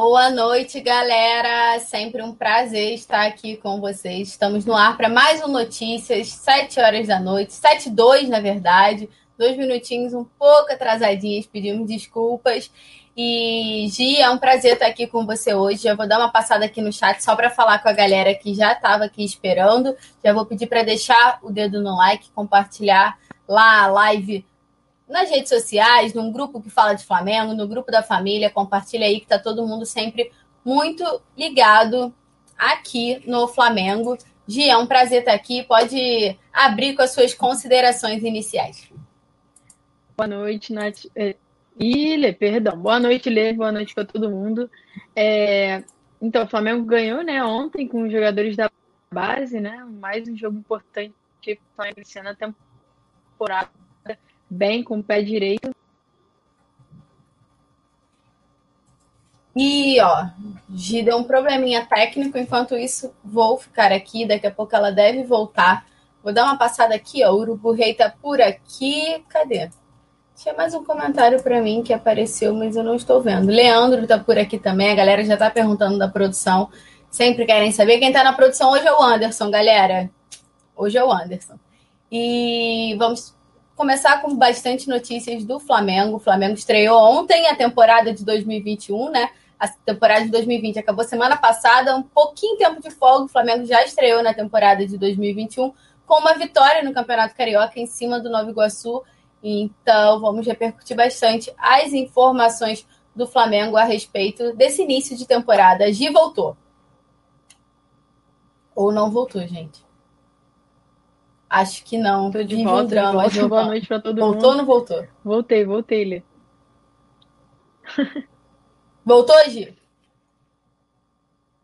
Boa noite, galera. Sempre um prazer estar aqui com vocês. Estamos no ar para mais um Notícias, 7 horas da noite, 7 e 2, na verdade. Dois minutinhos um pouco atrasadinhos, pedimos desculpas. E, Gi, é um prazer estar aqui com você hoje. Eu vou dar uma passada aqui no chat só para falar com a galera que já estava aqui esperando. Já vou pedir para deixar o dedo no like, compartilhar lá a live nas redes sociais, num grupo que fala de Flamengo, no grupo da família, compartilha aí que tá todo mundo sempre muito ligado aqui no Flamengo. Gia, é um prazer estar aqui. Pode abrir com as suas considerações iniciais. Boa noite, Nath. É, Ilha, perdão. Boa noite, Lê. Boa noite para todo mundo. É... Então, o Flamengo ganhou, né, ontem com os jogadores da base, né? Mais um jogo importante que o Flamengo na temporada bem com o pé direito. E, ó, Gi deu um probleminha técnico, enquanto isso, vou ficar aqui, daqui a pouco ela deve voltar. Vou dar uma passada aqui, ó, o Urubu Rei tá por aqui, cadê? Tinha mais um comentário para mim que apareceu, mas eu não estou vendo. Leandro tá por aqui também, a galera já tá perguntando da produção. Sempre querem saber. Quem tá na produção hoje é o Anderson, galera. Hoje é o Anderson. E vamos começar com bastante notícias do Flamengo. O Flamengo estreou ontem a temporada de 2021, né? A temporada de 2020 acabou semana passada, um pouquinho tempo de folga. O Flamengo já estreou na temporada de 2021 com uma vitória no Campeonato Carioca em cima do Nova Iguaçu. Então, vamos repercutir bastante as informações do Flamengo a respeito desse início de temporada. Gi voltou. Ou não voltou, gente? Acho que não. Tô de Vive volta, um drama. Volta. Boa noite pra todo voltou mundo. Voltou ou não voltou? Voltei, voltei, Lê. voltou, Gi?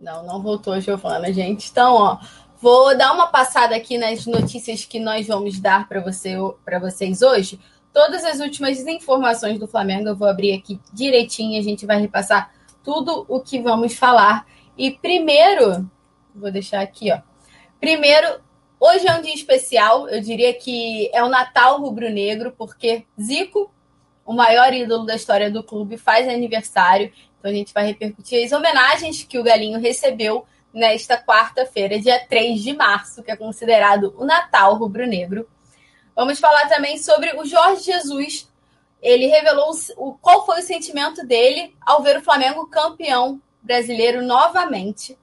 Não, não voltou, Giovana, gente. Então, ó, vou dar uma passada aqui nas notícias que nós vamos dar para você, vocês hoje. Todas as últimas informações do Flamengo eu vou abrir aqui direitinho, a gente vai repassar tudo o que vamos falar. E primeiro, vou deixar aqui, ó. Primeiro, Hoje é um dia especial, eu diria que é o Natal rubro-negro, porque Zico, o maior ídolo da história do clube, faz aniversário. Então a gente vai repercutir as homenagens que o Galinho recebeu nesta quarta-feira, dia 3 de março, que é considerado o Natal rubro-negro. Vamos falar também sobre o Jorge Jesus. Ele revelou o, qual foi o sentimento dele ao ver o Flamengo campeão brasileiro novamente.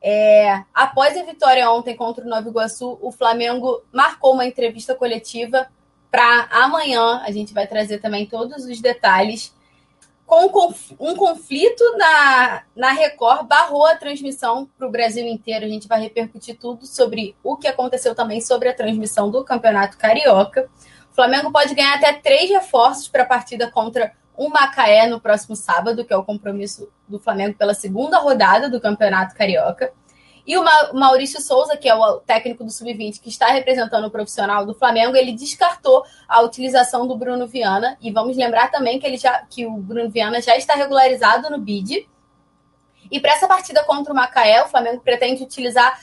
É, após a vitória ontem contra o Nova Iguaçu, o Flamengo marcou uma entrevista coletiva para amanhã. A gente vai trazer também todos os detalhes. Com um conflito na, na Record, barrou a transmissão para o Brasil inteiro. A gente vai repercutir tudo sobre o que aconteceu também sobre a transmissão do Campeonato Carioca. O Flamengo pode ganhar até três reforços para a partida contra o Macaé no próximo sábado, que é o compromisso do Flamengo pela segunda rodada do Campeonato Carioca. E o Maurício Souza, que é o técnico do Sub-20, que está representando o profissional do Flamengo, ele descartou a utilização do Bruno Viana. E vamos lembrar também que, ele já, que o Bruno Viana já está regularizado no BID. E para essa partida contra o Macaé, o Flamengo pretende utilizar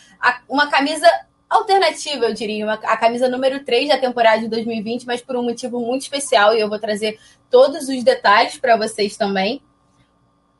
uma camisa alternativa, eu diria, a camisa número 3 da temporada de 2020, mas por um motivo muito especial, e eu vou trazer todos os detalhes para vocês também.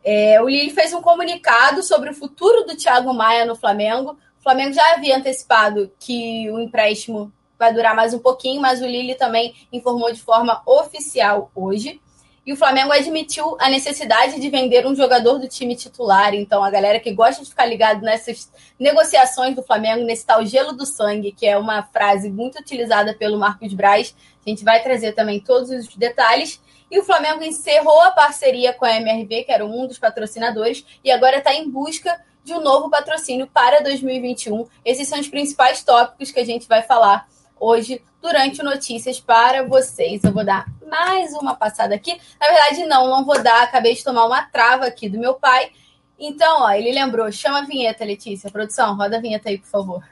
É, o Lili fez um comunicado sobre o futuro do Thiago Maia no Flamengo. O Flamengo já havia antecipado que o empréstimo vai durar mais um pouquinho, mas o Lili também informou de forma oficial hoje. E o Flamengo admitiu a necessidade de vender um jogador do time titular. Então, a galera que gosta de ficar ligado nessas negociações do Flamengo, nesse tal gelo do sangue, que é uma frase muito utilizada pelo Marcos Braz, a gente vai trazer também todos os detalhes. E o Flamengo encerrou a parceria com a MRV, que era um dos patrocinadores, e agora está em busca de um novo patrocínio para 2021. Esses são os principais tópicos que a gente vai falar hoje durante Notícias para vocês. Eu vou dar mais uma passada aqui. Na verdade, não, não vou dar. Acabei de tomar uma trava aqui do meu pai. Então, ó, ele lembrou. Chama a vinheta, Letícia. Produção, roda a vinheta aí, por favor.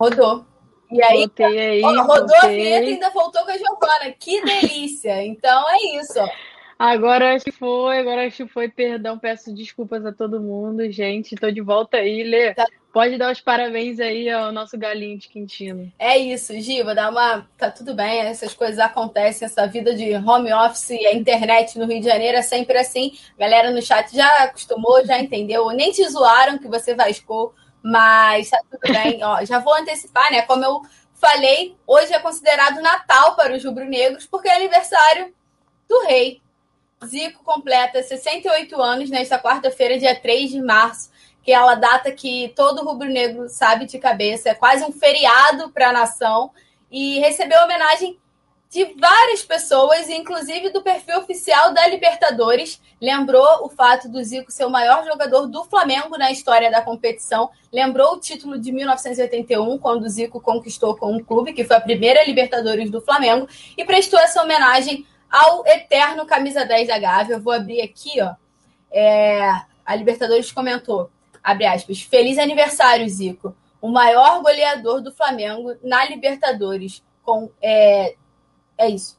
Rodou. E aí, aí ó, rodou voltei. a vinheta e ainda voltou com a Giovana. Que delícia! Então é isso. Agora acho que foi, agora acho que foi. Perdão, peço desculpas a todo mundo, gente. Estou de volta aí, Lê. Tá. Pode dar os parabéns aí ao nosso galinho de Quintino. É isso, Giva, dá uma. Tá tudo bem, essas coisas acontecem, essa vida de home office e a internet no Rio de Janeiro é sempre assim. Galera no chat já acostumou, já entendeu. Nem te zoaram que você vascou mas tá tudo bem. Ó, já vou antecipar, né? Como eu falei, hoje é considerado Natal para os rubro-negros, porque é aniversário do rei. Zico completa 68 anos nesta quarta-feira, dia 3 de março, que é a data que todo rubro-negro sabe de cabeça, é quase um feriado para a nação, e recebeu homenagem de várias pessoas, inclusive do perfil oficial da Libertadores. Lembrou o fato do Zico ser o maior jogador do Flamengo na história da competição. Lembrou o título de 1981, quando o Zico conquistou com o clube, que foi a primeira Libertadores do Flamengo, e prestou essa homenagem ao eterno camisa 10 da Gávea. Eu vou abrir aqui, ó. É, a Libertadores comentou, abre aspas, feliz aniversário, Zico, o maior goleador do Flamengo na Libertadores, com é, é isso.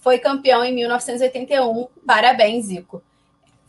Foi campeão em 1981. Parabéns, Zico.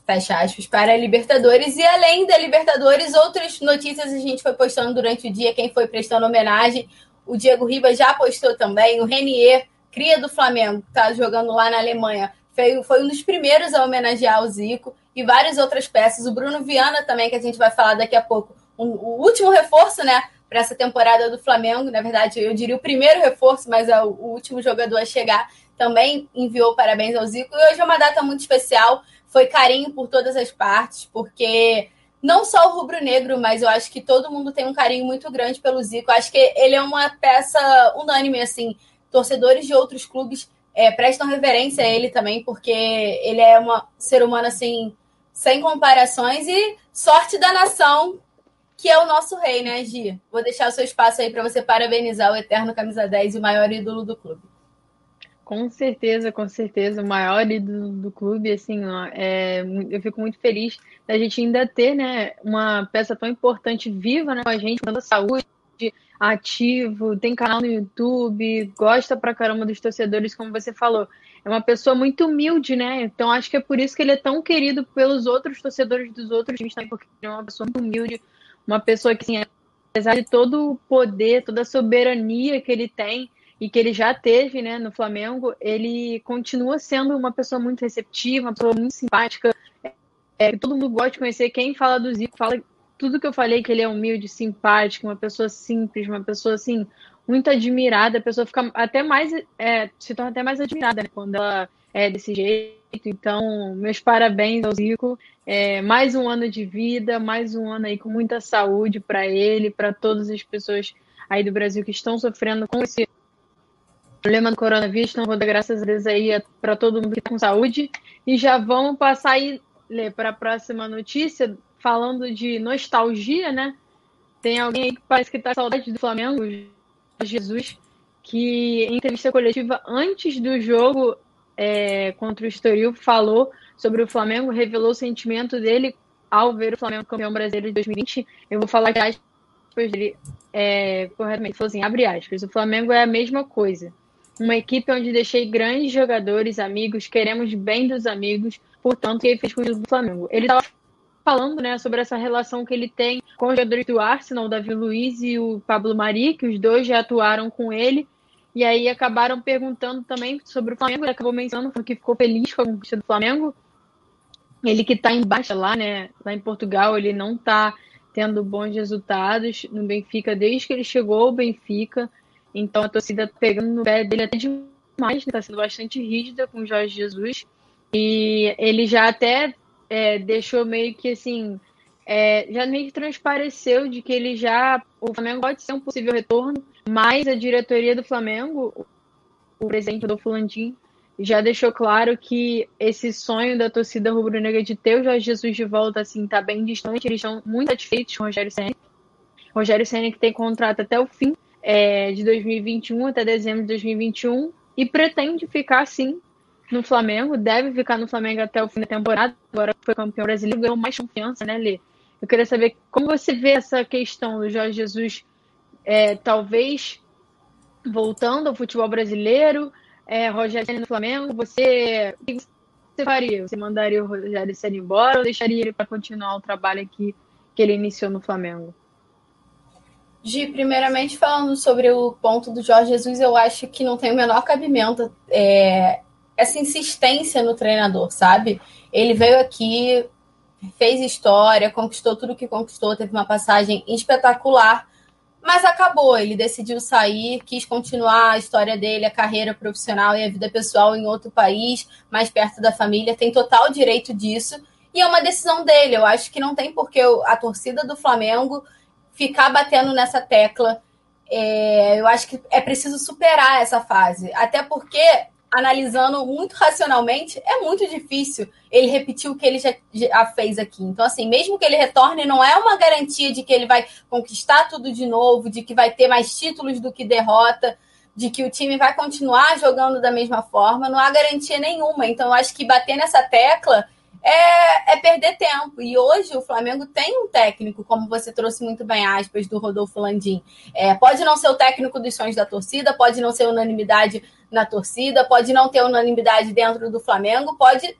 Fecha aspas para a Libertadores. E além da Libertadores, outras notícias a gente foi postando durante o dia. Quem foi prestando homenagem. O Diego Ribas já postou também. O Renier, cria do Flamengo, que está jogando lá na Alemanha, foi, foi um dos primeiros a homenagear o Zico. E várias outras peças. O Bruno Viana também, que a gente vai falar daqui a pouco. Um, o último reforço, né? para essa temporada do Flamengo. Na verdade, eu diria o primeiro reforço, mas é o último jogador a chegar também enviou parabéns ao Zico. E hoje é uma data muito especial. Foi carinho por todas as partes, porque não só o rubro-negro, mas eu acho que todo mundo tem um carinho muito grande pelo Zico. Eu acho que ele é uma peça unânime, assim. Torcedores de outros clubes é, prestam reverência a ele também, porque ele é um ser humano, assim, sem comparações. E sorte da nação que é o nosso rei, né, Gi? Vou deixar o seu espaço aí para você parabenizar o eterno camisa 10 e o maior ídolo do clube. Com certeza, com certeza, o maior ídolo do clube, assim, ó, é, eu fico muito feliz da gente ainda ter, né, uma peça tão importante viva, né, com a gente, dando saúde, ativo, tem canal no YouTube, gosta pra caramba dos torcedores, como você falou. É uma pessoa muito humilde, né? Então acho que é por isso que ele é tão querido pelos outros torcedores dos outros times também, porque ele é uma pessoa muito humilde, uma pessoa que, assim, apesar de todo o poder, toda a soberania que ele tem e que ele já teve né, no Flamengo, ele continua sendo uma pessoa muito receptiva, uma pessoa muito simpática, é, todo mundo gosta de conhecer. Quem fala do Zico fala tudo que eu falei, que ele é humilde, simpático, uma pessoa simples, uma pessoa assim, muito admirada, a pessoa fica até mais, é, se torna até mais admirada né, quando ela é desse jeito. Então, meus parabéns ao Zico. É, mais um ano de vida, mais um ano aí com muita saúde para ele, para todas as pessoas aí do Brasil que estão sofrendo com esse problema do coronavírus. Então, vou dar graças a Deus aí para todo mundo que está com saúde. E já vamos passar aí para a próxima notícia, falando de nostalgia, né? Tem alguém aí que parece que com saudade do Flamengo, Jesus, que em entrevista coletiva antes do jogo é, contra o Estoril falou sobre o Flamengo, revelou o sentimento dele ao ver o Flamengo campeão brasileiro de 2020. Eu vou falar que aspas dele é, corretamente. Falou assim, abre aspas, o Flamengo é a mesma coisa. Uma equipe onde deixei grandes jogadores, amigos, queremos bem dos amigos, portanto, ele fez com o Flamengo. Ele estava falando né, sobre essa relação que ele tem com os jogadores do Arsenal, o Davi Luiz e o Pablo Mari, que os dois já atuaram com ele e aí acabaram perguntando também sobre o Flamengo. Ele acabou mencionando que ficou feliz com a conquista do Flamengo. Ele que está em baixa lá, né? Lá em Portugal, ele não está tendo bons resultados no Benfica desde que ele chegou ao Benfica. Então a torcida pegando no pé dele até demais, está né? sendo bastante rígida com o Jorge Jesus. E ele já até é, deixou meio que assim. É, já meio que transpareceu de que ele já. O Flamengo pode ser um possível retorno mas a diretoria do Flamengo, o presidente do Landim, já deixou claro que esse sonho da torcida rubro-negra de ter o Jorge Jesus de volta assim tá bem distante. Eles estão muito satisfeitos com o Rogério Senna. Rogério Senna que tem contrato até o fim é, de 2021, até dezembro de 2021, e pretende ficar assim no Flamengo, deve ficar no Flamengo até o fim da temporada. Agora foi campeão brasileiro, ganhou mais confiança, né, Lê? Eu queria saber como você vê essa questão do Jorge Jesus, é, talvez voltando ao futebol brasileiro é, Rogério no Flamengo, você o que você faria? Você mandaria o Rogério Senna embora ou deixaria ele para continuar o trabalho aqui que ele iniciou no Flamengo? Gi, primeiramente falando sobre o ponto do Jorge Jesus, eu acho que não tem o menor cabimento é, essa insistência no treinador, sabe? Ele veio aqui, fez história, conquistou tudo que conquistou, teve uma passagem espetacular mas acabou, ele decidiu sair, quis continuar a história dele, a carreira profissional e a vida pessoal em outro país, mais perto da família, tem total direito disso. E é uma decisão dele. Eu acho que não tem por que a torcida do Flamengo ficar batendo nessa tecla. É, eu acho que é preciso superar essa fase. Até porque analisando muito racionalmente, é muito difícil ele repetir o que ele já, já, fez aqui. Então, assim, mesmo que ele retorne, não é uma garantia de que ele vai conquistar tudo de novo, de que vai ter mais títulos do que derrota, de que o time vai continuar jogando da mesma forma, não há garantia nenhuma. Então, eu acho que bater nessa tecla é, é, perder tempo. E hoje o Flamengo tem um técnico, como você trouxe muito bem aspas, do Rodolfo Landim. É, pode não ser o técnico dos sonhos da torcida, pode não ser unanimidade na torcida, pode não ter unanimidade dentro do Flamengo, pode,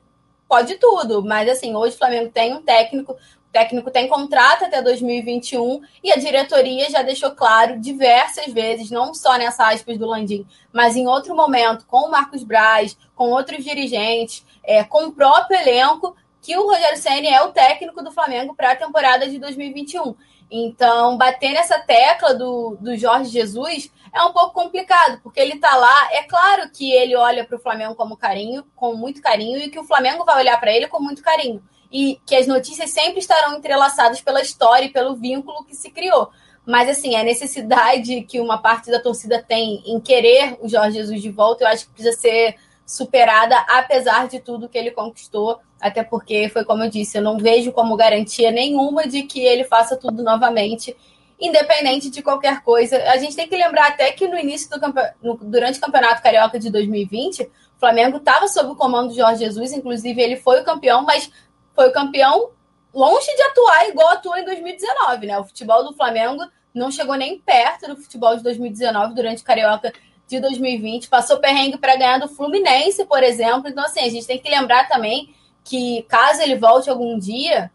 pode tudo. Mas assim, hoje o Flamengo tem um técnico, o técnico tem contrato até 2021 e a diretoria já deixou claro diversas vezes, não só nessa aspas do Landim, mas em outro momento, com o Marcos Braz, com outros dirigentes, é, com o próprio elenco que o Rogério Ceni é o técnico do Flamengo para a temporada de 2021. Então, bater nessa tecla do, do Jorge Jesus é um pouco complicado, porque ele está lá. É claro que ele olha para o Flamengo como carinho, com muito carinho, e que o Flamengo vai olhar para ele com muito carinho. E que as notícias sempre estarão entrelaçadas pela história e pelo vínculo que se criou. Mas, assim, a necessidade que uma parte da torcida tem em querer o Jorge Jesus de volta, eu acho que precisa ser superada, apesar de tudo que ele conquistou. Até porque, foi como eu disse, eu não vejo como garantia nenhuma de que ele faça tudo novamente, independente de qualquer coisa. A gente tem que lembrar até que no início do no, durante o Campeonato Carioca de 2020, o Flamengo estava sob o comando de Jorge Jesus, inclusive ele foi o campeão, mas foi o campeão longe de atuar igual atuou em 2019, né? O futebol do Flamengo não chegou nem perto do futebol de 2019 durante o Carioca de 2020, passou perrengue para ganhar do Fluminense, por exemplo. Então, assim, a gente tem que lembrar também que caso ele volte algum dia,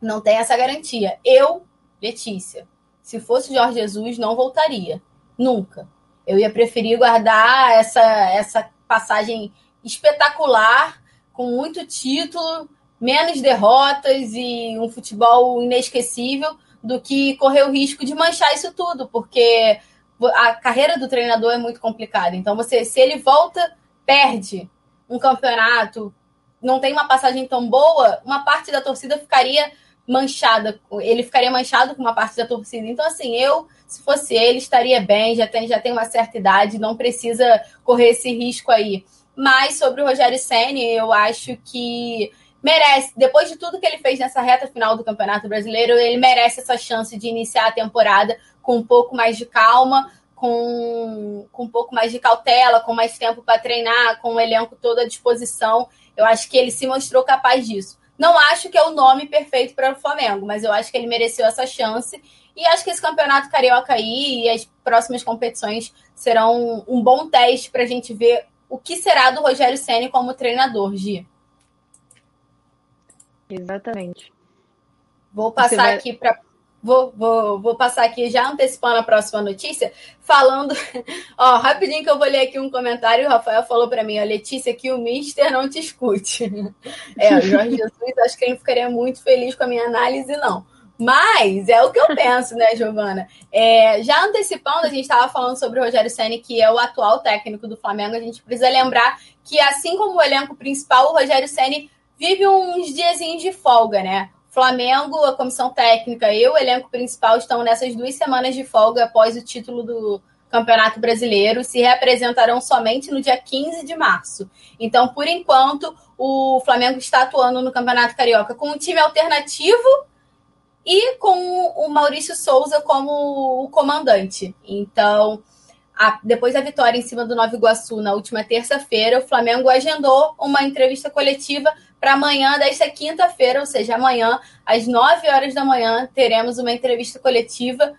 não tem essa garantia. Eu, Letícia, se fosse Jorge Jesus, não voltaria. Nunca. Eu ia preferir guardar essa, essa passagem espetacular, com muito título, menos derrotas e um futebol inesquecível, do que correr o risco de manchar isso tudo, porque a carreira do treinador é muito complicada. Então, você, se ele volta, perde um campeonato, não tem uma passagem tão boa, uma parte da torcida ficaria manchada, ele ficaria manchado com uma parte da torcida. Então, assim, eu, se fosse ele, estaria bem, já tem, já tem uma certa idade, não precisa correr esse risco aí. Mas sobre o Rogério Senni, eu acho que merece, depois de tudo que ele fez nessa reta final do Campeonato Brasileiro, ele merece essa chance de iniciar a temporada com um pouco mais de calma, com, com um pouco mais de cautela, com mais tempo para treinar, com o elenco todo à disposição. Eu acho que ele se mostrou capaz disso. Não acho que é o nome perfeito para o Flamengo, mas eu acho que ele mereceu essa chance. E acho que esse campeonato carioca aí e as próximas competições serão um bom teste para a gente ver o que será do Rogério Ceni como treinador, Gi. Exatamente. Vou passar vai... aqui para Vou, vou, vou passar aqui já antecipando a próxima notícia, falando. Ó, rapidinho que eu vou ler aqui um comentário. O Rafael falou para mim, a Letícia, que o Mister não te escute. É, o Jorge Jesus, acho que ele ficaria muito feliz com a minha análise, não. Mas é o que eu penso, né, Giovana? É, já antecipando, a gente estava falando sobre o Rogério Senni, que é o atual técnico do Flamengo. A gente precisa lembrar que, assim como o elenco principal, o Rogério Senni vive uns diazinhos de folga, né? Flamengo, a comissão técnica e o elenco principal estão nessas duas semanas de folga após o título do Campeonato Brasileiro se reapresentarão somente no dia 15 de março. Então, por enquanto, o Flamengo está atuando no Campeonato Carioca com um time alternativo e com o Maurício Souza como o comandante. Então, a, depois da vitória em cima do Nova Iguaçu na última terça-feira, o Flamengo agendou uma entrevista coletiva para amanhã desta quinta-feira, ou seja, amanhã, às 9 horas da manhã, teremos uma entrevista coletiva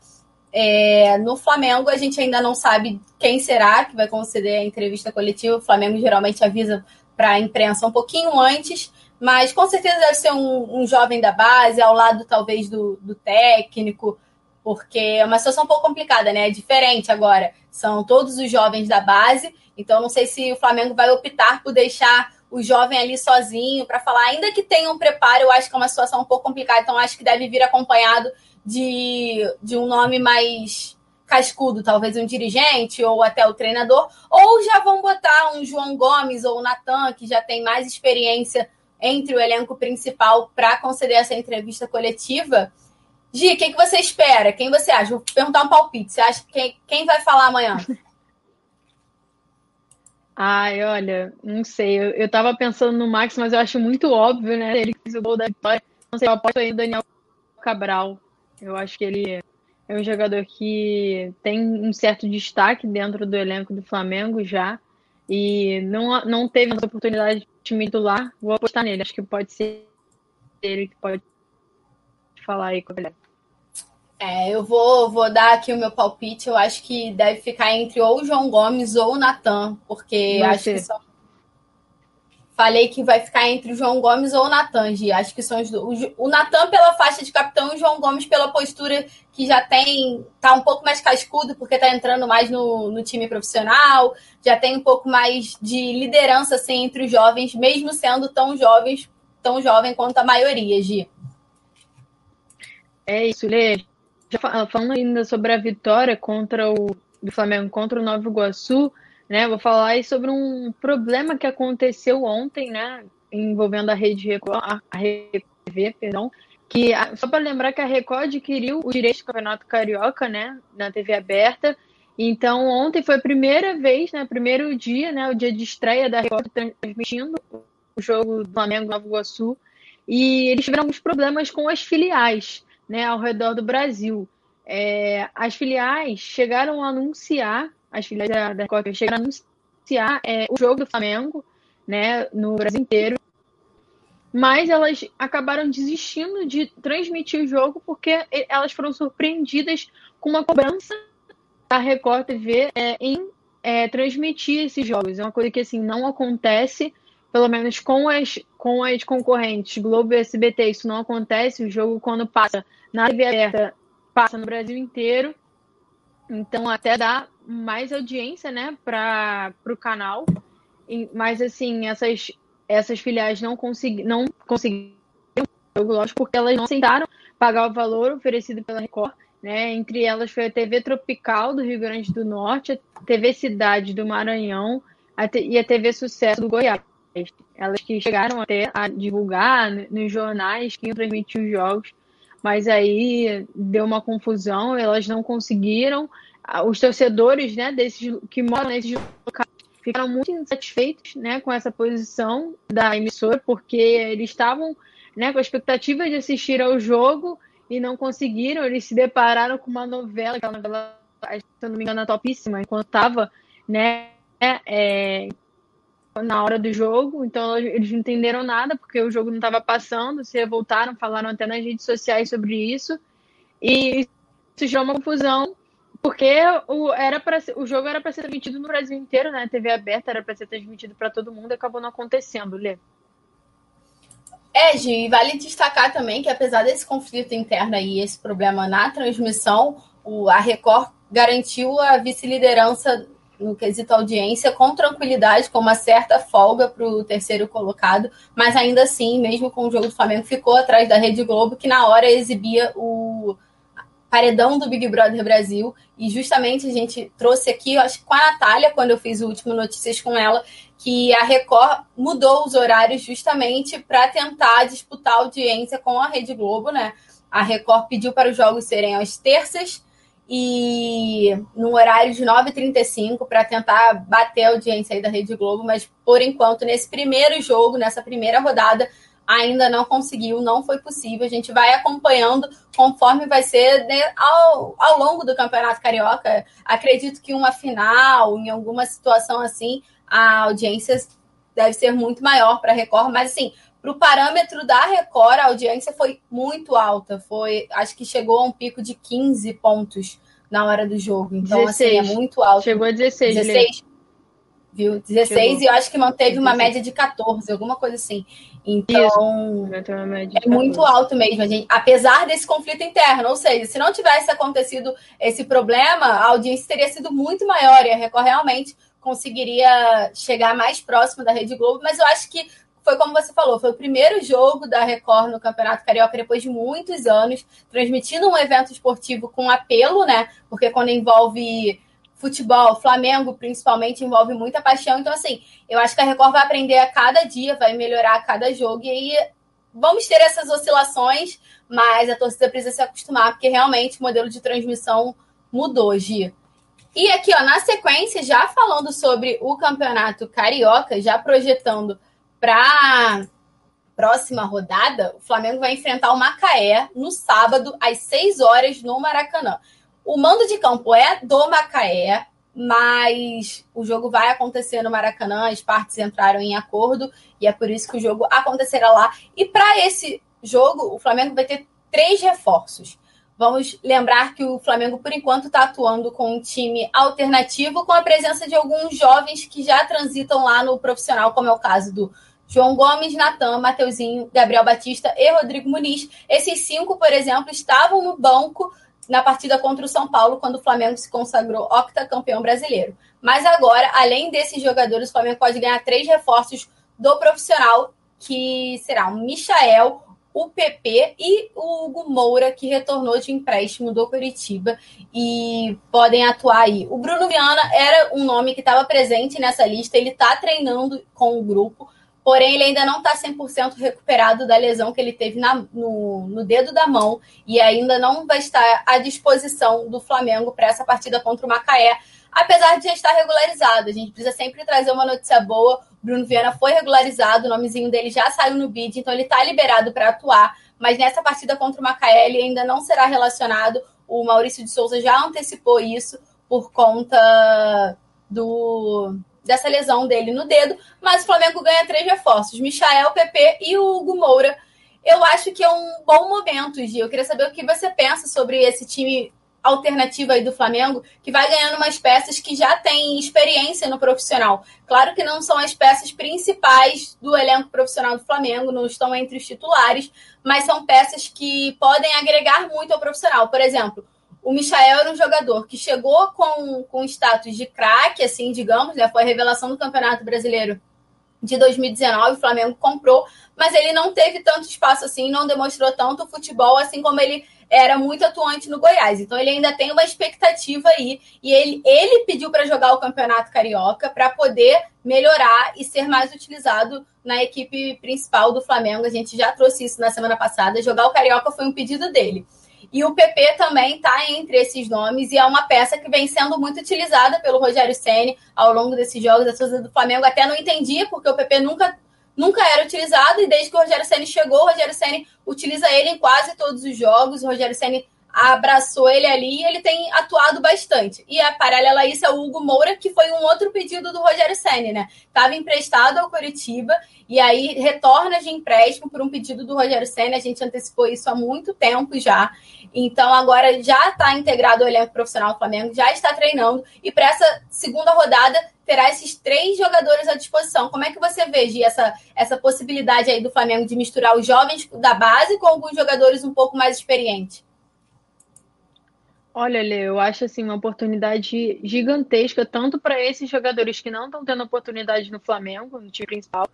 é, no Flamengo. A gente ainda não sabe quem será que vai conceder a entrevista coletiva. O Flamengo geralmente avisa para a imprensa um pouquinho antes, mas com certeza deve ser um, um jovem da base, ao lado talvez do, do técnico, porque é uma situação um pouco complicada, né? É diferente agora. São todos os jovens da base, então não sei se o Flamengo vai optar por deixar o jovem ali sozinho para falar, ainda que tenha um preparo, eu acho que é uma situação um pouco complicada, então acho que deve vir acompanhado de, de um nome mais cascudo, talvez um dirigente ou até o treinador, ou já vão botar um João Gomes ou o Natan, que já tem mais experiência entre o elenco principal para conceder essa entrevista coletiva. Gi, o que, que você espera? Quem você acha? Vou perguntar um palpite. Você acha que quem, quem vai falar amanhã? Ai, olha, não sei. Eu, eu tava pensando no Max, mas eu acho muito óbvio, né? Ele fez o gol da vitória. Não sei, eu aposto aí no Daniel Cabral. Eu acho que ele é um jogador que tem um certo destaque dentro do elenco do Flamengo já. E não, não teve essa oportunidade de time titular. Vou apostar nele. Acho que pode ser ele que pode falar aí com ele. É, eu vou, vou dar aqui o meu palpite. Eu acho que deve ficar entre ou o João Gomes ou o Natan, porque Vai acho ser. que são. Falei que vai ficar entre o João Gomes ou o Natan, Gi. Acho que são os dois. O Natan pela faixa de capitão e o João Gomes pela postura que já tem. tá um pouco mais cascudo, porque tá entrando mais no, no time profissional, já tem um pouco mais de liderança assim, entre os jovens, mesmo sendo tão jovens, tão jovem quanto a maioria, Gi. É isso, Lê falando ainda sobre a vitória contra o do Flamengo contra o Nova Iguaçu, né? Vou falar aí sobre um problema que aconteceu ontem, né? Envolvendo a rede Record, a RTV, perdão, que só para lembrar que a Record adquiriu o direito do Campeonato Carioca, né? Na TV aberta. Então ontem foi a primeira vez, né? Primeiro dia, né? O dia de estreia da Record transmitindo o jogo do Flamengo Nova Iguaçu. E eles tiveram alguns problemas com as filiais né, ao redor do Brasil. É, as filiais chegaram a anunciar, as filiais da, Record chegaram a anunciar é, o jogo do Flamengo né, no Brasil inteiro, mas elas acabaram desistindo de transmitir o jogo porque elas foram surpreendidas com uma cobrança da Record TV é, em é, transmitir esses jogos. É uma coisa que assim não acontece pelo menos com as, com as concorrentes Globo e SBT, isso não acontece. O jogo, quando passa na TV aberta, passa no Brasil inteiro. Então, até dá mais audiência né, para o canal. Mas, assim, essas, essas filiais não, consegui, não conseguiram lógico, porque elas não aceitaram pagar o valor oferecido pela Record. Né? Entre elas foi a TV Tropical do Rio Grande do Norte, a TV Cidade do Maranhão a e a TV Sucesso do Goiás. Elas que chegaram até a divulgar nos jornais que iam transmitir os jogos, mas aí deu uma confusão, elas não conseguiram. Os torcedores né, desses, que moram nesses locais ficaram muito insatisfeitos né, com essa posição da emissora, porque eles estavam né, com a expectativa de assistir ao jogo e não conseguiram. Eles se depararam com uma novela, aquela novela, se não me engano, topíssima, enquanto estava né, é, na hora do jogo, então eles não entenderam nada, porque o jogo não estava passando, se voltaram, falaram até nas redes sociais sobre isso, e isso gerou uma confusão, porque o, era pra, o jogo era para ser transmitido no Brasil inteiro, né? TV aberta era para ser transmitido para todo mundo, acabou não acontecendo, Lê. É, Gi, vale destacar também que apesar desse conflito interno e esse problema na transmissão, o, a Record garantiu a vice-liderança no quesito audiência com tranquilidade, com uma certa folga para o terceiro colocado, mas ainda assim, mesmo com o jogo do Flamengo, ficou atrás da Rede Globo, que na hora exibia o paredão do Big Brother Brasil. E justamente a gente trouxe aqui, acho que com a Natália, quando eu fiz o último Notícias com ela, que a Record mudou os horários justamente para tentar disputar audiência com a Rede Globo, né? A Record pediu para os jogos serem às terças e no horário de 9h35 para tentar bater a audiência aí da Rede Globo, mas por enquanto, nesse primeiro jogo, nessa primeira rodada, ainda não conseguiu, não foi possível. A gente vai acompanhando conforme vai ser né, ao, ao longo do Campeonato Carioca. Acredito que uma final, em alguma situação assim, a audiência deve ser muito maior para Record, mas assim, para o parâmetro da Record, a audiência foi muito alta. Foi, acho que chegou a um pico de 15 pontos na hora do jogo. Então, 16. assim, é muito alto. Chegou a 16. 16. Viu? 16 Chegou. e eu acho que manteve 16. uma média de 14, alguma coisa assim. Então, é muito alto mesmo, gente. Apesar desse conflito interno, ou seja, se não tivesse acontecido esse problema, a audiência teria sido muito maior e a Record realmente conseguiria chegar mais próximo da Rede Globo, mas eu acho que foi como você falou, foi o primeiro jogo da Record no Campeonato Carioca depois de muitos anos, transmitindo um evento esportivo com apelo, né? Porque quando envolve futebol, Flamengo principalmente, envolve muita paixão. Então, assim, eu acho que a Record vai aprender a cada dia, vai melhorar a cada jogo. E aí vamos ter essas oscilações, mas a torcida precisa se acostumar, porque realmente o modelo de transmissão mudou, Gi. E aqui, ó, na sequência, já falando sobre o campeonato carioca, já projetando para próxima rodada, o Flamengo vai enfrentar o Macaé no sábado, às 6 horas, no Maracanã. O mando de campo é do Macaé, mas o jogo vai acontecer no Maracanã, as partes entraram em acordo e é por isso que o jogo acontecerá lá. E para esse jogo, o Flamengo vai ter três reforços. Vamos lembrar que o Flamengo, por enquanto, está atuando com um time alternativo, com a presença de alguns jovens que já transitam lá no profissional, como é o caso do João Gomes, Natan, Mateuzinho, Gabriel Batista e Rodrigo Muniz. Esses cinco, por exemplo, estavam no banco na partida contra o São Paulo, quando o Flamengo se consagrou octacampeão brasileiro. Mas agora, além desses jogadores, o Flamengo pode ganhar três reforços do profissional, que será o Michael, o PP e o Hugo Moura, que retornou de empréstimo do Curitiba e podem atuar aí. O Bruno Viana era um nome que estava presente nessa lista, ele está treinando com o grupo, Porém, ele ainda não está 100% recuperado da lesão que ele teve na, no, no dedo da mão e ainda não vai estar à disposição do Flamengo para essa partida contra o Macaé, apesar de já estar regularizado. A gente precisa sempre trazer uma notícia boa. Bruno Viana foi regularizado, o nomezinho dele já saiu no bid, então ele está liberado para atuar. Mas nessa partida contra o Macaé, ele ainda não será relacionado. O Maurício de Souza já antecipou isso por conta do dessa lesão dele no dedo, mas o Flamengo ganha três reforços: Michael, PP e o Hugo Moura. Eu acho que é um bom momento, Gil. Eu queria saber o que você pensa sobre esse time alternativo aí do Flamengo, que vai ganhando umas peças que já têm experiência no profissional. Claro que não são as peças principais do elenco profissional do Flamengo, não estão entre os titulares, mas são peças que podem agregar muito ao profissional. Por exemplo, o Michael era um jogador que chegou com, com status de craque, assim, digamos, né? Foi a revelação do Campeonato Brasileiro de 2019, o Flamengo comprou, mas ele não teve tanto espaço assim, não demonstrou tanto futebol, assim como ele era muito atuante no Goiás. Então ele ainda tem uma expectativa aí e ele, ele pediu para jogar o Campeonato Carioca para poder melhorar e ser mais utilizado na equipe principal do Flamengo. A gente já trouxe isso na semana passada. Jogar o Carioca foi um pedido dele. E o PP também está entre esses nomes e é uma peça que vem sendo muito utilizada pelo Rogério Ceni ao longo desses jogos. A torcida do Flamengo até não entendia, porque o PP nunca, nunca era utilizado e desde que o Rogério Ceni chegou, o Rogério Ceni utiliza ele em quase todos os jogos. O Rogério Ceni abraçou ele ali e ele tem atuado bastante. E a paralela a isso é o Hugo Moura, que foi um outro pedido do Rogério Senni, né? Estava emprestado ao Curitiba e aí retorna de empréstimo por um pedido do Rogério Senni. A gente antecipou isso há muito tempo já. Então agora já está integrado ao elenco profissional do Flamengo, já está treinando e para essa segunda rodada terá esses três jogadores à disposição. Como é que você vê, Gi, essa, essa possibilidade aí do Flamengo de misturar os jovens da base com alguns jogadores um pouco mais experientes? Olha, Lê, eu acho assim uma oportunidade gigantesca, tanto para esses jogadores que não estão tendo oportunidade no Flamengo, no time principal,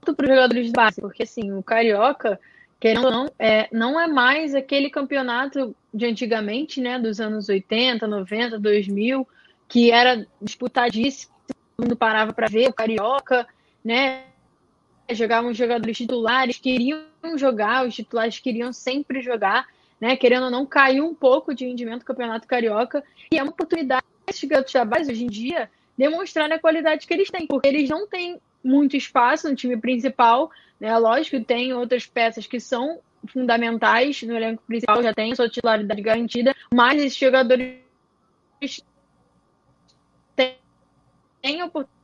quanto para os jogadores de base, porque assim, o Carioca, querendo ou não, é, não é mais aquele campeonato de antigamente, né, dos anos 80, 90, 2000, que era disputadíssimo, todo mundo parava para ver o Carioca, né, jogavam jogadores titulares, queriam jogar, os titulares queriam sempre jogar, né? Querendo ou não, caiu um pouco de rendimento do Campeonato Carioca. E é uma oportunidade esses garotos base hoje em dia demonstrarem a qualidade que eles têm, porque eles não têm muito espaço no time principal, né? Lógico, tem outras peças que são fundamentais no elenco principal, já tem sua titularidade garantida, mas esses jogadores têm oportunidade.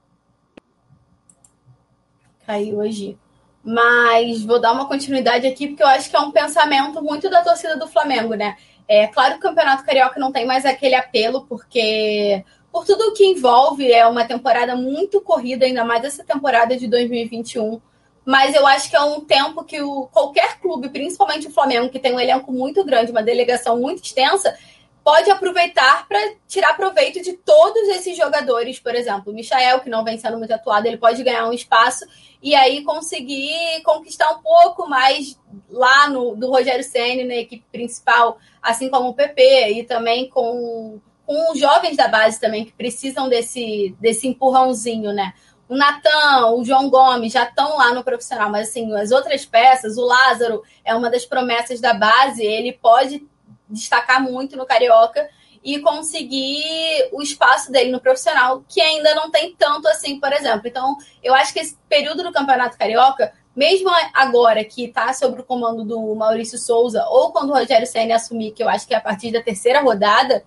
Caiu hoje. Mas vou dar uma continuidade aqui, porque eu acho que é um pensamento muito da torcida do Flamengo, né? É claro que o Campeonato Carioca não tem mais aquele apelo, porque por tudo o que envolve, é uma temporada muito corrida, ainda mais essa temporada de 2021. Mas eu acho que é um tempo que o, qualquer clube, principalmente o Flamengo, que tem um elenco muito grande, uma delegação muito extensa, pode aproveitar para tirar proveito de todos esses jogadores, por exemplo, o Michael, que não vem sendo muito atuado, ele pode ganhar um espaço e aí conseguir conquistar um pouco mais lá no do Rogério Ceni na equipe principal, assim como o PP e também com, com os jovens da base também que precisam desse desse empurrãozinho, né? O Natan, o João Gomes já estão lá no profissional, mas assim, as outras peças, o Lázaro é uma das promessas da base, ele pode destacar muito no Carioca e conseguir o espaço dele no profissional, que ainda não tem tanto assim, por exemplo. Então, eu acho que esse período do Campeonato Carioca, mesmo agora que está sob o comando do Maurício Souza, ou quando o Rogério Senna assumir, que eu acho que é a partir da terceira rodada,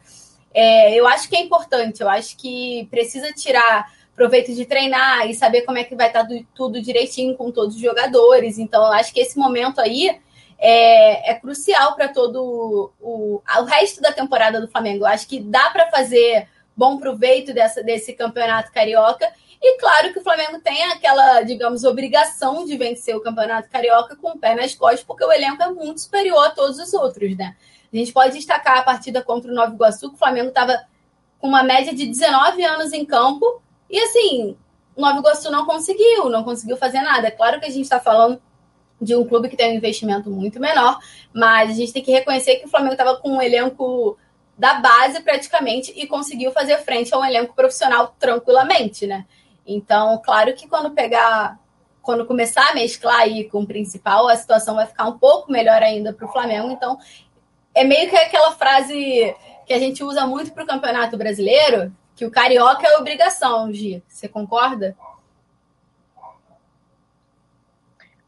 é, eu acho que é importante, eu acho que precisa tirar proveito de treinar e saber como é que vai estar tá tudo direitinho com todos os jogadores. Então, eu acho que esse momento aí é, é crucial para todo o, o resto da temporada do Flamengo. Acho que dá para fazer bom proveito dessa, desse campeonato carioca. E claro que o Flamengo tem aquela, digamos, obrigação de vencer o campeonato carioca com o pé nas costas, porque o elenco é muito superior a todos os outros, né? A gente pode destacar a partida contra o Nova Iguaçu, que o Flamengo estava com uma média de 19 anos em campo, e assim, o Nova Iguaçu não conseguiu, não conseguiu fazer nada. É claro que a gente está falando de um clube que tem um investimento muito menor, mas a gente tem que reconhecer que o Flamengo estava com um elenco da base praticamente e conseguiu fazer frente a um elenco profissional tranquilamente, né? Então, claro que quando pegar, quando começar a mesclar aí com o principal, a situação vai ficar um pouco melhor ainda para o Flamengo. Então, é meio que aquela frase que a gente usa muito para o Campeonato Brasileiro, que o carioca é obrigação, Gi. Você concorda?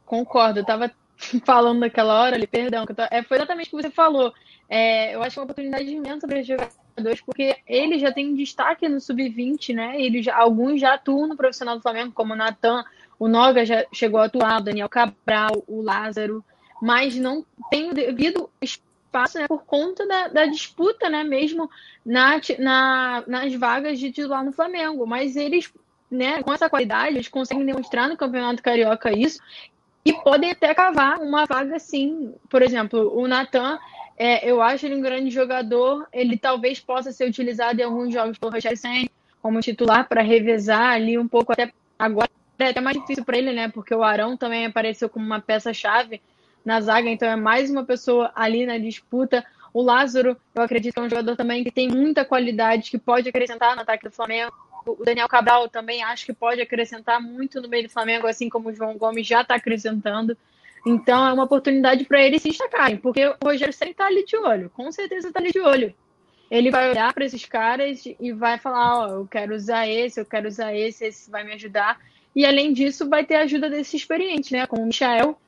Concordo, eu estava falando naquela hora ali, perdão, tô... é, foi exatamente o que você falou. É, eu acho uma oportunidade imensa para os jogadores, porque ele já tem destaque no sub-20, né? Ele já, alguns já atuam no profissional do Flamengo, como o Natan, o Noga já chegou a atuar, o Daniel Cabral, o Lázaro, mas não tem devido espaço né, por conta da, da, disputa, né? Mesmo na, na, nas vagas de titular no Flamengo. Mas eles né, com essa qualidade, eles conseguem demonstrar no Campeonato Carioca isso e podem até cavar uma vaga sim. Por exemplo, o Natan, é, eu acho ele um grande jogador, ele talvez possa ser utilizado em alguns jogos pelo Rogério Senna como titular para revezar ali um pouco até agora é até mais difícil para ele, né? Porque o Arão também apareceu como uma peça-chave na zaga, então é mais uma pessoa ali na disputa. O Lázaro, eu acredito que é um jogador também que tem muita qualidade, que pode acrescentar no ataque do Flamengo o Daniel Cabral também acho que pode acrescentar muito no meio do Flamengo, assim como o João Gomes já está acrescentando. Então é uma oportunidade para eles se destacarem, porque o Rogério sempre está ali de olho, com certeza está ali de olho. Ele vai olhar para esses caras e vai falar: Ó, oh, eu quero usar esse, eu quero usar esse, esse vai me ajudar. E além disso, vai ter a ajuda desse experiente, né? Como o Michael,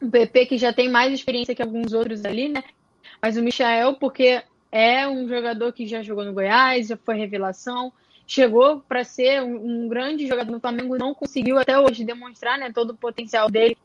o PP, que já tem mais experiência que alguns outros ali, né? Mas o Michael, porque é um jogador que já jogou no Goiás, já foi revelação, chegou para ser um, um, grande jogador no Flamengo, não conseguiu até hoje demonstrar né, todo o potencial dele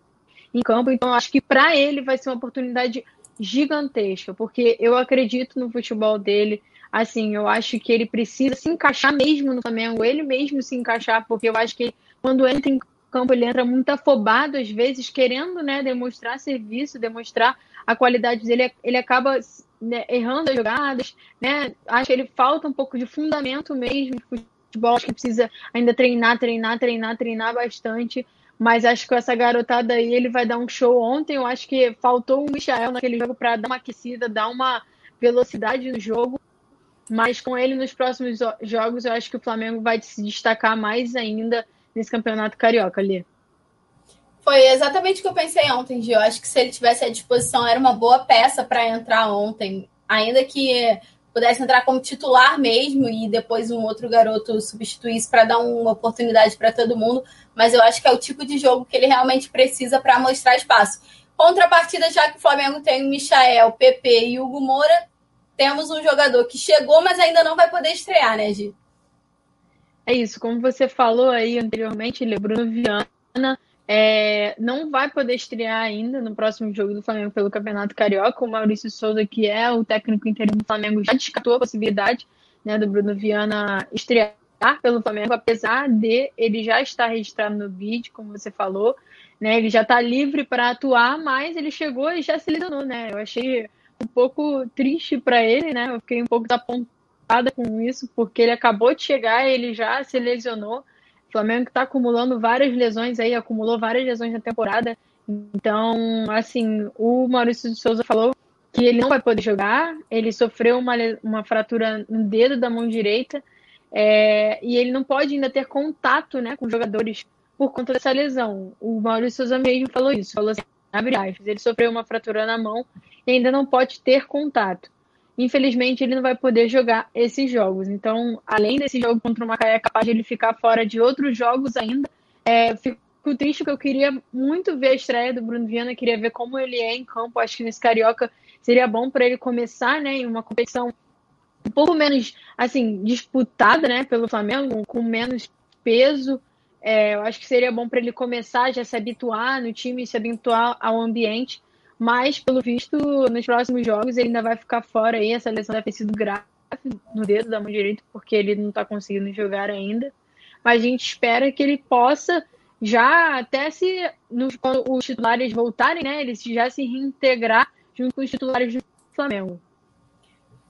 em campo. Então, acho que para ele vai ser uma oportunidade gigantesca, porque eu acredito no futebol dele. Assim, eu acho que ele precisa se encaixar mesmo no Flamengo, ele mesmo se encaixar, porque eu acho que quando entra em campo ele entra muito afobado às vezes, querendo né, demonstrar serviço, demonstrar a qualidade dele, ele acaba né, errando as jogadas, né? Acho que ele falta um pouco de fundamento mesmo de futebol, acho que precisa ainda treinar, treinar, treinar, treinar bastante. Mas acho que com essa garotada aí ele vai dar um show ontem. Eu acho que faltou o Michael naquele jogo para dar uma aquecida, dar uma velocidade no jogo. Mas com ele nos próximos jogos, eu acho que o Flamengo vai se destacar mais ainda nesse campeonato carioca ali. Foi exatamente o que eu pensei ontem, Gil. Eu acho que se ele tivesse à disposição, era uma boa peça para entrar ontem. Ainda que pudesse entrar como titular mesmo e depois um outro garoto substituísse para dar uma oportunidade para todo mundo. Mas eu acho que é o tipo de jogo que ele realmente precisa para mostrar espaço. Contrapartida, já que o Flamengo tem o Michael, PP e Hugo Moura, temos um jogador que chegou, mas ainda não vai poder estrear, né, Gi? É isso, como você falou aí anteriormente, ele é Bruno Viana é, não vai poder estrear ainda no próximo jogo do Flamengo pelo Campeonato Carioca. O Maurício Souza, que é o técnico interino do Flamengo, já descartou a possibilidade né, do Bruno Viana estrear pelo Flamengo, apesar de ele já estar registrado no BID, como você falou. Né, ele já está livre para atuar, mas ele chegou e já se lesionou. Né? Eu achei um pouco triste para ele, né? Eu fiquei um pouco desapontada com isso, porque ele acabou de chegar e ele já se lesionou. O Flamengo está acumulando várias lesões aí, acumulou várias lesões na temporada. Então, assim, o Maurício de Souza falou que ele não vai poder jogar. Ele sofreu uma, uma fratura no dedo da mão direita é, e ele não pode ainda ter contato né, com jogadores por conta dessa lesão. O Maurício Souza mesmo falou isso, falou assim, abre aspas, ele sofreu uma fratura na mão e ainda não pode ter contato infelizmente ele não vai poder jogar esses jogos. Então, além desse jogo contra o Macaé, é capaz de ele ficar fora de outros jogos ainda. É, fico triste que eu queria muito ver a estreia do Bruno Viana, queria ver como ele é em campo. Acho que nesse Carioca seria bom para ele começar né, em uma competição um pouco menos assim disputada né, pelo Flamengo, com menos peso. É, eu acho que seria bom para ele começar já se habituar no time, se habituar ao ambiente mas, pelo visto, nos próximos jogos ele ainda vai ficar fora aí. Essa lesão deve ter sido grave no dedo da mão direita, porque ele não está conseguindo jogar ainda. Mas a gente espera que ele possa já até se nos, quando os titulares voltarem, né? Ele já se reintegrar junto com os titulares do Flamengo.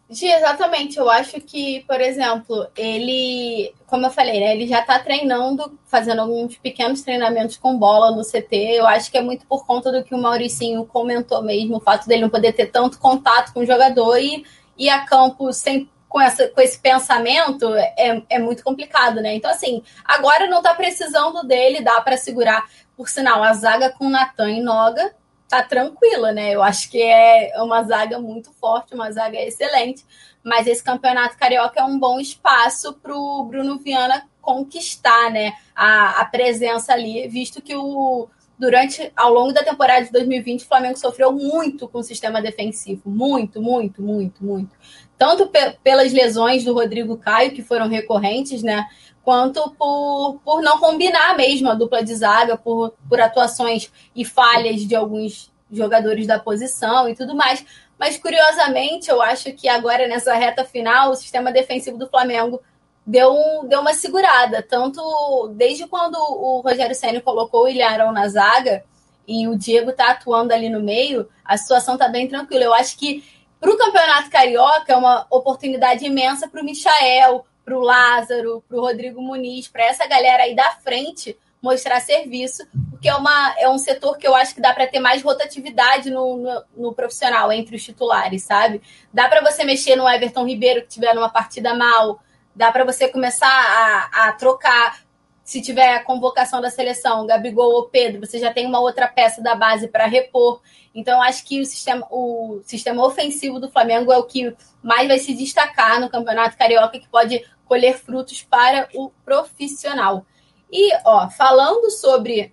Gi, exatamente. Eu acho que, por exemplo, ele, como eu falei, né, ele já está treinando, fazendo alguns pequenos treinamentos com bola no CT. Eu acho que é muito por conta do que o Mauricinho comentou mesmo, o fato dele não poder ter tanto contato com o jogador e ir a campo sem com, essa, com esse pensamento é, é muito complicado, né? Então, assim, agora não está precisando dele, dá para segurar. Por sinal, a zaga com Natan e Noga tá tranquila, né? Eu acho que é uma zaga muito forte, uma zaga excelente. Mas esse campeonato carioca é um bom espaço para o Bruno Viana conquistar, né? A, a presença ali, visto que o durante ao longo da temporada de 2020 o Flamengo sofreu muito com o sistema defensivo, muito, muito, muito, muito. Tanto pe pelas lesões do Rodrigo Caio que foram recorrentes, né? Quanto por, por não combinar mesmo a dupla de zaga, por, por atuações e falhas de alguns jogadores da posição e tudo mais. Mas, curiosamente, eu acho que agora, nessa reta final, o sistema defensivo do Flamengo deu, um, deu uma segurada. Tanto desde quando o Rogério Senna colocou o Ilharão na zaga e o Diego tá atuando ali no meio, a situação tá bem tranquila. Eu acho que para o Campeonato Carioca é uma oportunidade imensa para o Michael, para o Lázaro, para o Rodrigo Muniz, para essa galera aí da frente mostrar serviço, porque é, uma, é um setor que eu acho que dá para ter mais rotatividade no, no, no, profissional entre os titulares, sabe? Dá para você mexer no Everton Ribeiro que tiver numa partida mal, dá para você começar a, a trocar. Se tiver a convocação da seleção, Gabigol ou Pedro, você já tem uma outra peça da base para repor. Então, acho que o sistema, o sistema ofensivo do Flamengo é o que mais vai se destacar no Campeonato Carioca, que pode colher frutos para o profissional. E, ó, falando sobre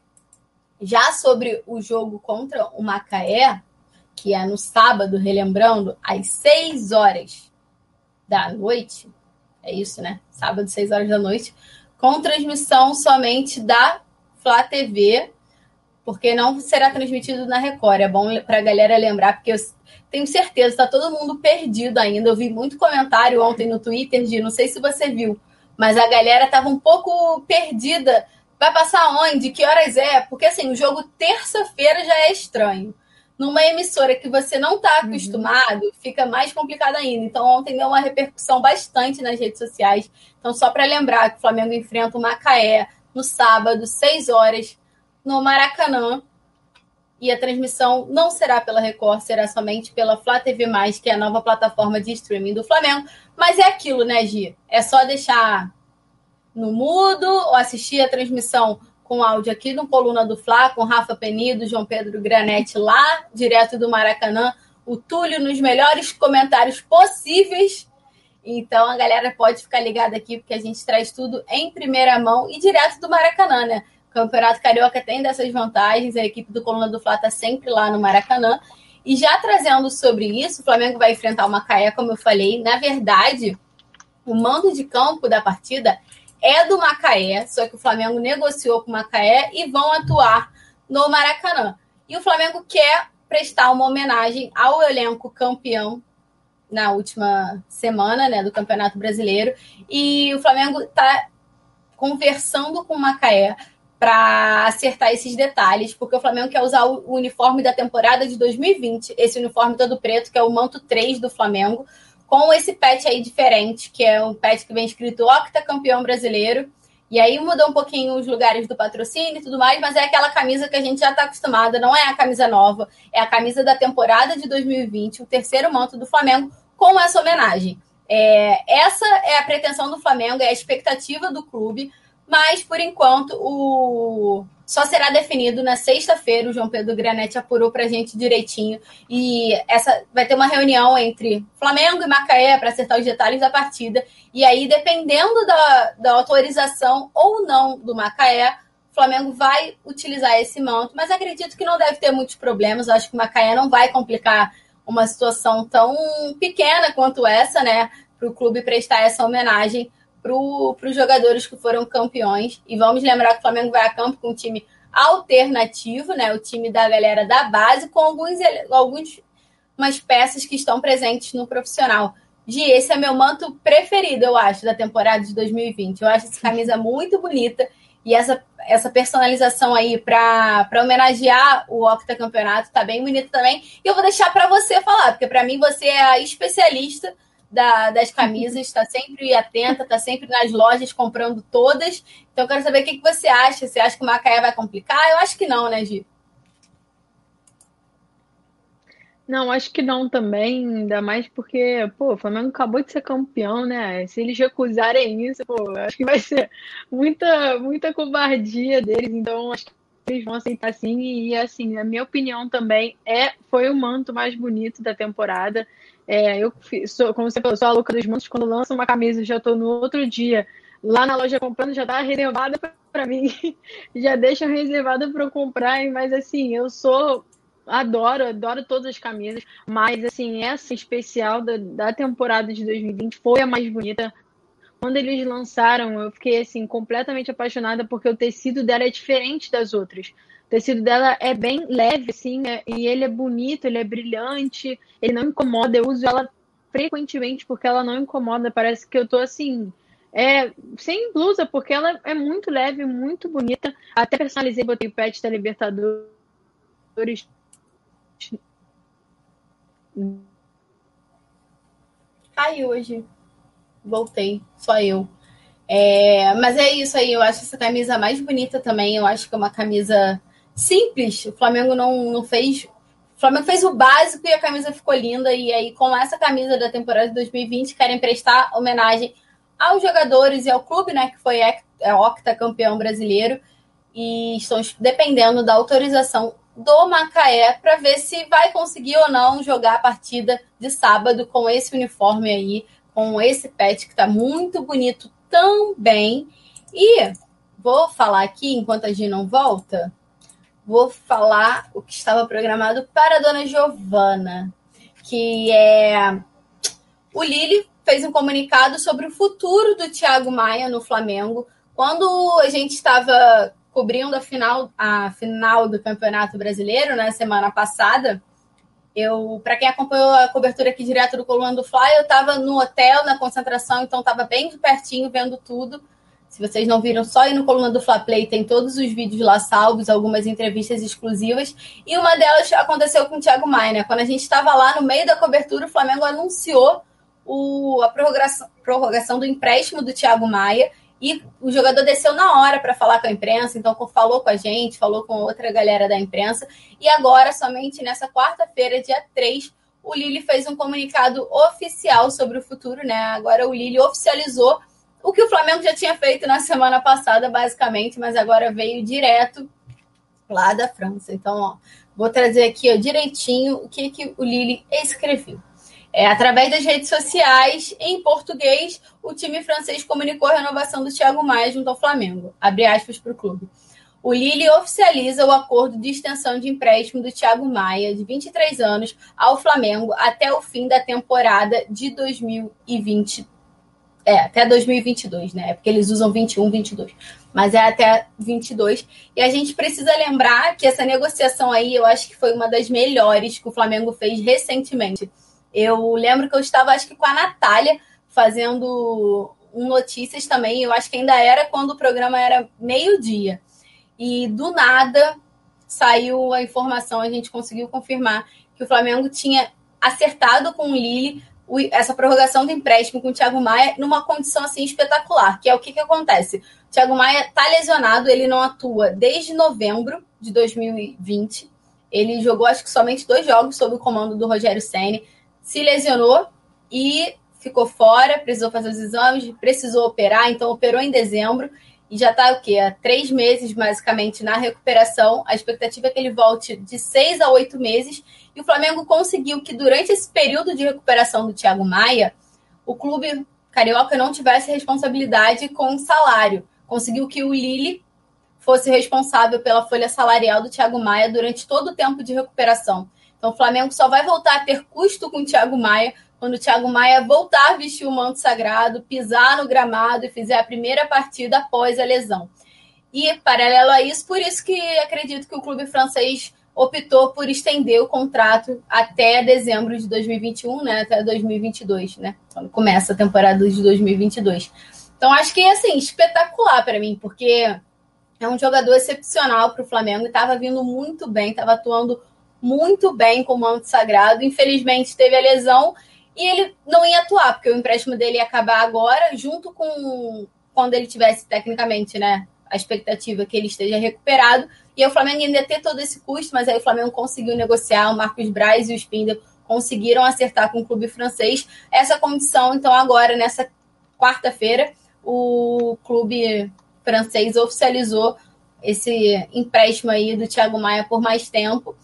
já sobre o jogo contra o Macaé, que é no sábado, relembrando, às 6 horas da noite, é isso, né? Sábado, 6 horas da noite, com transmissão somente da Flá TV, porque não será transmitido na Record. É bom para a galera lembrar, porque eu tenho certeza, está todo mundo perdido ainda. Eu vi muito comentário ontem no Twitter de, não sei se você viu, mas a galera estava um pouco perdida. Vai passar onde? Que horas é? Porque assim, o jogo terça-feira já é estranho. Numa emissora que você não está uhum. acostumado, uhum. fica mais complicado ainda. Então, ontem deu uma repercussão bastante nas redes sociais. Então, só para lembrar que o Flamengo enfrenta o Macaé no sábado, 6 horas, no Maracanã. E a transmissão não será pela Record, será somente pela Flá TV, que é a nova plataforma de streaming do Flamengo. Mas é aquilo, né, Gi? É só deixar no mudo ou assistir a transmissão com áudio aqui no Coluna do Fla, com Rafa Penido, João Pedro Granete lá, direto do Maracanã, o Túlio nos melhores comentários possíveis. Então a galera pode ficar ligada aqui, porque a gente traz tudo em primeira mão e direto do Maracanã, né? Campeonato Carioca tem dessas vantagens, a equipe do Coluna do Fla está sempre lá no Maracanã. E já trazendo sobre isso, o Flamengo vai enfrentar o Macaé, como eu falei. Na verdade, o mando de campo da partida é do Macaé, só que o Flamengo negociou com o Macaé e vão atuar no Maracanã. E o Flamengo quer prestar uma homenagem ao elenco campeão na última semana né, do Campeonato Brasileiro. E o Flamengo está conversando com o Macaé para acertar esses detalhes, porque o Flamengo quer usar o uniforme da temporada de 2020, esse uniforme todo preto, que é o manto 3 do Flamengo, com esse pet aí diferente, que é um pet que vem escrito Octa Campeão Brasileiro. E aí mudou um pouquinho os lugares do patrocínio e tudo mais, mas é aquela camisa que a gente já está acostumada, não é a camisa nova, é a camisa da temporada de 2020, o terceiro manto do Flamengo, com essa homenagem. É, essa é a pretensão do Flamengo, é a expectativa do clube, mas por enquanto o só será definido na sexta-feira. O João Pedro Granete apurou para a gente direitinho e essa vai ter uma reunião entre Flamengo e Macaé para acertar os detalhes da partida. E aí, dependendo da, da autorização ou não do Macaé, o Flamengo vai utilizar esse manto, mas acredito que não deve ter muitos problemas. Acho que o Macaé não vai complicar uma situação tão pequena quanto essa, né? Para o clube prestar essa homenagem para os jogadores que foram campeões. E vamos lembrar que o Flamengo vai a campo com um time alternativo, né? O time da galera da base, com alguns, alguns umas peças que estão presentes no profissional. Gi, esse é meu manto preferido, eu acho, da temporada de 2020. Eu acho essa camisa muito bonita e essa, essa personalização aí para homenagear o octacampeonato tá bem bonita também. E eu vou deixar para você falar, porque para mim você é a especialista da, das camisas, está sempre atenta, está sempre nas lojas comprando todas. Então eu quero saber o que, que você acha. Você acha que o Macaé vai complicar? Eu acho que não, né, Gi? Não, acho que não também, ainda mais porque, pô, o Flamengo acabou de ser campeão, né? Se eles recusarem isso, pô, acho que vai ser muita, muita covardia deles, então acho que eles vão aceitar sim. E assim, a minha opinião também é foi o manto mais bonito da temporada. É, eu sou, como você falou, sou a louca dos mantos, quando lança uma camisa, já tô no outro dia lá na loja comprando, já tá reservada para mim, já deixa reservada para eu comprar, mas assim, eu sou adoro, adoro todas as camisas, mas assim, essa especial da, da temporada de 2020 foi a mais bonita. Quando eles lançaram, eu fiquei assim completamente apaixonada porque o tecido dela é diferente das outras. Tecido dela é bem leve, assim, né? e ele é bonito, ele é brilhante, ele não incomoda. Eu uso ela frequentemente porque ela não incomoda. Parece que eu tô assim, é, sem blusa, porque ela é muito leve, muito bonita. Até personalizei, botei o pet da Libertadores Caiu hoje. Voltei, só eu. É, mas é isso aí, eu acho essa camisa mais bonita também. Eu acho que é uma camisa simples. O Flamengo não, não fez. O Flamengo fez o básico e a camisa ficou linda. E aí, com essa camisa da temporada de 2020, querem prestar homenagem aos jogadores e ao clube, né? Que foi é, octa campeão brasileiro. E estão dependendo da autorização do Macaé para ver se vai conseguir ou não jogar a partida de sábado com esse uniforme aí, com esse pet que está muito bonito também. E vou falar aqui, enquanto a Gi não volta, vou falar o que estava programado para a dona Giovana, que é o Lili fez um comunicado sobre o futuro do Thiago Maia no Flamengo. Quando a gente estava cobrindo a final, a final do Campeonato Brasileiro na né, semana passada. Eu, para quem acompanhou a cobertura aqui direto do Coluna do Fly, eu estava no hotel, na concentração, então estava bem de pertinho vendo tudo. Se vocês não viram, só ir no Coluna do Fla Play, tem todos os vídeos lá salvos, algumas entrevistas exclusivas. E uma delas aconteceu com o Thiago Maia, né? Quando a gente estava lá no meio da cobertura, o Flamengo anunciou o, a prorrogação, prorrogação do empréstimo do Thiago Maia. E o jogador desceu na hora para falar com a imprensa, então falou com a gente, falou com outra galera da imprensa. E agora, somente nessa quarta-feira, dia 3, o Lili fez um comunicado oficial sobre o futuro, né? Agora o Lili oficializou o que o Flamengo já tinha feito na semana passada, basicamente, mas agora veio direto lá da França. Então, ó, vou trazer aqui ó, direitinho o que, que o Lille escreveu. É, através das redes sociais, em português, o time francês comunicou a renovação do Thiago Maia junto ao Flamengo. Abre aspas para o clube. O Lille oficializa o acordo de extensão de empréstimo do Thiago Maia, de 23 anos, ao Flamengo até o fim da temporada de 2020. É, até 2022, né? É porque eles usam 21, 22. Mas é até 22. E a gente precisa lembrar que essa negociação aí, eu acho que foi uma das melhores que o Flamengo fez recentemente eu lembro que eu estava, acho que com a Natália, fazendo um notícias também. Eu acho que ainda era quando o programa era meio-dia. E do nada saiu a informação, a gente conseguiu confirmar que o Flamengo tinha acertado com o Lille essa prorrogação do empréstimo com o Thiago Maia numa condição assim espetacular, que é o que, que acontece. O Thiago Maia está lesionado, ele não atua desde novembro de 2020. Ele jogou acho que somente dois jogos sob o comando do Rogério Ceni se lesionou e ficou fora, precisou fazer os exames, precisou operar, então operou em dezembro e já está o quê? Há três meses, basicamente, na recuperação. A expectativa é que ele volte de seis a oito meses. E o Flamengo conseguiu que, durante esse período de recuperação do Thiago Maia, o clube carioca não tivesse responsabilidade com o salário. Conseguiu que o Lille fosse responsável pela folha salarial do Thiago Maia durante todo o tempo de recuperação. Então o Flamengo só vai voltar a ter custo com o Thiago Maia quando o Thiago Maia voltar a vestir o manto sagrado, pisar no gramado e fizer a primeira partida após a lesão. E, paralelo a isso, por isso que acredito que o clube francês optou por estender o contrato até dezembro de 2021, né, até 2022, né, quando começa a temporada de 2022. Então, acho que é, assim, espetacular para mim, porque é um jogador excepcional para o Flamengo e estava vindo muito bem, estava atuando muito bem com o manto sagrado. Infelizmente, teve a lesão e ele não ia atuar, porque o empréstimo dele ia acabar agora, junto com quando ele tivesse tecnicamente, né? A expectativa que ele esteja recuperado. E o Flamengo ainda ia ter todo esse custo, mas aí o Flamengo conseguiu negociar, o Marcos Braz e o Spindle conseguiram acertar com o clube francês essa condição. Então, agora, nessa quarta-feira, o clube francês oficializou esse empréstimo aí do Thiago Maia por mais tempo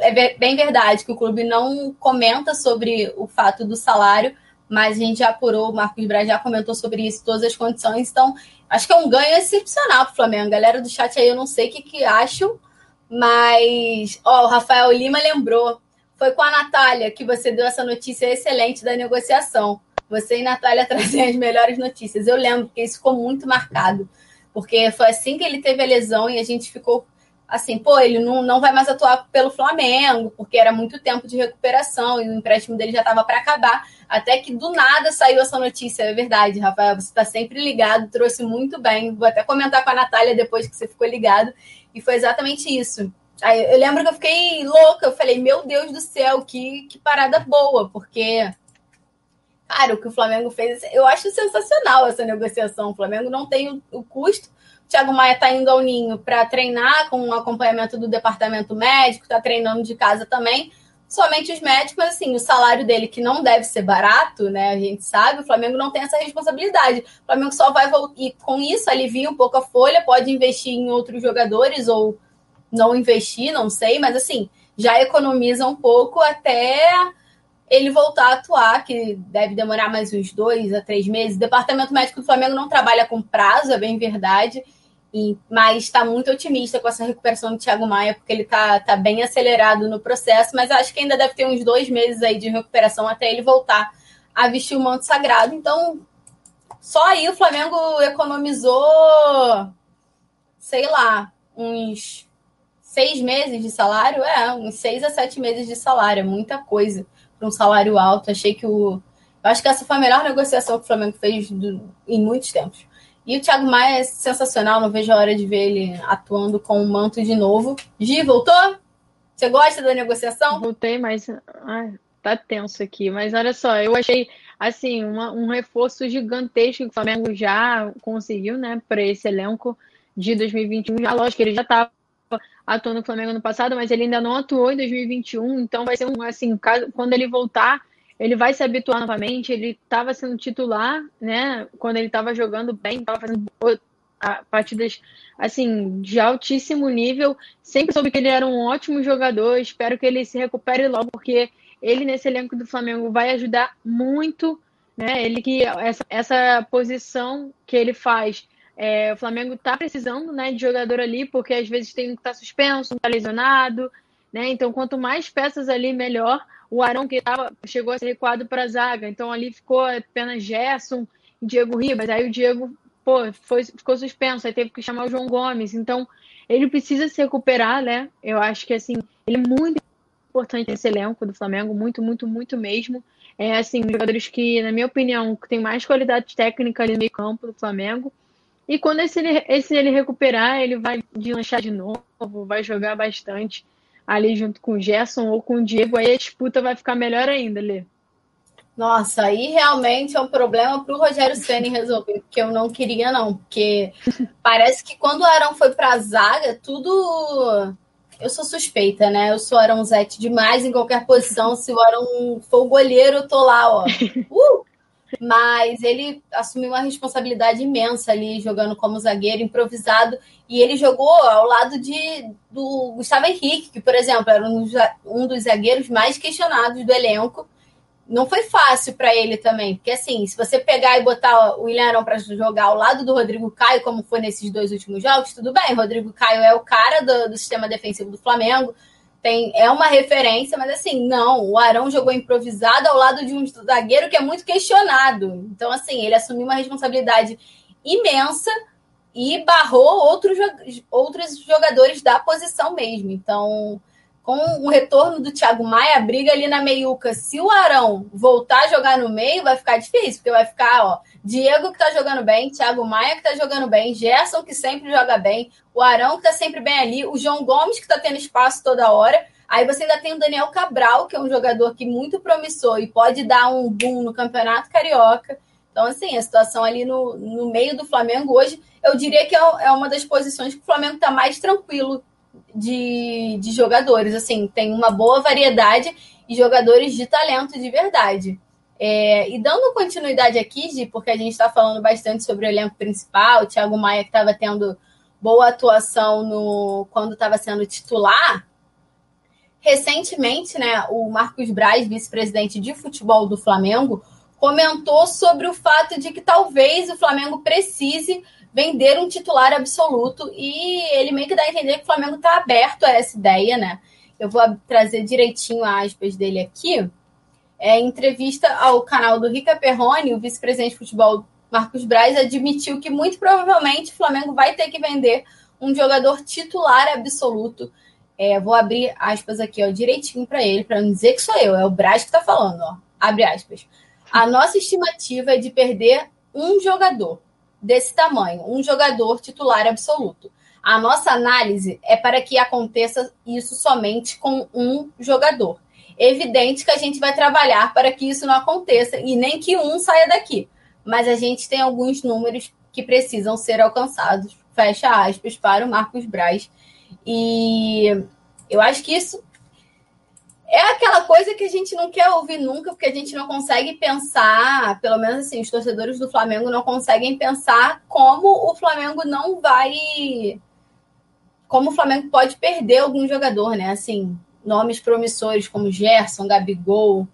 é bem verdade que o clube não comenta sobre o fato do salário, mas a gente já apurou, o Marcos Braz já comentou sobre isso, todas as condições. Então, acho que é um ganho excepcional para o Flamengo. Galera do chat aí, eu não sei o que, que acham, mas ó, o Rafael Lima lembrou. Foi com a Natália que você deu essa notícia excelente da negociação. Você e Natália trazem as melhores notícias. Eu lembro, porque isso ficou muito marcado. Porque foi assim que ele teve a lesão e a gente ficou assim, pô, ele não, não vai mais atuar pelo Flamengo, porque era muito tempo de recuperação e o empréstimo dele já estava para acabar. Até que do nada saiu essa notícia. É verdade, Rafael, você está sempre ligado, trouxe muito bem. Vou até comentar com a Natália depois que você ficou ligado. E foi exatamente isso. Aí eu lembro que eu fiquei louca, eu falei, meu Deus do céu, que, que parada boa, porque. Cara, o que o Flamengo fez, eu acho sensacional essa negociação. O Flamengo não tem o, o custo, Thiago Maia está indo ao Ninho para treinar com o acompanhamento do departamento médico, está treinando de casa também. Somente os médicos, assim, o salário dele, que não deve ser barato, né? A gente sabe, o Flamengo não tem essa responsabilidade. O Flamengo só vai e com isso alivia um pouco a folha, pode investir em outros jogadores ou não investir, não sei, mas assim, já economiza um pouco até ele voltar a atuar, que deve demorar mais uns dois a três meses. O departamento médico do Flamengo não trabalha com prazo, é bem verdade. E, mas está muito otimista com essa recuperação do Thiago Maia, porque ele está tá bem acelerado no processo, mas acho que ainda deve ter uns dois meses aí de recuperação até ele voltar a vestir o manto sagrado. Então, só aí o Flamengo economizou, sei lá, uns seis meses de salário, é, uns seis a sete meses de salário, é muita coisa para um salário alto. Achei que o. Eu acho que essa foi a melhor negociação que o Flamengo fez do, em muitos tempos. E o Thiago Maia é sensacional, não vejo a hora de ver ele atuando com o manto de novo. Gi, voltou? Você gosta da negociação? Voltei, mas ai, tá tenso aqui. Mas olha só, eu achei assim uma, um reforço gigantesco que o Flamengo já conseguiu, né, para esse elenco de 2021. Já, lógico, ele já estava atuando no Flamengo no passado, mas ele ainda não atuou em 2021, então vai ser um assim, quando ele voltar, ele vai se habituar novamente. Ele estava sendo titular, né? Quando ele estava jogando bem, estava fazendo partidas assim de altíssimo nível. Sempre soube que ele era um ótimo jogador. Espero que ele se recupere logo, porque ele nesse elenco do Flamengo vai ajudar muito, né? Ele que essa, essa posição que ele faz. É, o Flamengo está precisando né, de jogador ali, porque às vezes tem um que está suspenso, um está lesionado, né? Então, quanto mais peças ali, melhor. O Arão que tava, chegou a ser recuado para a zaga, então ali ficou apenas Gerson Diego Ribas. Aí o Diego pô, foi, ficou suspenso, aí teve que chamar o João Gomes. Então, ele precisa se recuperar, né? Eu acho que assim, ele é muito importante nesse elenco do Flamengo, muito, muito, muito mesmo. É assim, jogadores que, na minha opinião, tem mais qualidade técnica ali no meio campo do Flamengo. E quando esse ele, esse ele recuperar, ele vai deslanchar de novo, vai jogar bastante ali junto com o Gerson ou com o Diego, aí a disputa vai ficar melhor ainda, Lê. Nossa, aí realmente é um problema para o Rogério Ceni resolver, porque eu não queria não, porque parece que quando o Arão foi para a zaga, tudo eu sou suspeita, né? Eu sou Arãozete demais em qualquer posição. Se o Arão for o goleiro, eu tô lá, ó. Uh! Mas ele assumiu uma responsabilidade imensa ali, jogando como zagueiro improvisado, e ele jogou ao lado de, do Gustavo Henrique, que, por exemplo, era um, um dos zagueiros mais questionados do elenco. Não foi fácil para ele também, porque assim, se você pegar e botar o William Arão para jogar ao lado do Rodrigo Caio, como foi nesses dois últimos jogos, tudo bem. Rodrigo Caio é o cara do, do sistema defensivo do Flamengo, tem, é uma referência, mas assim, não, o Arão jogou improvisado ao lado de um zagueiro que é muito questionado. Então, assim, ele assumiu uma responsabilidade imensa e barrou outros, outros jogadores da posição mesmo. Então, com o retorno do Thiago Maia, briga ali na meiuca, se o Arão voltar a jogar no meio, vai ficar difícil, porque vai ficar, ó, Diego que tá jogando bem, Thiago Maia que tá jogando bem, Gerson que sempre joga bem, o Arão que tá sempre bem ali, o João Gomes que tá tendo espaço toda hora. Aí você ainda tem o Daniel Cabral, que é um jogador que muito promissor e pode dar um boom no Campeonato Carioca. Então, assim, a situação ali no, no meio do Flamengo hoje, eu diria que é, é uma das posições que o Flamengo está mais tranquilo de, de jogadores. Assim, tem uma boa variedade e jogadores de talento de verdade. É, e dando continuidade aqui, Gi, porque a gente está falando bastante sobre o elenco principal, o Thiago Maia que estava tendo boa atuação no quando estava sendo titular. Recentemente, né, o Marcos Braz, vice-presidente de futebol do Flamengo, comentou sobre o fato de que talvez o Flamengo precise vender um titular absoluto e ele meio que dá a entender que o Flamengo está aberto a essa ideia, né? Eu vou trazer direitinho aspas dele aqui. É, em entrevista ao canal do Rica Perrone, o vice-presidente de futebol Marcos Braz admitiu que muito provavelmente o Flamengo vai ter que vender um jogador titular absoluto. É, vou abrir aspas aqui ó, direitinho para ele, para não dizer que sou eu, é o Braz que está falando. Ó. Abre aspas. A nossa estimativa é de perder um jogador desse tamanho, um jogador titular absoluto. A nossa análise é para que aconteça isso somente com um jogador. Evidente que a gente vai trabalhar para que isso não aconteça e nem que um saia daqui. Mas a gente tem alguns números que precisam ser alcançados. Fecha aspas para o Marcos Braz. E eu acho que isso é aquela coisa que a gente não quer ouvir nunca, porque a gente não consegue pensar, pelo menos assim, os torcedores do Flamengo não conseguem pensar como o Flamengo não vai. Como o Flamengo pode perder algum jogador, né? Assim, nomes promissores como Gerson, Gabigol,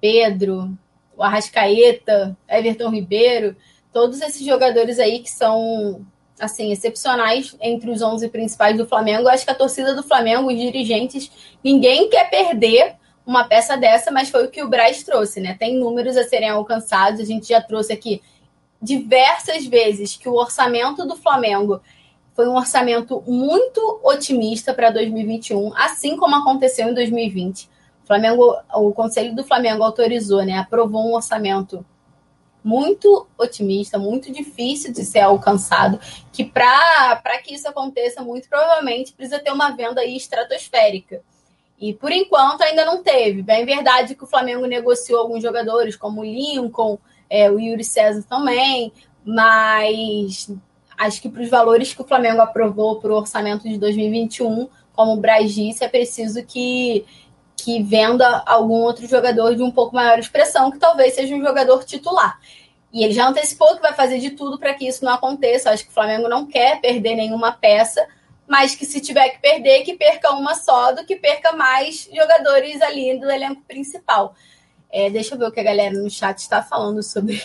Pedro, o Arrascaeta, Everton Ribeiro, todos esses jogadores aí que são assim, excepcionais entre os 11 principais do Flamengo. Eu acho que a torcida do Flamengo, os dirigentes, ninguém quer perder uma peça dessa, mas foi o que o Braz trouxe, né? Tem números a serem alcançados. A gente já trouxe aqui diversas vezes que o orçamento do Flamengo foi um orçamento muito otimista para 2021, assim como aconteceu em 2020. O Flamengo, o Conselho do Flamengo autorizou, né? Aprovou um orçamento muito otimista, muito difícil de ser alcançado, que para que isso aconteça, muito provavelmente precisa ter uma venda estratosférica. E por enquanto ainda não teve. Bem verdade que o Flamengo negociou alguns jogadores, como o Lincoln, é, o Yuri César também, mas acho que para os valores que o Flamengo aprovou para o orçamento de 2021, como o Braz disse, é preciso que que venda algum outro jogador de um pouco maior expressão, que talvez seja um jogador titular. E ele já antecipou que vai fazer de tudo para que isso não aconteça. Acho que o Flamengo não quer perder nenhuma peça, mas que se tiver que perder, que perca uma só, do que perca mais jogadores ali do elenco principal. É, deixa eu ver o que a galera no chat está falando sobre.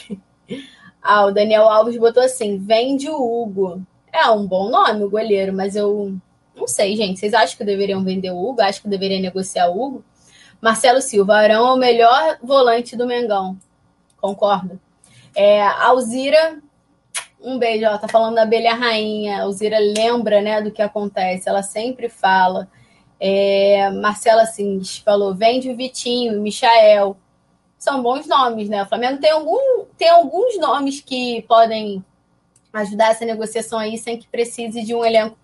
ah, o Daniel Alves botou assim: vende o Hugo. É um bom nome, o goleiro, mas eu não sei, gente. Vocês acham que deveriam vender o Hugo? Acho que deveria negociar o Hugo? Marcelo Silva, Arão é o melhor volante do Mengão. Concordo. É, Alzira, um beijo, ela tá falando da abelha rainha. A Alzira lembra, né, do que acontece. Ela sempre fala. É, Marcela Sins falou: vende o Vitinho, Michael. São bons nomes, né? O Flamengo tem, algum, tem alguns nomes que podem ajudar essa negociação aí sem que precise de um elenco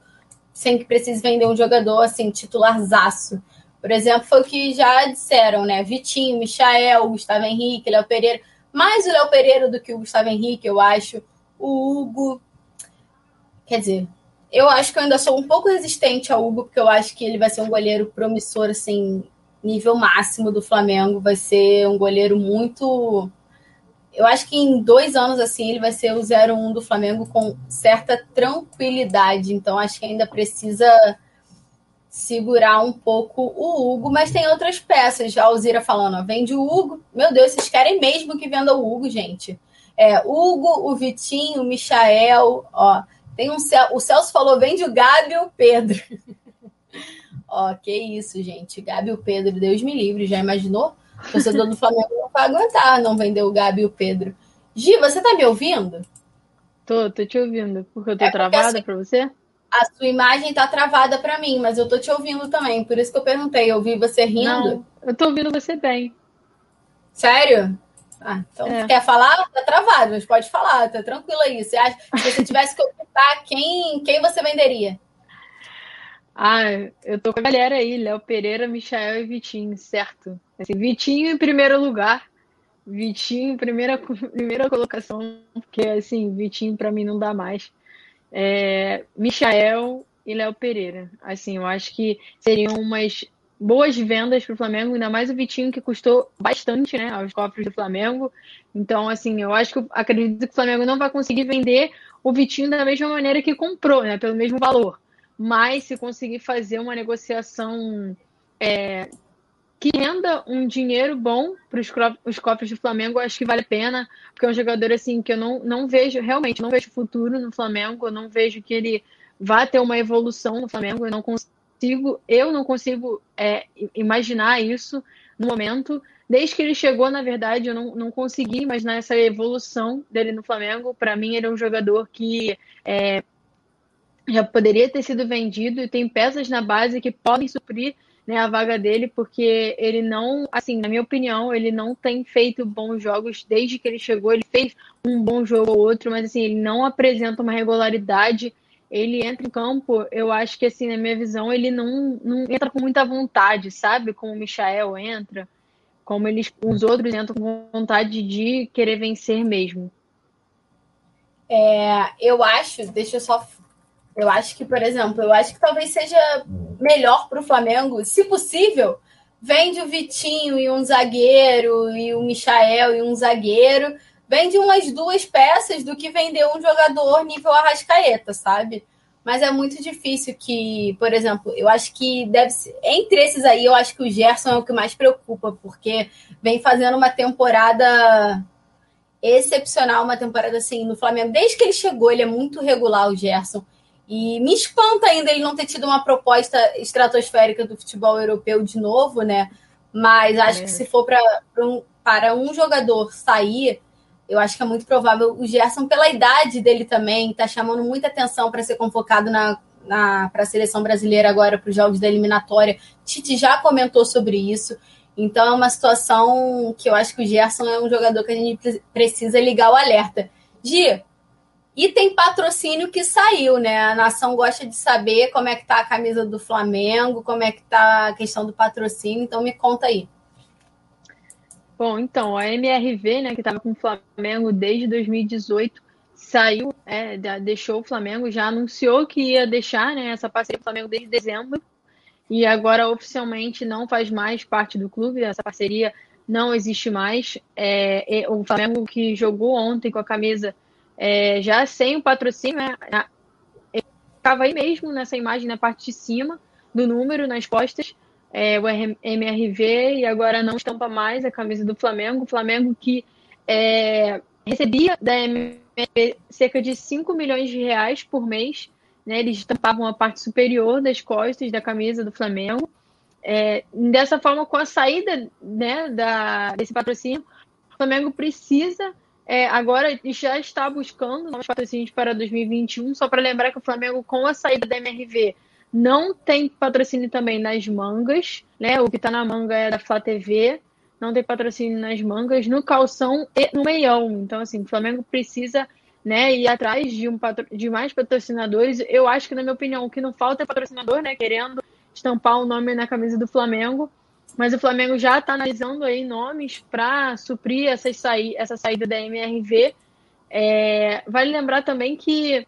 sem que precise vender um jogador assim, titularzaço. Por exemplo, foi o que já disseram, né? Vitinho, Michael, Gustavo Henrique, Léo Pereira. Mais o Léo Pereira do que o Gustavo Henrique, eu acho. O Hugo. Quer dizer, eu acho que eu ainda sou um pouco resistente ao Hugo, porque eu acho que ele vai ser um goleiro promissor, assim, nível máximo do Flamengo. Vai ser um goleiro muito eu acho que em dois anos assim ele vai ser o 0-1 do Flamengo com certa tranquilidade. Então acho que ainda precisa segurar um pouco o Hugo, mas tem outras peças. Já a Alzira falando, ó, vende o Hugo. Meu Deus, vocês querem mesmo que venda o Hugo, gente? É, Hugo, o Vitinho, o Michael, ó. Tem um o Celso falou, vende o Gabi e o Pedro. ó, que isso, gente. Gabi e o Pedro, Deus me livre, já imaginou? O torcedor do Flamengo não vai aguentar não vender o Gabi e o Pedro. Gi, você tá me ouvindo? Tô, tô te ouvindo. Porque eu tô é travada sua, pra você? A sua imagem tá travada pra mim, mas eu tô te ouvindo também. Por isso que eu perguntei. Eu ouvi você rindo. Não, eu tô ouvindo você bem. Sério? Ah, então é. quer falar? Tá travado, mas pode falar, tá tranquilo aí. Você acha, se você tivesse que optar, quem, quem você venderia? Ah, eu tô com a galera aí, Léo Pereira, Michael e Vitinho, certo? Assim, Vitinho em primeiro lugar. Vitinho em primeira, primeira colocação, porque assim, Vitinho para mim não dá mais. É, Michael e Léo Pereira. Assim, eu acho que seriam umas boas vendas para o Flamengo, ainda mais o Vitinho que custou bastante, né, aos cofres do Flamengo. Então, assim, eu acho que acredito que o Flamengo não vai conseguir vender o Vitinho da mesma maneira que comprou, né, pelo mesmo valor mas se conseguir fazer uma negociação é, que renda um dinheiro bom para os cofres do Flamengo, acho que vale a pena, porque é um jogador assim que eu não, não vejo, realmente, não vejo futuro no Flamengo, eu não vejo que ele vá ter uma evolução no Flamengo, eu não consigo, eu não consigo é, imaginar isso no momento. Desde que ele chegou, na verdade, eu não, não consegui imaginar essa evolução dele no Flamengo. Para mim, ele é um jogador que é, já poderia ter sido vendido e tem peças na base que podem suprir né, a vaga dele, porque ele não, assim, na minha opinião, ele não tem feito bons jogos desde que ele chegou. Ele fez um bom jogo ou outro, mas assim, ele não apresenta uma regularidade. Ele entra em campo, eu acho que assim, na minha visão, ele não, não entra com muita vontade, sabe? Como o Michael entra, como eles, os outros entram com vontade de querer vencer mesmo. É, eu acho, deixa eu só eu acho que, por exemplo, eu acho que talvez seja melhor para o Flamengo, se possível, vende o Vitinho e um zagueiro, e o Michael e um zagueiro, vende umas duas peças do que vender um jogador nível Arrascaeta, sabe? Mas é muito difícil que, por exemplo, eu acho que deve ser. Entre esses aí, eu acho que o Gerson é o que mais preocupa, porque vem fazendo uma temporada excepcional, uma temporada assim no Flamengo. Desde que ele chegou, ele é muito regular, o Gerson. E me espanta ainda ele não ter tido uma proposta estratosférica do futebol europeu de novo, né? Mas acho é. que se for pra, pra um, para um jogador sair, eu acho que é muito provável o Gerson, pela idade dele também, tá chamando muita atenção para ser convocado na, na, para a seleção brasileira agora para os jogos da eliminatória. Tite já comentou sobre isso. Então é uma situação que eu acho que o Gerson é um jogador que a gente precisa ligar o alerta. Gia, e tem patrocínio que saiu, né? A nação gosta de saber como é que tá a camisa do Flamengo, como é que tá a questão do patrocínio, então me conta aí. Bom, então, a MRV, né, que estava com o Flamengo desde 2018, saiu, é, deixou o Flamengo, já anunciou que ia deixar né, essa parceria do Flamengo desde dezembro. e agora oficialmente não faz mais parte do clube, essa parceria não existe mais. É, o Flamengo que jogou ontem com a camisa é, já sem o patrocínio, né, estava aí mesmo nessa imagem na parte de cima do número, nas costas, é, o MRV, e agora não estampa mais a camisa do Flamengo. O Flamengo que é, recebia da MRV cerca de 5 milhões de reais por mês. Né, eles estampavam a parte superior das costas da camisa do Flamengo. É, dessa forma, com a saída né, da, desse patrocínio, o Flamengo precisa é, agora já está buscando novos patrocínios para 2021. Só para lembrar que o Flamengo, com a saída da MRV, não tem patrocínio também nas mangas, né? O que está na manga é da Flá TV, não tem patrocínio nas mangas, no calção e no meião. Então, assim, o Flamengo precisa né, ir atrás de, um patro... de mais patrocinadores. Eu acho que, na minha opinião, o que não falta é patrocinador, né? Querendo estampar o nome na camisa do Flamengo. Mas o Flamengo já está analisando aí nomes para suprir essa, saí essa saída da MRV. É... Vale lembrar também que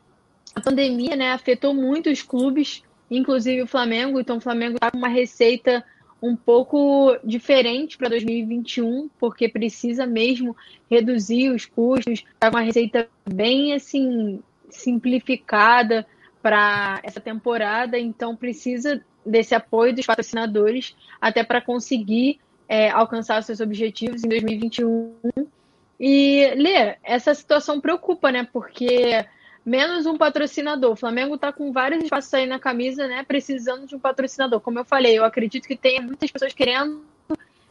a pandemia né, afetou muito os clubes inclusive o Flamengo. Então, o Flamengo está com uma receita um pouco diferente para 2021, porque precisa mesmo reduzir os custos. Está com uma receita bem assim simplificada para essa temporada, então precisa desse apoio dos patrocinadores até para conseguir é, alcançar seus objetivos em 2021. E, Lê, essa situação preocupa, né? Porque menos um patrocinador. O Flamengo está com vários espaços aí na camisa, né? Precisando de um patrocinador. Como eu falei, eu acredito que tem muitas pessoas querendo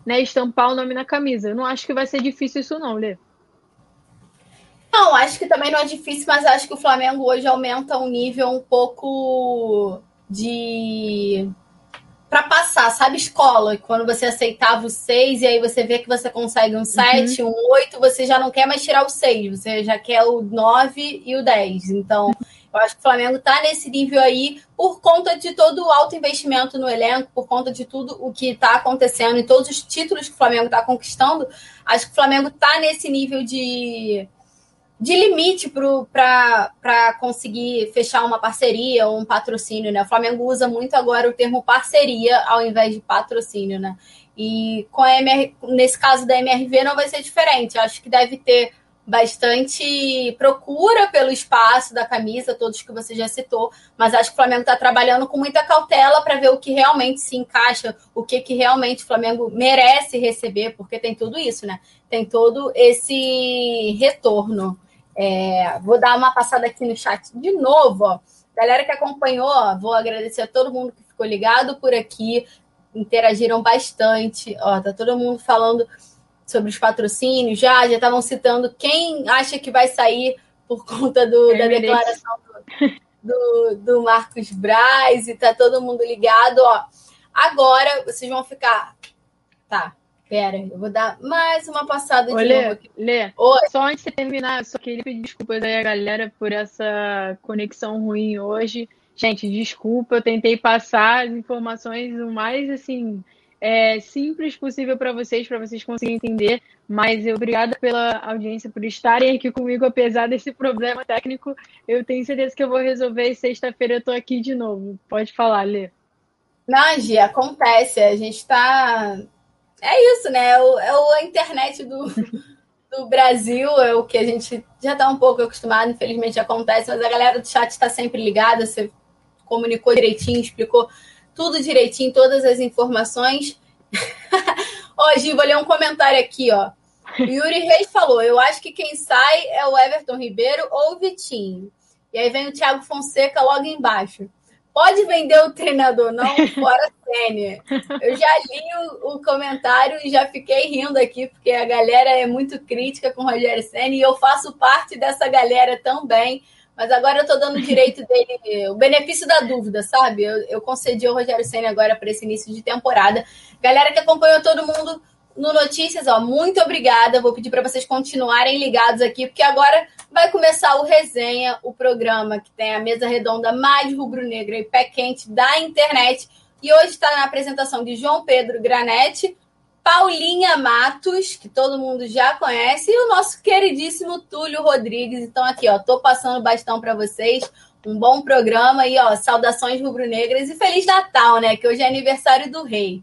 né, estampar o nome na camisa. Eu não acho que vai ser difícil isso, não, Lê. Não, acho que também não é difícil, mas acho que o Flamengo hoje aumenta um nível um pouco de para passar, sabe, escola, quando você aceitava o 6 e aí você vê que você consegue um 7, uhum. um 8, você já não quer mais tirar o 6, você já quer o 9 e o 10. Então, eu acho que o Flamengo está nesse nível aí por conta de todo o alto investimento no elenco, por conta de tudo o que está acontecendo e todos os títulos que o Flamengo está conquistando. Acho que o Flamengo está nesse nível de de limite para conseguir fechar uma parceria ou um patrocínio, né? O Flamengo usa muito agora o termo parceria ao invés de patrocínio, né? E com a MR, nesse caso da MRV não vai ser diferente. Eu acho que deve ter bastante procura pelo espaço da camisa, todos que você já citou, mas acho que o Flamengo está trabalhando com muita cautela para ver o que realmente se encaixa, o que, que realmente o Flamengo merece receber, porque tem tudo isso, né? Tem todo esse retorno. É, vou dar uma passada aqui no chat de novo. Ó. Galera que acompanhou, ó, vou agradecer a todo mundo que ficou ligado por aqui, interagiram bastante. Ó, tá todo mundo falando sobre os patrocínios já, já estavam citando quem acha que vai sair por conta do, da declaração do, do, do, Marcos Braz, e tá todo mundo ligado. Ó. Agora vocês vão ficar. Tá, Pera, eu vou dar mais uma passada de Lê, novo aqui. Lê, Oi. só antes de terminar, só queria pedir desculpas aí a galera por essa conexão ruim hoje. Gente, desculpa, eu tentei passar as informações o mais assim é, simples possível para vocês, para vocês conseguirem entender. Mas obrigada pela audiência, por estarem aqui comigo, apesar desse problema técnico. Eu tenho certeza que eu vou resolver e sexta-feira eu estou aqui de novo. Pode falar, Lê. Não, Gi, acontece. A gente está é isso, né? É, o, é a internet do, do Brasil, é o que a gente já está um pouco acostumado, infelizmente acontece, mas a galera do chat está sempre ligada, você comunicou direitinho, explicou tudo direitinho, todas as informações. ó, Gi, vou ler um comentário aqui, ó. Yuri Reis falou: Eu acho que quem sai é o Everton Ribeiro ou o Vitinho. E aí vem o Thiago Fonseca logo embaixo. Pode vender o treinador, não fora Sênior. Eu já li o, o, comentário e já fiquei rindo aqui, porque a galera é muito crítica com o Rogério Senna e eu faço parte dessa galera também. Mas agora eu tô dando o direito dele, o benefício da dúvida, sabe? Eu, eu concedi ao Rogério Senna agora para esse início de temporada. Galera que acompanhou todo mundo no Notícias, ó, muito obrigada. Vou pedir para vocês continuarem ligados aqui, porque agora vai começar o Resenha, o programa que tem a mesa redonda mais rubro-negra e pé quente da internet. E hoje está na apresentação de João Pedro Granete, Paulinha Matos, que todo mundo já conhece, e o nosso queridíssimo Túlio Rodrigues. Então, aqui, ó, tô passando o bastão para vocês. um bom programa e ó, saudações rubro-negras e feliz Natal, né? Que hoje é aniversário do rei.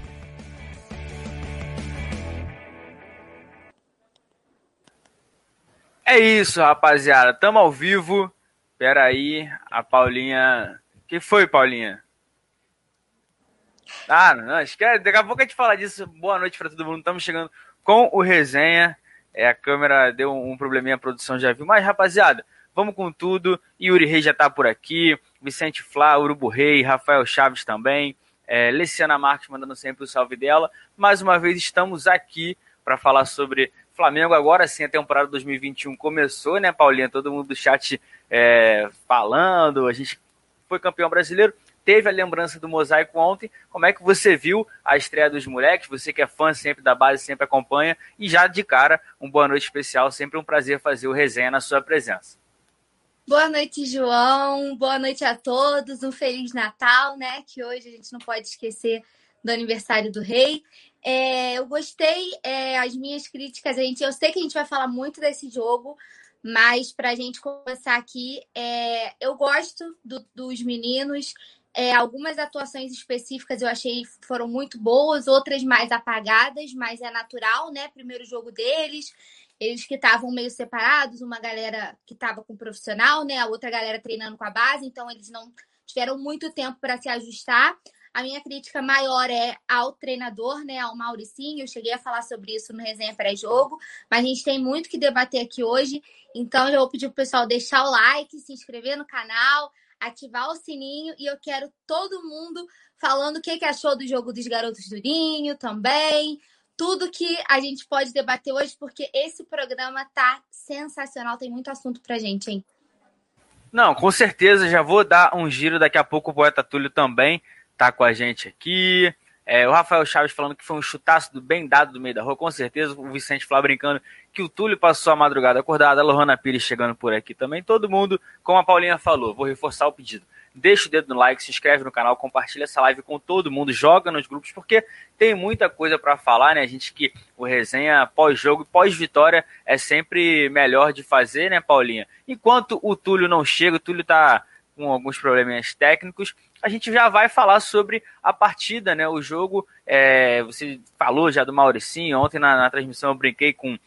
É isso, rapaziada. Tamo ao vivo. Pera aí, a Paulinha. que foi, Paulinha? Ah, não, esquece. Daqui a pouco a gente fala disso. Boa noite para todo mundo. Estamos chegando com o resenha. É, a câmera deu um probleminha, a produção já viu. Mas, rapaziada, vamos com tudo. Yuri Reis já tá por aqui. Vicente Flá, Urubu Rei, Rafael Chaves também. É, Luciana Marques mandando sempre o salve dela. Mais uma vez estamos aqui para falar sobre Flamengo agora sim, a temporada 2021 começou, né, Paulinha? Todo mundo do chat é, falando, a gente foi campeão brasileiro, teve a lembrança do mosaico ontem. Como é que você viu a estreia dos moleques? Você que é fã sempre da base, sempre acompanha. E já de cara, um boa noite especial, sempre um prazer fazer o resenha na sua presença. Boa noite, João. Boa noite a todos. Um Feliz Natal, né? Que hoje a gente não pode esquecer do aniversário do rei. É, eu gostei, é, as minhas críticas, a gente, eu sei que a gente vai falar muito desse jogo, mas para a gente começar aqui, é, eu gosto do, dos meninos. É, algumas atuações específicas eu achei foram muito boas, outras mais apagadas, mas é natural, né? Primeiro jogo deles, eles que estavam meio separados, uma galera que estava com o profissional, né? A outra galera treinando com a base, então eles não tiveram muito tempo para se ajustar. A minha crítica maior é ao treinador, né, ao Mauricinho. Eu cheguei a falar sobre isso no resenha pré-jogo, mas a gente tem muito que debater aqui hoje. Então, eu vou pedir pro pessoal deixar o like, se inscrever no canal, ativar o sininho e eu quero todo mundo falando o que, que achou do jogo dos garotos do Ninho também. Tudo que a gente pode debater hoje, porque esse programa tá sensacional, tem muito assunto pra gente, hein? Não, com certeza, já vou dar um giro daqui a pouco o Poeta Túlio também tá com a gente aqui. É, o Rafael Chaves falando que foi um chutaço do bem dado do meio da rua, com certeza. O Vicente Flá brincando que o Túlio passou a madrugada acordada. A Lohana Pires chegando por aqui também. Todo mundo, como a Paulinha falou, vou reforçar o pedido. Deixa o dedo no like, se inscreve no canal, compartilha essa live com todo mundo, joga nos grupos, porque tem muita coisa para falar, né? A gente que o resenha pós-jogo, pós-vitória é sempre melhor de fazer, né, Paulinha? Enquanto o Túlio não chega, o Túlio tá com alguns probleminhas técnicos, a gente já vai falar sobre a partida, né? O jogo, é, você falou já do Mauricinho, ontem na, na transmissão eu brinquei com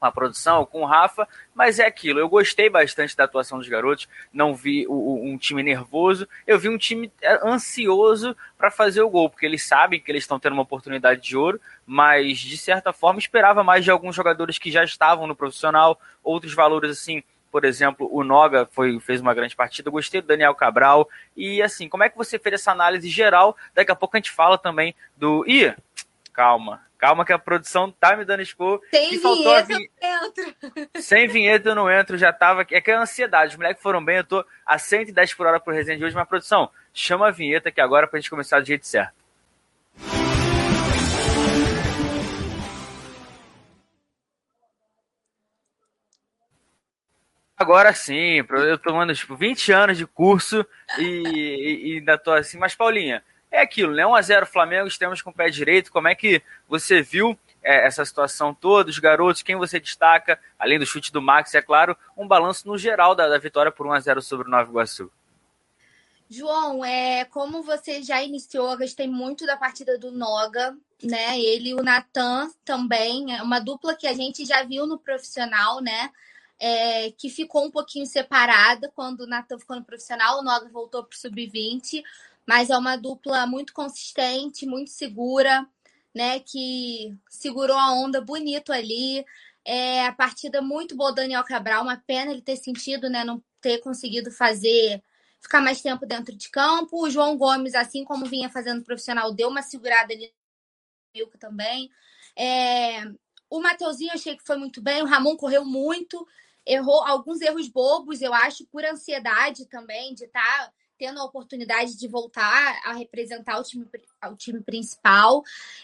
a produção, com o Rafa, mas é aquilo. Eu gostei bastante da atuação dos garotos, não vi o, o, um time nervoso, eu vi um time é, ansioso para fazer o gol, porque eles sabem que eles estão tendo uma oportunidade de ouro, mas de certa forma esperava mais de alguns jogadores que já estavam no profissional, outros valores assim por exemplo, o Noga foi, fez uma grande partida, eu gostei do Daniel Cabral. E assim, como é que você fez essa análise geral? Daqui a pouco a gente fala também do. Ih, calma, calma que a produção tá me dando expor. Sem vinheta vin... eu não entro. Sem vinheta eu não entro, já tava. É que é ansiedade, os moleques foram bem, eu tô a 110 por hora pro resenha de hoje, mas produção, chama a vinheta aqui agora pra gente começar do jeito certo. Agora sim, eu tomando tipo 20 anos de curso e, e, ainda tô assim, mas Paulinha, é aquilo, né? 1x0 Flamengo, estamos com o pé direito. Como é que você viu é, essa situação toda, os garotos, quem você destaca, além do chute do Max, é claro, um balanço no geral da, da vitória por 1x0 sobre o Nova Iguaçu. João, é, como você já iniciou, eu gostei muito da partida do Noga, né? Ele e o Natan também, é uma dupla que a gente já viu no profissional, né? É, que ficou um pouquinho separada quando o Natan ficou no profissional, o Noga voltou para o sub-20, mas é uma dupla muito consistente, muito segura, né? Que segurou a onda bonito ali. É, a partida muito boa do Daniel Cabral, uma pena ele ter sentido, né? Não ter conseguido fazer ficar mais tempo dentro de campo. O João Gomes, assim como vinha fazendo profissional, deu uma segurada ali no também. É, o Mateuzinho achei que foi muito bem, o Ramon correu muito, errou alguns erros bobos, eu acho, por ansiedade também, de estar tá tendo a oportunidade de voltar a representar o time, o time principal.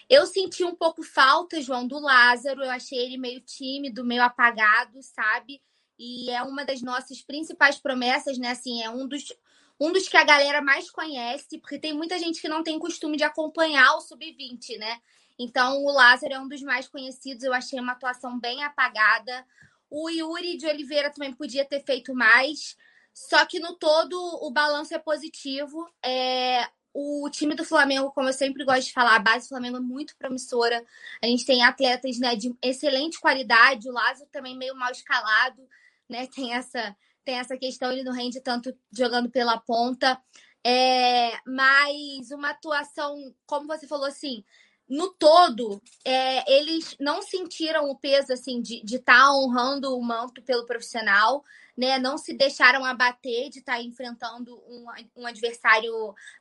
Eu senti um pouco falta, João, do Lázaro, eu achei ele meio tímido, meio apagado, sabe? E é uma das nossas principais promessas, né? Assim, é um dos, um dos que a galera mais conhece, porque tem muita gente que não tem costume de acompanhar o sub-20, né? Então, o Lázaro é um dos mais conhecidos. Eu achei uma atuação bem apagada. O Yuri de Oliveira também podia ter feito mais. Só que no todo o balanço é positivo. É, o time do Flamengo, como eu sempre gosto de falar, a base do Flamengo é muito promissora. A gente tem atletas né, de excelente qualidade. O Lázaro também meio mal escalado, né? Tem essa, tem essa questão, ele não rende tanto jogando pela ponta. É, mas uma atuação, como você falou assim, no todo, é, eles não sentiram o peso assim de estar tá honrando o manto pelo profissional, né? Não se deixaram abater de estar tá enfrentando um, um adversário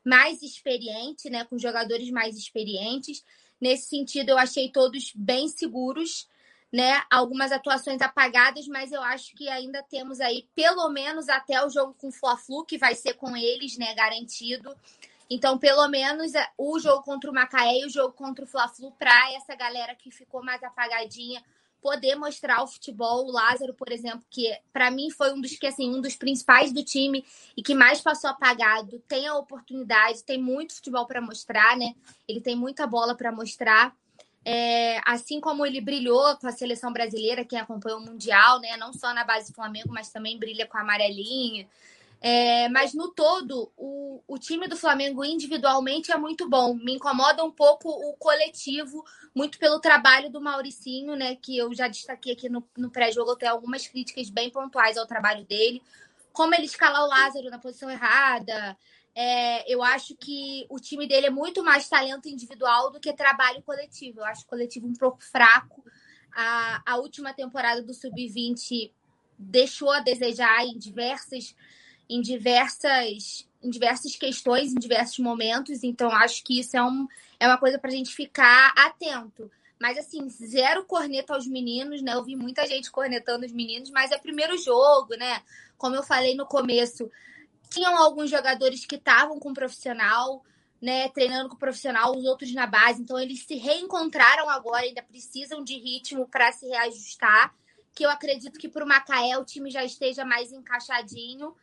mais experiente, né? Com jogadores mais experientes. Nesse sentido, eu achei todos bem seguros, né? Algumas atuações apagadas, mas eu acho que ainda temos aí, pelo menos até o jogo com o Fla-Flu, que vai ser com eles, né? Garantido. Então, pelo menos é, o jogo contra o Macaé e o jogo contra o Fla-Flu, para essa galera que ficou mais apagadinha, poder mostrar o futebol. O Lázaro, por exemplo, que para mim foi um dos que assim, um dos principais do time e que mais passou apagado, tem a oportunidade, tem muito futebol para mostrar, né? Ele tem muita bola para mostrar. É, assim como ele brilhou com a seleção brasileira, quem acompanhou o Mundial, né? Não só na base do Flamengo, mas também brilha com a amarelinha. É, mas no todo, o, o time do Flamengo individualmente é muito bom. Me incomoda um pouco o coletivo, muito pelo trabalho do Mauricinho, né? Que eu já destaquei aqui no, no pré-jogo. Tenho algumas críticas bem pontuais ao trabalho dele. Como ele escala o Lázaro na posição errada. É, eu acho que o time dele é muito mais talento individual do que trabalho coletivo. Eu acho o coletivo um pouco fraco. A, a última temporada do Sub-20 deixou a desejar em diversas em diversas, em diversas questões, em diversos momentos. Então, acho que isso é, um, é uma coisa para a gente ficar atento. Mas, assim, zero corneta aos meninos, né? Eu vi muita gente cornetando os meninos, mas é primeiro jogo, né? Como eu falei no começo, tinham alguns jogadores que estavam com o profissional, né? Treinando com o profissional, os outros na base. Então, eles se reencontraram agora, ainda precisam de ritmo para se reajustar. Que eu acredito que para o Macaé o time já esteja mais encaixadinho.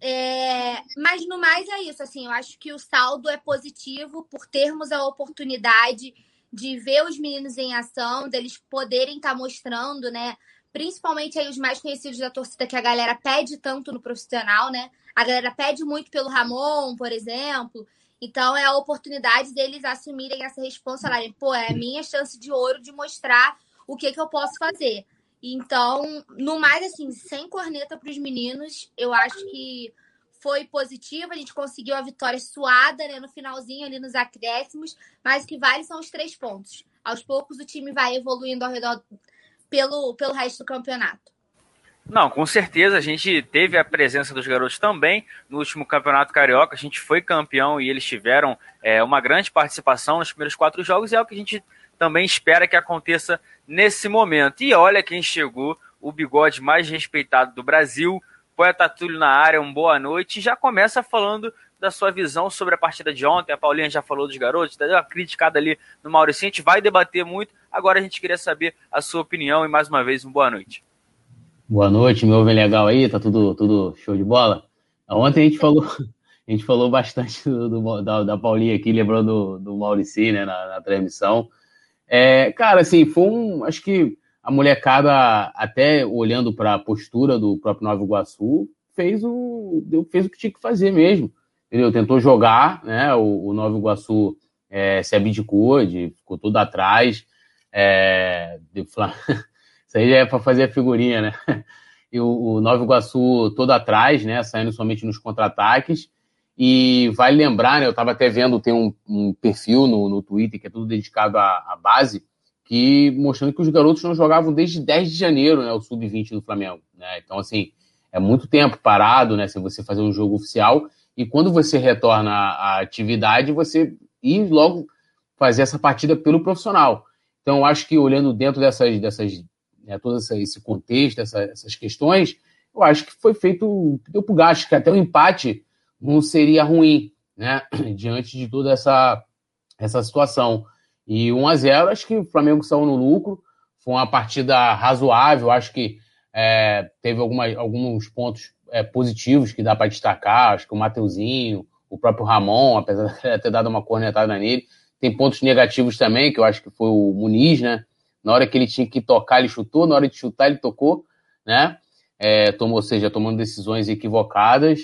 É, mas no mais é isso, assim, eu acho que o saldo é positivo por termos a oportunidade de ver os meninos em ação, deles poderem estar tá mostrando, né? Principalmente aí os mais conhecidos da torcida que a galera pede tanto no profissional, né? A galera pede muito pelo Ramon, por exemplo. Então é a oportunidade deles assumirem essa responsabilidade. Pô, é a minha chance de ouro de mostrar o que, que eu posso fazer. Então, no mais, assim, sem corneta para os meninos, eu acho que foi positivo. A gente conseguiu a vitória suada né, no finalzinho, ali nos acréscimos, mas o que vale são os três pontos. Aos poucos, o time vai evoluindo ao redor pelo, pelo resto do campeonato. Não, com certeza a gente teve a presença dos garotos também no último campeonato carioca. A gente foi campeão e eles tiveram é, uma grande participação nos primeiros quatro jogos. E é o que a gente também espera que aconteça nesse momento. E olha quem chegou, o bigode mais respeitado do Brasil, Poeta Túlio na área, um boa noite. Já começa falando da sua visão sobre a partida de ontem. A Paulinha já falou dos garotos, deu uma criticada ali no Maurício. A gente vai debater muito. Agora a gente queria saber a sua opinião e mais uma vez, um boa noite. Boa noite, me ouvem legal aí? Tá tudo, tudo show de bola? Ontem a gente falou, a gente falou bastante do, do da, da, Paulinha aqui, lembrou do, do Maurici, né, na, na transmissão. É, cara, assim, foi um. Acho que a molecada, até olhando para a postura do próprio Nova Iguaçu, fez o, fez o que tinha que fazer mesmo. Entendeu? Tentou jogar, né? O, o Nova Iguaçu é, se abdicou, de, ficou tudo atrás. É, de, isso aí é para fazer a figurinha, né? E o, o Nova Iguaçu todo atrás, né? Saindo somente nos contra-ataques. E vale lembrar, né, eu estava até vendo, tem um, um, perfil no, no Twitter que é tudo dedicado à, à, base, que mostrando que os garotos não jogavam desde 10 de janeiro, né, o sub-20 do Flamengo. Né? Então, assim, é muito tempo parado, né, se você fazer um jogo oficial, e quando você retorna à atividade, você ir logo fazer essa partida pelo profissional. Então, acho que olhando dentro dessas, dessas né, todo esse contexto, essa, essas questões, eu acho que foi feito, deu pro gasto, que até o empate não seria ruim, né? Diante de toda essa, essa situação. E 1 a 0 acho que o Flamengo saiu no lucro. Foi uma partida razoável, acho que é, teve alguns pontos é, positivos que dá para destacar. Acho que o Mateuzinho, o próprio Ramon, apesar de ter dado uma cornetada nele. Tem pontos negativos também, que eu acho que foi o Muniz, né? Na hora que ele tinha que tocar, ele chutou, na hora de chutar, ele tocou, né? É, tomou, ou seja, tomando decisões equivocadas.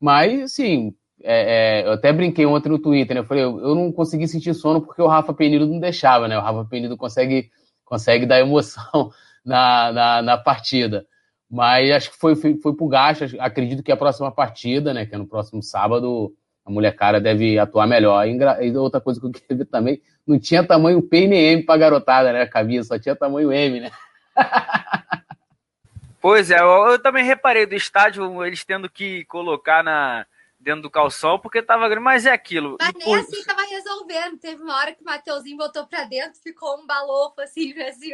Mas, assim, é, é, eu até brinquei ontem no Twitter, né? Eu falei, eu, eu, não consegui sentir sono porque o Rafa Penido não deixava, né? O Rafa Penido consegue, consegue dar emoção na, na, na partida. Mas acho que foi, foi, foi pro gasto. Acredito que a próxima partida, né? Que é no próximo sábado, a mulher cara deve atuar melhor. E outra coisa que eu queria ver também, não tinha tamanho P nem M pra garotada, né? Cabia, só tinha tamanho M, né? Pois é, eu, eu, também reparei do estádio eles tendo que colocar na, dentro do calção porque tava grande, mas é aquilo. Mas nem por... assim tava resolvendo. Teve uma hora que o Mateuzinho botou pra dentro, ficou um balofo assim, assim.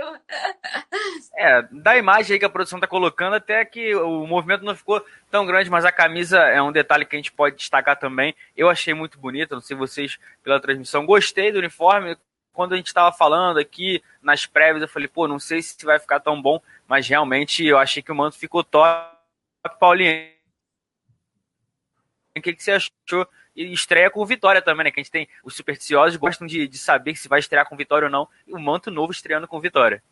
É, da imagem aí que a produção tá colocando, até que o movimento não ficou tão grande, mas a camisa é um detalhe que a gente pode destacar também. Eu achei muito bonita, não sei vocês pela transmissão. Gostei do uniforme. Quando a gente estava falando aqui nas prévias, eu falei, pô, não sei se vai ficar tão bom mas realmente eu achei que o manto ficou top, Paulinho. O que, que você achou? E estreia com vitória também, né? Que a gente tem os supersticiosos gostam de, de saber se vai estrear com vitória ou não. E o manto novo estreando com vitória.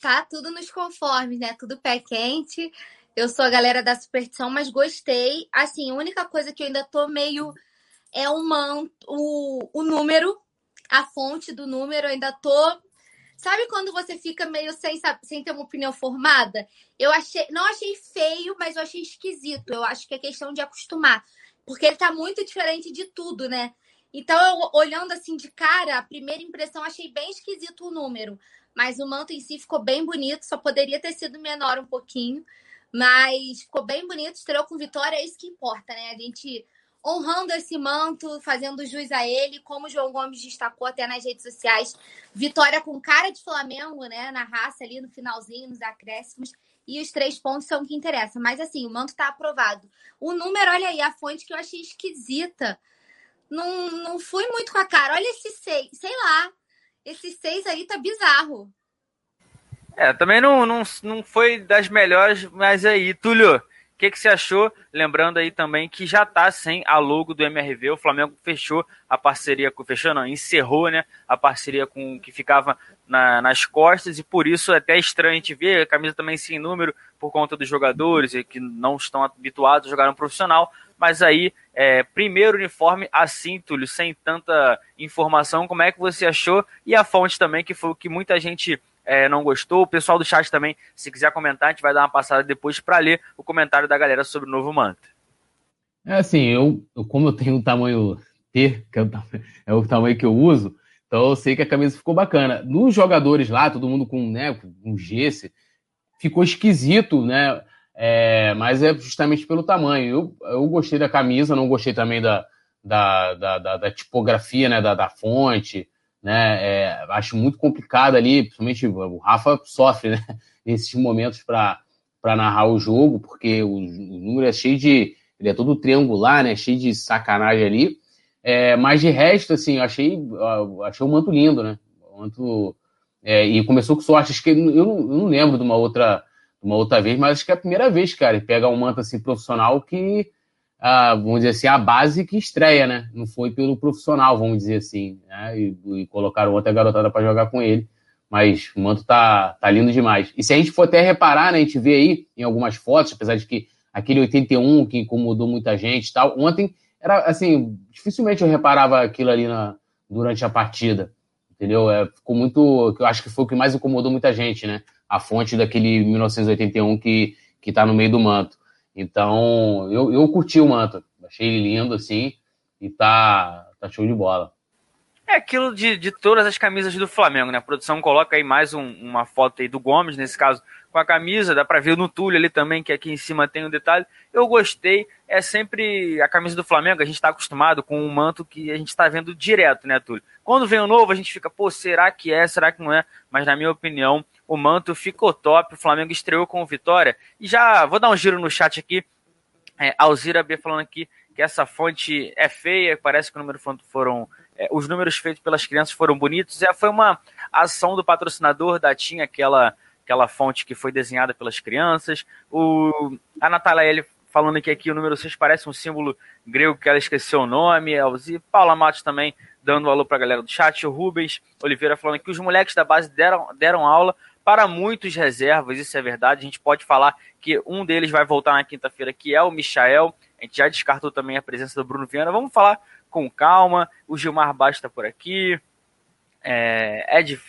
Tá tudo nos conformes, né? Tudo pé quente. Eu sou a galera da superstição, mas gostei. Assim, a única coisa que eu ainda tô meio é o manto, o, o número, a fonte do número, eu ainda tô Sabe quando você fica meio sem, sem ter uma opinião formada? Eu achei, não achei feio, mas eu achei esquisito. Eu acho que é questão de acostumar, porque ele tá muito diferente de tudo, né? Então, eu, olhando assim de cara, a primeira impressão achei bem esquisito o número, mas o manto em si ficou bem bonito, só poderia ter sido menor um pouquinho, mas ficou bem bonito, estreou com vitória, é isso que importa, né? A gente honrando esse manto, fazendo jus a ele, como o João Gomes destacou até nas redes sociais. Vitória com cara de Flamengo, né? Na raça ali no finalzinho, nos acréscimos. E os três pontos são o que interessa. Mas assim, o manto tá aprovado. O número, olha aí, a fonte que eu achei esquisita. Não, não fui muito com a cara. Olha esse seis, sei lá. Esse seis aí tá bizarro. É, também não, não, não foi das melhores, mas aí, Túlio, o que, que você achou? Lembrando aí também que já está sem a logo do MRV. O Flamengo fechou a parceria com. Fechou, não, encerrou né, a parceria com que ficava na, nas costas, e por isso é até estranho a gente ver a camisa também sem número por conta dos jogadores que não estão habituados a jogar no profissional. Mas aí, é, primeiro uniforme assim, Túlio, sem tanta informação, como é que você achou? E a fonte também, que foi o que muita gente é, não gostou. O pessoal do chat também, se quiser comentar, a gente vai dar uma passada depois para ler o comentário da galera sobre o novo manto. É assim, eu, eu como eu tenho o tamanho T, que é o, tamanho, é o tamanho que eu uso, então eu sei que a camisa ficou bacana. Nos jogadores lá, todo mundo com, né, com G, ficou esquisito, né? É, mas é justamente pelo tamanho. Eu, eu gostei da camisa, não gostei também da, da, da, da, da tipografia, né, da, da fonte né? É, acho muito complicado ali, principalmente o Rafa sofre, né? Nesses momentos para narrar o jogo, porque o, o, número é cheio de. Ele é todo triangular, né? Cheio de sacanagem ali. É, mas de resto, assim, eu achei, eu achei o manto lindo, né? O manto. É, e começou com sorte. Acho que eu não, eu não lembro de uma outra, uma outra vez, mas acho que é a primeira vez, cara, pega um manto assim profissional que a, vamos dizer assim, a base que estreia, né? Não foi pelo profissional, vamos dizer assim, né? E, e colocaram outra garotada para jogar com ele. Mas o manto tá, tá lindo demais. E se a gente for até reparar, né? A gente vê aí em algumas fotos, apesar de que aquele 81 que incomodou muita gente e tal, ontem era assim, dificilmente eu reparava aquilo ali na, durante a partida. Entendeu? É, ficou muito. Eu acho que foi o que mais incomodou muita gente, né? A fonte daquele 1981 que, que tá no meio do manto. Então, eu, eu curti o manto. Achei ele lindo, assim, e tá, tá show de bola. É aquilo de, de todas as camisas do Flamengo, né? A produção coloca aí mais um, uma foto aí do Gomes, nesse caso, com a camisa, dá pra ver no Túlio ali também, que aqui em cima tem um detalhe. Eu gostei, é sempre a camisa do Flamengo, a gente tá acostumado com um manto que a gente tá vendo direto, né, Túlio? Quando vem o novo, a gente fica, pô, será que é, será que não é? Mas na minha opinião, o manto ficou top, o Flamengo estreou com vitória. E já vou dar um giro no chat aqui. É, Alzira B falando aqui que essa fonte é feia, parece que o número foram. É, os números feitos pelas crianças foram bonitos. É, foi uma ação do patrocinador da TIM, aquela, aquela fonte que foi desenhada pelas crianças. O, a Natália L falando que aqui o número 6 parece um símbolo grego que ela esqueceu o nome. E Paula Matos também dando um alô para a galera do chat. O Rubens Oliveira falando que os moleques da base deram, deram aula para muitos reservas, isso é verdade. A gente pode falar que um deles vai voltar na quinta-feira, que é o Michael. A gente já descartou também a presença do Bruno Viana. Vamos falar com calma. O Gilmar Basta por aqui. É, Ed,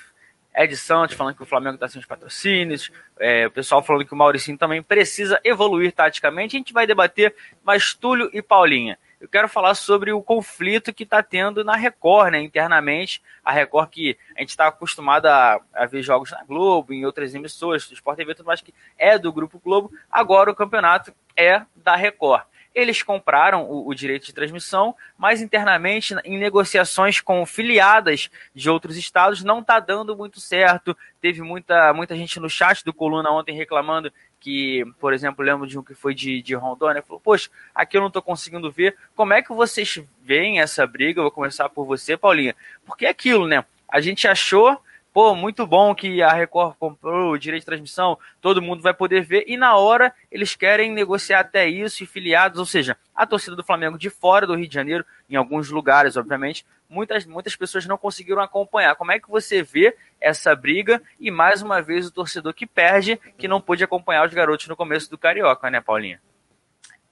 Ed Santos falando que o Flamengo está sem os patrocínios. É, o pessoal falando que o Mauricinho também precisa evoluir taticamente. A gente vai debater, mas Túlio e Paulinha eu quero falar sobre o conflito que está tendo na Record, né, internamente. A Record que a gente está acostumado a, a, ver jogos na Globo, em outras emissoras, do Sport TV, tudo mais que é do Grupo Globo. Agora o campeonato é da Record. Eles compraram o, o, direito de transmissão, mas internamente, em negociações com filiadas de outros estados, não está dando muito certo. Teve muita, muita gente no chat do Coluna ontem reclamando que, por exemplo, lembro de um que foi de, de Rondônia, falou, poxa, aqui eu não estou conseguindo ver. Como é que vocês veem essa briga? Eu vou começar por você, Paulinha. Porque é aquilo, né? A gente achou pô, muito bom que a Record comprou o direito de transmissão, todo mundo vai poder ver, e na hora eles querem negociar até isso, e filiados, ou seja, a torcida do Flamengo de fora do Rio de Janeiro, em alguns lugares, obviamente, muitas, muitas pessoas não conseguiram acompanhar. Como é que você vê essa briga e mais uma vez o torcedor que perde, que não pôde acompanhar os garotos no começo do Carioca, né, Paulinha?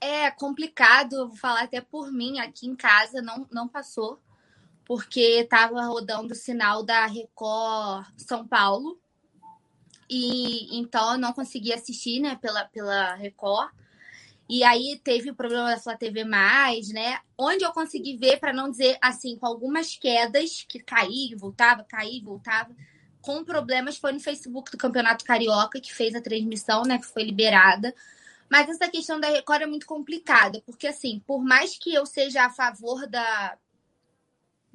É complicado, vou falar até por mim, aqui em casa não, não passou porque estava rodando o sinal da Record São Paulo. E então eu não consegui assistir, né, pela, pela Record. E aí teve o problema da Flá TV mais, né? Onde eu consegui ver, para não dizer assim, com algumas quedas, que caía voltava, caía voltava, com problemas, foi no Facebook do Campeonato Carioca, que fez a transmissão, né? Que foi liberada. Mas essa questão da Record é muito complicada, porque assim, por mais que eu seja a favor da,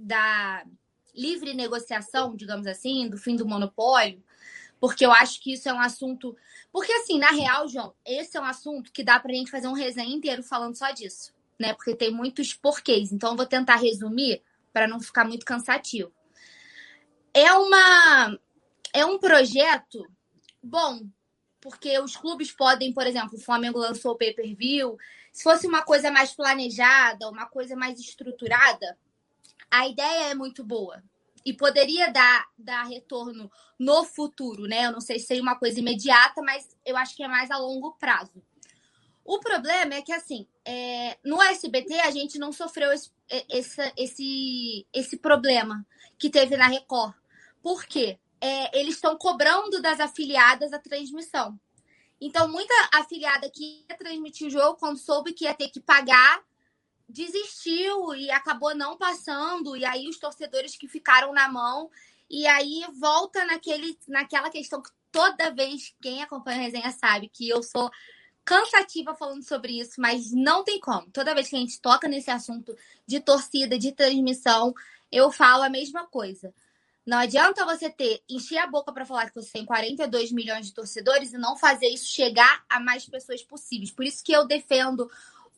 da livre negociação, digamos assim, do fim do monopólio, porque eu acho que isso é um assunto. Porque, assim, na real, João, esse é um assunto que dá pra gente fazer um resenha inteiro falando só disso, né? Porque tem muitos porquês. Então, eu vou tentar resumir para não ficar muito cansativo. É uma. É um projeto bom, porque os clubes podem, por exemplo, o Flamengo lançou o pay-per-view. Se fosse uma coisa mais planejada, uma coisa mais estruturada, a ideia é muito boa e poderia dar, dar retorno no futuro, né? Eu não sei se seria uma coisa imediata, mas eu acho que é mais a longo prazo. O problema é que, assim, é, no SBT a gente não sofreu esse, esse, esse, esse problema que teve na Record. Por quê? É, eles estão cobrando das afiliadas a transmissão. Então, muita afiliada que ia transmitir o jogo, quando soube que ia ter que pagar, desistiu e acabou não passando, e aí os torcedores que ficaram na mão, e aí volta naquele, naquela questão que toda vez quem acompanha a resenha sabe que eu sou cansativa falando sobre isso, mas não tem como. Toda vez que a gente toca nesse assunto de torcida, de transmissão, eu falo a mesma coisa. Não adianta você ter, encher a boca para falar que você tem 42 milhões de torcedores e não fazer isso chegar a mais pessoas possíveis. Por isso que eu defendo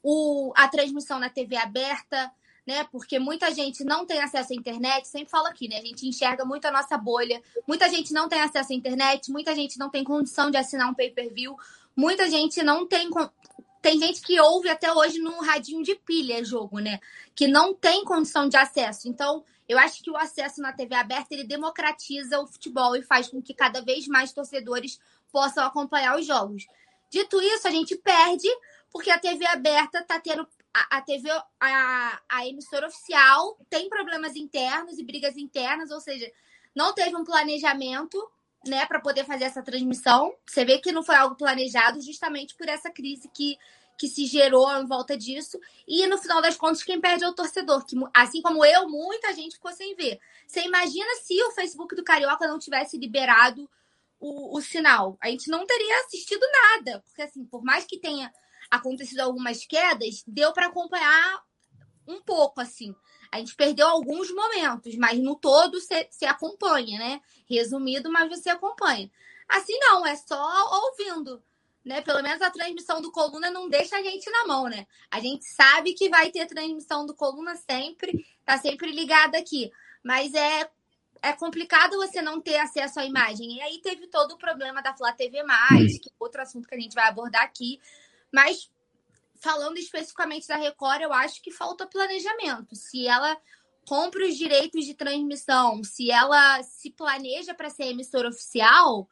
o, a transmissão na TV aberta, né? Porque muita gente não tem acesso à internet, sempre falo aqui, né? A gente enxerga muito a nossa bolha. Muita gente não tem acesso à internet, muita gente não tem condição de assinar um pay-per-view, muita gente não tem. Tem gente que ouve até hoje num radinho de pilha jogo, né? Que não tem condição de acesso. Então, eu acho que o acesso na TV aberta ele democratiza o futebol e faz com que cada vez mais torcedores possam acompanhar os jogos. Dito isso, a gente perde porque a TV aberta tá tendo. A, a TV, a, a emissora oficial tem problemas internos e brigas internas, ou seja, não teve um planejamento né, para poder fazer essa transmissão. Você vê que não foi algo planejado justamente por essa crise que, que se gerou em volta disso. E no final das contas, quem perde é o torcedor, que assim como eu, muita gente ficou sem ver. Você imagina se o Facebook do Carioca não tivesse liberado o, o sinal? A gente não teria assistido nada, porque assim, por mais que tenha acontecido algumas quedas, deu para acompanhar um pouco, assim. A gente perdeu alguns momentos, mas no todo você acompanha, né? Resumido, mas você acompanha. Assim não, é só ouvindo. Né? Pelo menos a transmissão do Coluna não deixa a gente na mão, né? A gente sabe que vai ter transmissão do Coluna sempre, tá sempre ligado aqui. Mas é, é complicado você não ter acesso à imagem. E aí teve todo o problema da Flá TV, que é outro assunto que a gente vai abordar aqui. Mas falando especificamente da Record, eu acho que falta planejamento. Se ela compra os direitos de transmissão, se ela se planeja para ser emissora oficial,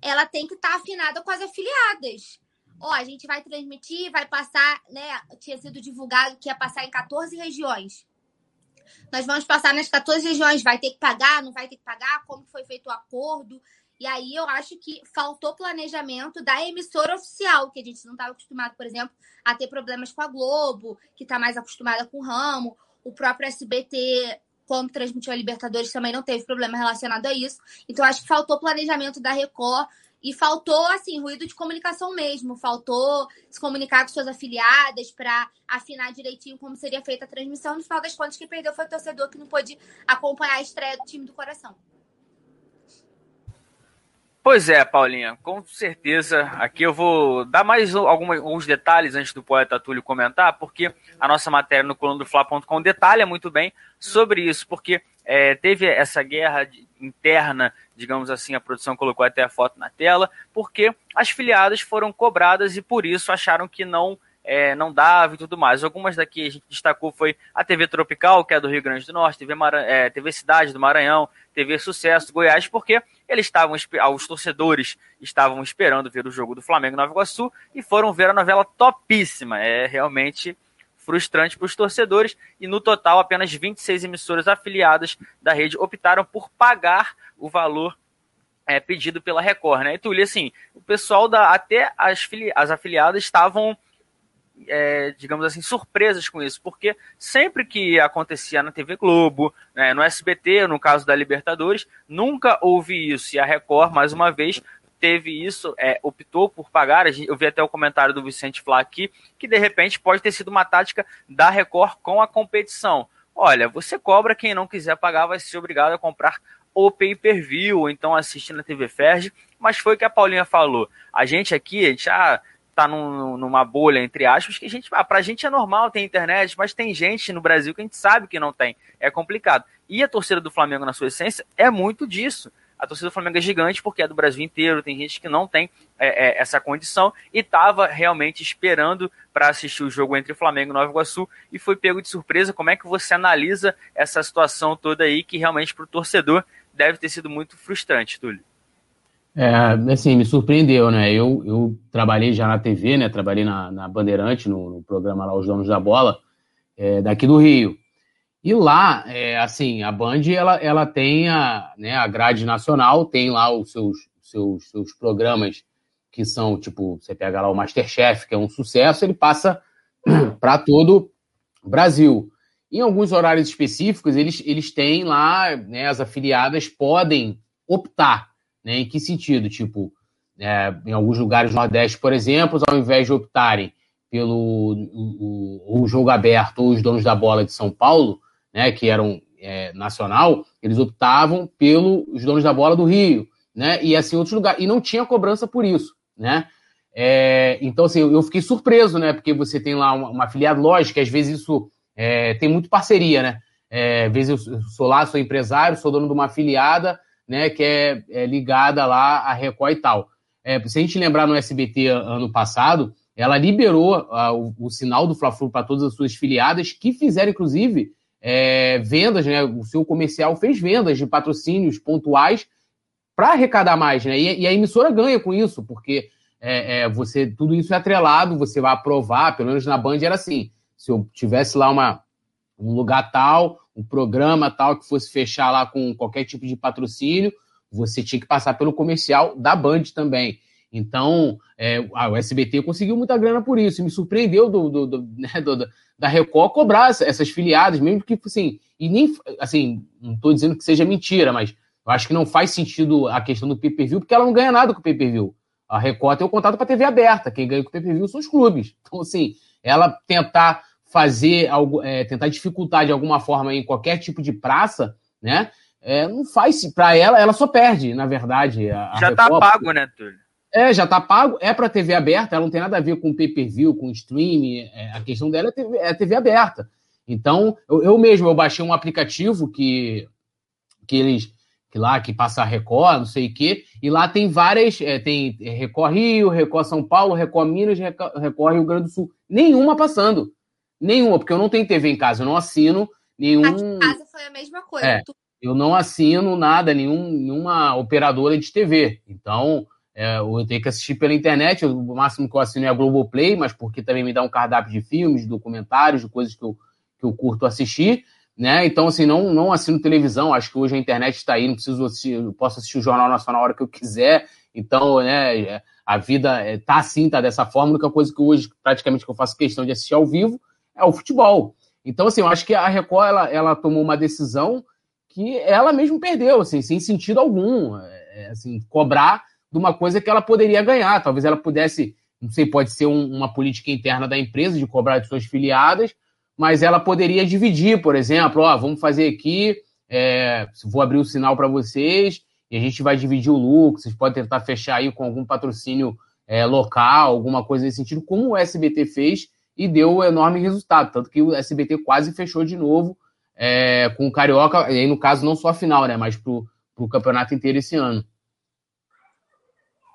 ela tem que estar tá afinada com as afiliadas. Ó, a gente vai transmitir, vai passar, né? Tinha sido divulgado que ia passar em 14 regiões. Nós vamos passar nas 14 regiões, vai ter que pagar, não vai ter que pagar, como foi feito o acordo. E aí eu acho que faltou planejamento da emissora oficial, que a gente não estava acostumado, por exemplo, a ter problemas com a Globo, que está mais acostumada com o ramo. O próprio SBT, quando transmitiu a Libertadores, também não teve problema relacionado a isso. Então, acho que faltou planejamento da Record e faltou, assim, ruído de comunicação mesmo. Faltou se comunicar com suas afiliadas para afinar direitinho como seria feita a transmissão. No final das contas, quem perdeu foi o torcedor que não pôde acompanhar a estreia do time do coração. Pois é, Paulinha, com certeza. Aqui eu vou dar mais alguns, detalhes antes do poeta Túlio comentar, porque a nossa matéria no coluna Fla.com detalha muito bem sobre isso, porque é, teve essa guerra interna, digamos assim, a produção colocou até a foto na tela, porque as filiadas foram cobradas e por isso acharam que não é, não dava e tudo mais. Algumas daqui a gente destacou foi a TV Tropical, que é do Rio Grande do Norte, TV, é, TV Cidade do Maranhão, TV Sucesso do Goiás, porque eles estavam, os torcedores estavam esperando ver o jogo do Flamengo Nova Iguaçu e foram ver a novela topíssima. É realmente frustrante para os torcedores e no total apenas 26 emissoras afiliadas da rede optaram por pagar o valor é, pedido pela Record, né? E Túlio, assim, o pessoal da até as, as afiliadas estavam é, digamos assim, surpresas com isso, porque sempre que acontecia na TV Globo, né, no SBT, no caso da Libertadores, nunca houve isso. E a Record, mais uma vez, teve isso, é, optou por pagar. Eu vi até o comentário do Vicente Flá aqui, que de repente pode ter sido uma tática da Record com a competição. Olha, você cobra, quem não quiser pagar vai ser obrigado a comprar o pay-per-view, ou então assistir na TV Ferg, mas foi o que a Paulinha falou. A gente aqui, a gente, ah, tá num, numa bolha, entre aspas, que a gente, ah, pra gente é normal ter internet, mas tem gente no Brasil que a gente sabe que não tem. É complicado. E a torcida do Flamengo, na sua essência, é muito disso. A torcida do Flamengo é gigante porque é do Brasil inteiro, tem gente que não tem é, é, essa condição e estava realmente esperando para assistir o jogo entre Flamengo e Nova Iguaçu e foi pego de surpresa. Como é que você analisa essa situação toda aí que realmente para o torcedor deve ter sido muito frustrante, Túlio? É, assim, me surpreendeu, né? Eu, eu trabalhei já na TV, né? Trabalhei na, na Bandeirante, no, no programa lá Os Donos da Bola, é, daqui do Rio. E lá, é, assim, a Band, ela, ela tem a, né, a grade nacional, tem lá os seus, seus, seus programas que são, tipo, você pega lá o Masterchef, que é um sucesso, ele passa para todo o Brasil. Em alguns horários específicos, eles, eles têm lá, né, as afiliadas podem optar né? Em que sentido? Tipo, é, em alguns lugares do Nordeste, por exemplo, ao invés de optarem pelo o, o, jogo aberto ou os donos da bola de São Paulo, né, que eram é, nacional, eles optavam pelos donos da bola do Rio, né, e assim outros lugares. E não tinha cobrança por isso, né? É, então, assim, eu fiquei surpreso, né? Porque você tem lá uma, uma afiliada, lógico, às vezes isso é, tem muito parceria, né? É, às vezes eu sou lá, sou empresário, sou dono de uma afiliada, né, que é, é ligada lá à Record e tal. É, se a gente lembrar no SBT ano passado, ela liberou o, o, sinal do Fla-Flu para todas as suas filiadas, que fizeram, inclusive, é, vendas, né? O seu comercial fez vendas de patrocínios pontuais para arrecadar mais, né? E, e, a emissora ganha com isso, porque é, é, você tudo isso é atrelado, você vai aprovar, pelo menos na Band era assim. Se eu tivesse lá uma, um lugar tal, um programa tal que fosse fechar lá com qualquer tipo de patrocínio, você tinha que passar pelo comercial da Band também. Então, é, o SBT conseguiu muita grana por isso. Me surpreendeu do, do, do, né, do da Record cobrar essas filiadas, mesmo que, assim, e nem, assim, não estou dizendo que seja mentira, mas eu acho que não faz sentido a questão do pay-per-view, porque ela não ganha nada com o pay-per-view. A Record tem o contato para a TV aberta, quem ganha com o pay-per-view são os clubes. Então, assim, ela tentar fazer algo, é, tentar dificultar de alguma forma em qualquer tipo de praça, né? é, não faz. Para ela, ela só perde, na verdade. A, já a tá pago, né, Túlio? É, já tá pago, é para TV aberta, ela não tem nada a ver com pay-per-view, com streaming, é, a questão dela é TV, é TV aberta. Então, eu, eu, mesmo, eu baixei um aplicativo que, que eles, que lá, que passa a Record, não sei o quê, e lá tem várias, é, tem Record Rio, Record São Paulo, Record Minas, Record Rio Grande do Sul. Nenhuma passando. Nenhuma, porque eu não tenho TV em casa, eu não assino nenhum... Aqui em casa foi a mesma coisa. É, eu não assino nada, nenhum, nenhuma operadora de TV. Então, é, eu tenho que assistir pela internet, o máximo que eu assino é a Globoplay, mas porque também me dá um cardápio de filmes, de documentários, de coisas que eu, que eu curto assistir, né? Então, assim, não, não assino televisão, acho que hoje a internet está aí, não preciso assistir, eu posso assistir o Jornal Nacional a hora que eu quiser, então, né, a vida está assim, tá dessa forma, a única coisa que hoje, praticamente, que eu faço questão de assistir ao vivo é o futebol. Então, assim, eu acho que a Record, ela, ela tomou uma decisão que ela mesmo perdeu, assim, sem sentido algum, é, assim, cobrar de uma coisa que ela poderia ganhar. Talvez ela pudesse, não sei, pode ser um, uma política interna da empresa de cobrar de suas filiadas, mas ela poderia dividir, por exemplo, ó, vamos fazer aqui, é, vou abrir o sinal para vocês e a gente vai dividir o lucro, vocês podem tentar fechar aí com algum patrocínio é, local, alguma coisa nesse sentido, como o SBT fez e deu um enorme resultado, tanto que o SBT quase fechou de novo é, com o Carioca, e aí no caso não só a final, né, mas pro, pro campeonato inteiro esse ano.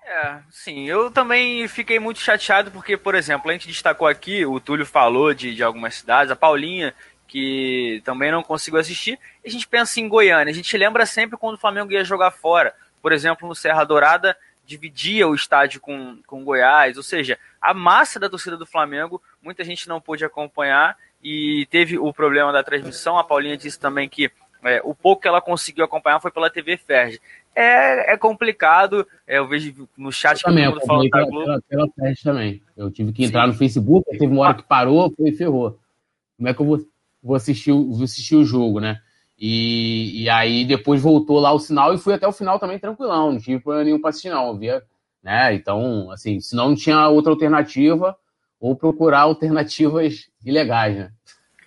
É, sim, eu também fiquei muito chateado porque, por exemplo, a gente destacou aqui, o Túlio falou de, de algumas cidades, a Paulinha, que também não conseguiu assistir, a gente pensa em Goiânia, a gente lembra sempre quando o Flamengo ia jogar fora, por exemplo, no Serra Dourada, dividia o estádio com, com Goiás, ou seja, a massa da torcida do Flamengo, muita gente não pôde acompanhar e teve o problema da transmissão, a Paulinha disse também que é, o pouco que ela conseguiu acompanhar foi pela TV Ferg é, é complicado. É, eu vejo no chat eu também, todo mundo falando da Globo. Pela, pela também. Eu tive que entrar Sim. no Facebook, teve uma hora que parou, foi ferrou. Como é que eu vou, vou, assistir, vou assistir o jogo, né? E, e aí depois voltou lá o sinal e fui até o final também tranquilão, não tive problema nenhum para assistir, não. via, né? Então, assim, senão não tinha outra alternativa, ou procurar alternativas ilegais, né?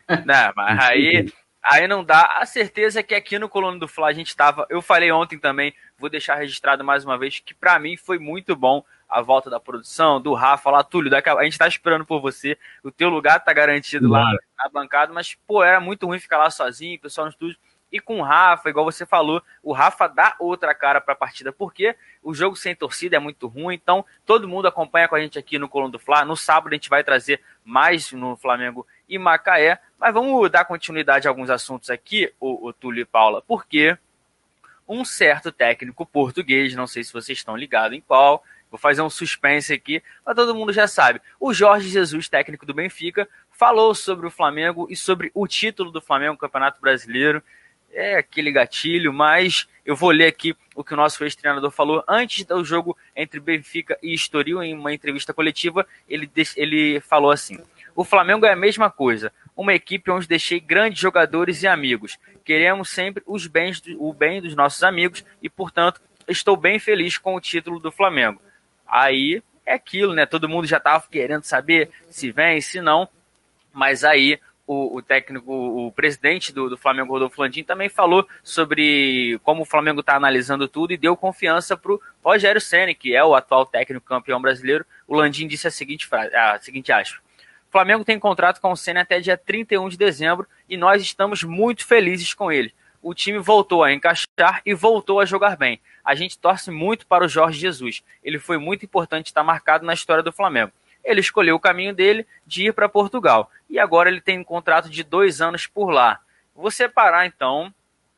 Não, mas aí Aí não dá. A certeza é que aqui no Coluna do Fla a gente estava. Eu falei ontem também, vou deixar registrado mais uma vez, que para mim foi muito bom a volta da produção, do Rafa lá, Túlio. A, gente tá esperando por você. O teu lugar tá garantido lá na bancada, mas, pô, era muito ruim ficar lá sozinho, pessoal no estúdio. E com o Rafa, igual você falou, o Rafa dá outra cara para a partida, porque o jogo sem torcida é muito ruim. Então, todo mundo acompanha com a gente aqui no Coluna do Fla. No sábado a gente vai trazer mais no Flamengo e Macaé. Mas vamos dar continuidade a alguns assuntos aqui, o, o Túlio e Paula, porque um certo técnico português, não sei se vocês estão ligados em qual, vou fazer um suspense aqui, mas todo mundo já sabe. O Jorge Jesus, técnico do Benfica, falou sobre o Flamengo e sobre o título do Flamengo Campeonato Brasileiro é aquele gatilho, mas eu vou ler aqui o que o nosso ex-treinador falou antes do jogo entre Benfica e Estoril, em uma entrevista coletiva. Ele, ele falou assim: O Flamengo é a mesma coisa, uma equipe onde deixei grandes jogadores e amigos. Queremos sempre os bens, o bem dos nossos amigos e, portanto, estou bem feliz com o título do Flamengo. Aí é aquilo, né? Todo mundo já estava querendo saber se vem, se não. Mas aí o, o técnico, o presidente do, do Flamengo, Rodolfo Landim, também falou sobre como o Flamengo está analisando tudo e deu confiança para o Rogério Senna, que é o atual técnico campeão brasileiro. O Landim disse a seguinte frase, a seguinte aspa. Flamengo tem contrato com o Senna até dia 31 de dezembro e nós estamos muito felizes com ele. O time voltou a encaixar e voltou a jogar bem. A gente torce muito para o Jorge Jesus. Ele foi muito importante estar marcado na história do Flamengo ele escolheu o caminho dele de ir para Portugal. E agora ele tem um contrato de dois anos por lá. Vou separar então.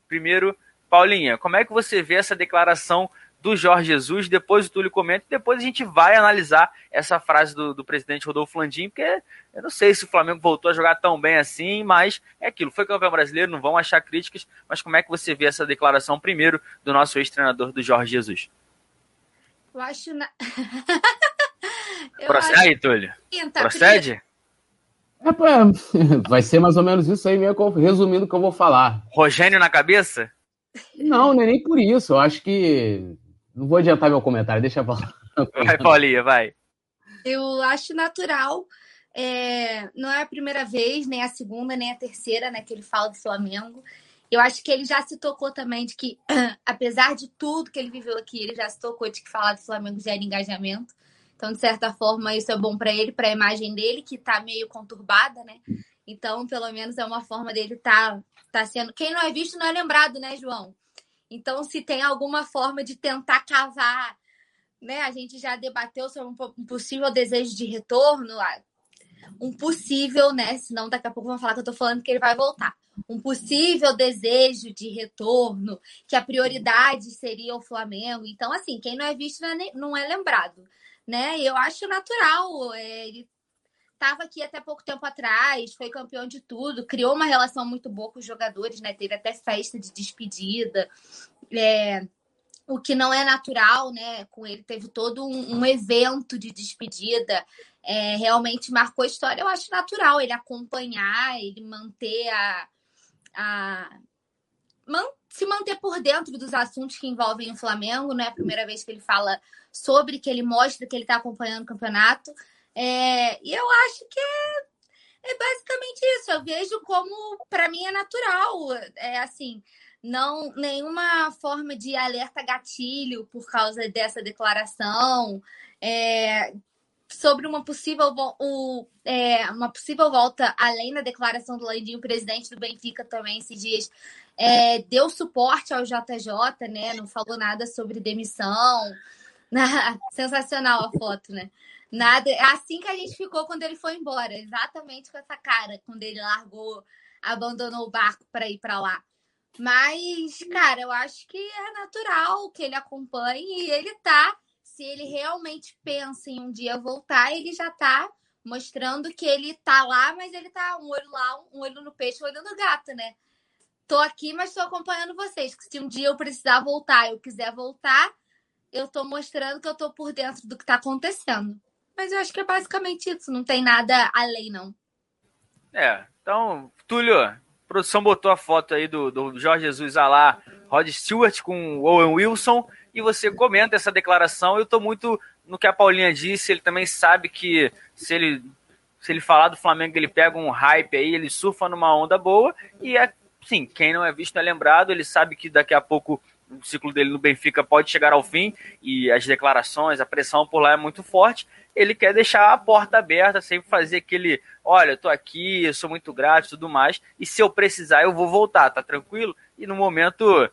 Primeiro, Paulinha, como é que você vê essa declaração do Jorge Jesus? Depois o Túlio comenta e depois a gente vai analisar essa frase do, do presidente Rodolfo Landim, porque eu não sei se o Flamengo voltou a jogar tão bem assim, mas é aquilo. Foi campeão brasileiro, não vão achar críticas, mas como é que você vê essa declaração primeiro do nosso ex-treinador, do Jorge Jesus? Eu acho. Na... Procede aí, Túlio. Procede? vai ser mais ou menos isso aí mesmo, resumindo o que eu vou falar. Rogênio na cabeça? Não, não é nem por isso. Eu acho que. Não vou adiantar meu comentário, deixa eu falar. Vai, Paulinha, vai. Eu acho natural. É... Não é a primeira vez, nem a segunda, nem a terceira, né, que ele fala do Flamengo. eu acho que ele já se tocou também de que, apesar de tudo que ele viveu aqui, ele já se tocou de que falar do Flamengo gera engajamento. Então, de certa forma, isso é bom para ele, para a imagem dele, que está meio conturbada, né? Então, pelo menos é uma forma dele estar tá, tá sendo. Quem não é visto não é lembrado, né, João? Então, se tem alguma forma de tentar cavar, né? A gente já debateu sobre um possível desejo de retorno, um possível, né? Senão daqui a pouco vão falar que eu tô falando que ele vai voltar. Um possível desejo de retorno, que a prioridade seria o Flamengo. Então, assim, quem não é visto não é, é lembrado, né? Eu acho natural. É, ele estava aqui até pouco tempo atrás, foi campeão de tudo, criou uma relação muito boa com os jogadores, né? Teve até festa de despedida. É, o que não é natural, né? Com ele teve todo um, um evento de despedida, é, realmente marcou a história. Eu acho natural ele acompanhar, ele manter a, a man, se manter por dentro dos assuntos que envolvem o Flamengo. Não é a primeira vez que ele fala sobre, que ele mostra que ele está acompanhando o campeonato. É, e eu acho que é, é basicamente isso. Eu vejo como, para mim, é natural. É assim, não nenhuma forma de alerta gatilho por causa dessa declaração. É, sobre uma possível, o, é, uma possível volta, além da declaração do Landinho, o presidente do Benfica também esses dias é, deu suporte ao JJ, né? Não falou nada sobre demissão. Sensacional a foto, né? Nada. É assim que a gente ficou quando ele foi embora, exatamente com essa cara, quando ele largou, abandonou o barco para ir para lá. Mas, cara, eu acho que é natural que ele acompanhe e ele tá. Se ele realmente pensa em um dia voltar, ele já tá mostrando que ele tá lá, mas ele tá um olho lá, um olho no peixe, um olho no gato, né? Tô aqui, mas tô acompanhando vocês. Que se um dia eu precisar voltar, eu quiser voltar, eu tô mostrando que eu tô por dentro do que tá acontecendo. Mas eu acho que é basicamente isso, não tem nada além, não. É, então, Túlio, a produção botou a foto aí do, do Jorge Jesus lá, Rod Stewart com Owen Wilson, e você comenta essa declaração. Eu tô muito no que a Paulinha disse, ele também sabe que se ele se ele falar do Flamengo, ele pega um hype aí, ele surfa numa onda boa, e é, sim, quem não é visto é lembrado, ele sabe que daqui a pouco o ciclo dele no Benfica pode chegar ao fim, e as declarações, a pressão por lá é muito forte, ele quer deixar a porta aberta, sempre fazer aquele, olha, eu tô aqui, eu sou muito grato e tudo mais, e se eu precisar eu vou voltar, tá tranquilo? E no momento,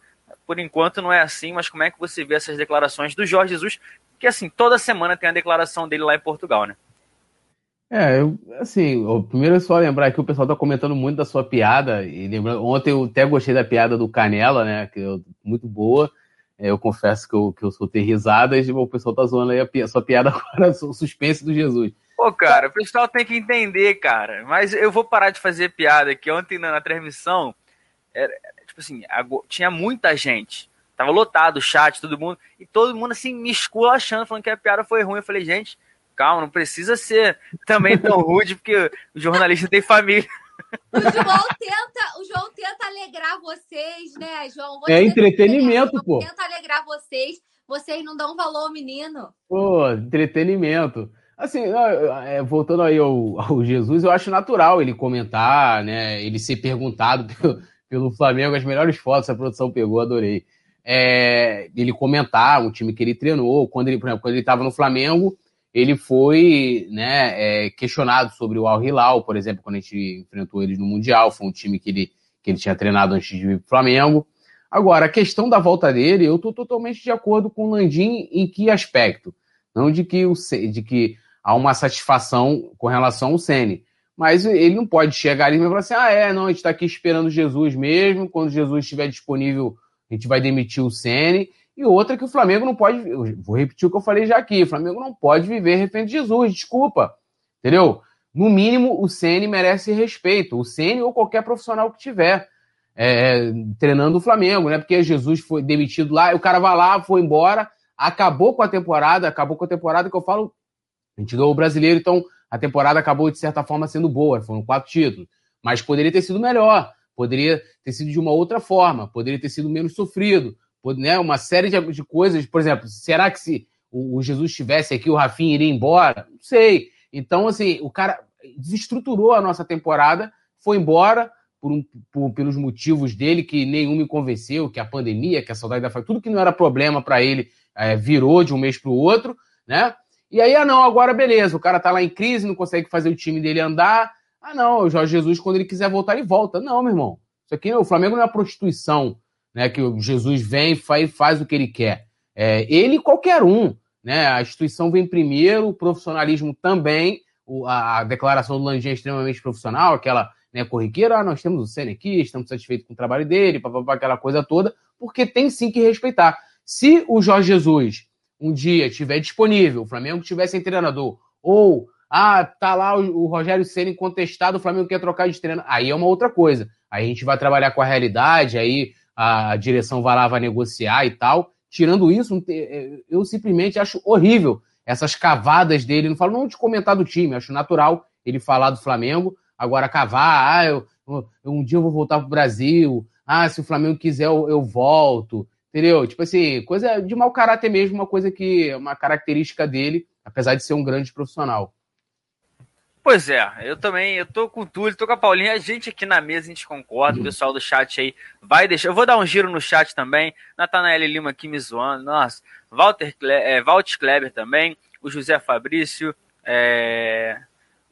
por enquanto não é assim, mas como é que você vê essas declarações do Jorge Jesus, que assim, toda semana tem a declaração dele lá em Portugal, né? É, eu, assim, primeiro é só lembrar que o pessoal tá comentando muito da sua piada, e lembrando, ontem eu até gostei da piada do Canela, né, que é muito boa, eu confesso que eu, que eu soltei risadas e o pessoal tá zoando aí a, sua piada agora, o suspense do Jesus. Pô, cara, o pessoal tem que entender, cara. Mas eu vou parar de fazer piada, que ontem na, na transmissão, era, tipo assim, tinha muita gente. Tava lotado o chat, todo mundo. E todo mundo assim, me esculachando, falando que a piada foi ruim. Eu falei, gente, calma, não precisa ser também tão rude, porque o jornalista tem família. O João tenta, o João tenta alegrar vocês, né, João? Você é entretenimento, pô. Tenta alegrar vocês. Vocês não dão valor ao menino. Pô, entretenimento. Assim, é, voltando aí ao, ao, Jesus, eu acho natural ele comentar, né? Ele ser perguntado pelo, pelo Flamengo, as melhores fotos a produção pegou, adorei. É, ele comentar um time que ele treinou, quando ele, por exemplo, quando ele estava no Flamengo, ele foi né, é, questionado sobre o Al Hilal, por exemplo, quando a gente enfrentou eles no Mundial, foi um time que ele, que ele tinha treinado antes de vir para o Flamengo. Agora, a questão da volta dele, eu estou totalmente de acordo com o Landim em que aspecto? Não de que, o, de que há uma satisfação com relação ao Sene. Mas ele não pode chegar e falar assim: ah, é, não, a gente está aqui esperando Jesus mesmo, quando Jesus estiver disponível, a gente vai demitir o Sene. E outra que o Flamengo não pode. vou repetir o que eu falei já aqui: o Flamengo não pode viver refém de Jesus, desculpa. Entendeu? No mínimo, o Ceni merece respeito. O Ceni ou qualquer profissional que tiver é, treinando o Flamengo, né? Porque Jesus foi demitido lá, o cara vai lá, foi embora, acabou com a temporada, acabou com a temporada que eu falo. A gente ganhou o brasileiro, então a temporada acabou de certa forma sendo boa, foram quatro títulos. Mas poderia ter sido melhor, poderia ter sido de uma outra forma, poderia ter sido menos sofrido, né, uma série de, de coisas. Por exemplo, será que se o, o Jesus estivesse aqui, o Rafinha iria embora? Não sei. Então, assim, o cara desestruturou a nossa temporada, foi embora, por, um, por, pelos motivos dele que nenhum me convenceu, que a pandemia, que a saudade da família, tudo que não era problema para ele é, virou de um mês para o outro, né? E aí, ah, não, agora beleza, o cara tá lá em crise, não consegue fazer o time dele andar. Ah, não, o Jorge Jesus, quando ele quiser voltar, ele volta. Não, meu irmão. Isso aqui, o Flamengo não é prostituição, né? Que Jesus vem e faz, o que ele quer. É, ele qualquer um, né? A instituição vem primeiro, o profissionalismo também. O, a, a, declaração do Landim é extremamente profissional, aquela né, corriqueira, ah, nós temos o Senna aqui, estamos satisfeitos com o trabalho dele, papapá, aquela coisa toda, porque tem sim que respeitar. Se o Jorge Jesus um dia estiver disponível, o Flamengo tiver sem treinador, ou ah, tá lá o, o Rogério Senna contestado, o Flamengo quer trocar de treinador, aí é uma outra coisa. Aí a gente vai trabalhar com a realidade, aí a direção vai negociar e tal. Tirando isso, é, eu simplesmente acho horrível essas cavadas dele. Não falo não de comentar do time, acho natural ele falar do Flamengo. Agora, cavar, ah, eu, um dia eu vou voltar pro Brasil. Ah, se o Flamengo quiser, eu, eu volto. Entendeu? Tipo assim, coisa de mau caráter mesmo, uma coisa que. uma característica dele, apesar de ser um grande profissional. Pois é, eu também, eu tô com o Túlio, tô com a Paulinha, a gente aqui na mesa, a gente concorda, o pessoal do chat aí vai deixar, eu vou dar um giro no chat também, Natanael Lima aqui me zoando, nossa, Walter, é, Walter Kleber também, o José Fabrício, é,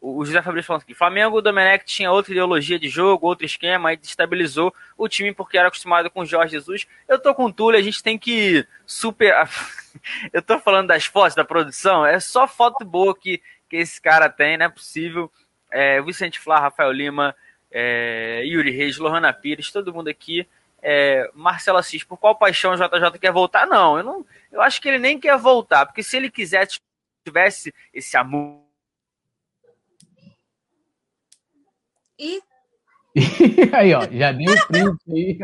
o José Fabrício falando aqui, Flamengo, o Domenech tinha outra ideologia de jogo, outro esquema, e destabilizou o time porque era acostumado com o Jorge Jesus. Eu tô com o Túlio, a gente tem que super... eu tô falando das fotos da produção, é só foto boa que que esse cara tem, não é possível. É, Vicente Flá, Rafael Lima, é, Yuri Reis, Lohana Pires, todo mundo aqui. É, Marcelo Assis, por qual paixão o JJ quer voltar? Não, eu não, eu acho que ele nem quer voltar, porque se ele quisesse tivesse esse amor. E aí, ó, já deu o print aí.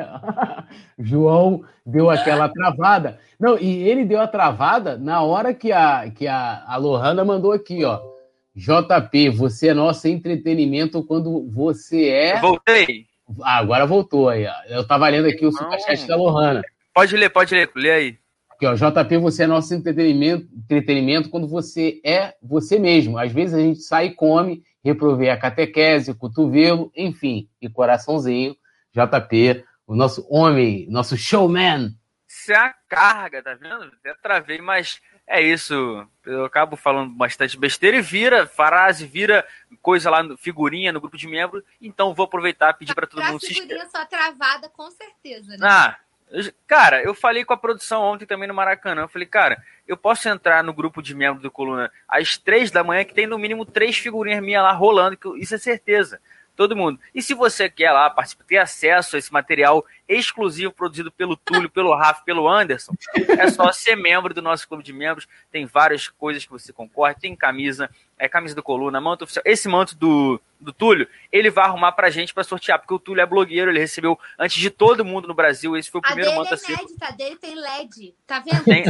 João deu aquela travada. Não, e ele deu a travada na hora que a, que a, a Lohana mandou aqui, ó. JP, você é nosso entretenimento quando você é. Voltei. Ah, agora voltou aí. Ó. Eu tava lendo aqui o superchat da Lohana. Pode ler, pode ler, lê aí. Aqui, ó, JP, você é nosso entretenimento, entretenimento quando você é você mesmo. Às vezes a gente sai e come, reprovei a catequese, cotovelo, enfim, e coraçãozinho. JP, o nosso homem, nosso showman. Isso é a carga, tá vendo? Até travei, mas é isso. Eu acabo falando bastante besteira e vira frase, vira coisa lá, figurinha no grupo de membros. Então vou aproveitar e pedir para todo mundo se inscrever. só travada, com certeza, né? Ah, cara, eu falei com a produção ontem também no Maracanã. Eu falei, cara, eu posso entrar no grupo de membros do Coluna às três da manhã, que tem no mínimo três figurinhas minhas lá rolando, que isso é certeza todo mundo. E se você quer lá participar, ter acesso a esse material exclusivo produzido pelo Túlio, pelo Rafa, pelo Anderson, é só ser membro do nosso clube de membros. Tem várias coisas que você concorre, tem camisa, é camisa do Coluna, manto oficial. Esse manto do, do Túlio, ele vai arrumar pra gente para sortear, porque o Túlio é blogueiro, ele recebeu antes de todo mundo no Brasil, esse foi o primeiro a manto é a. Inédita, a dele tem LED, tá vendo? Tem...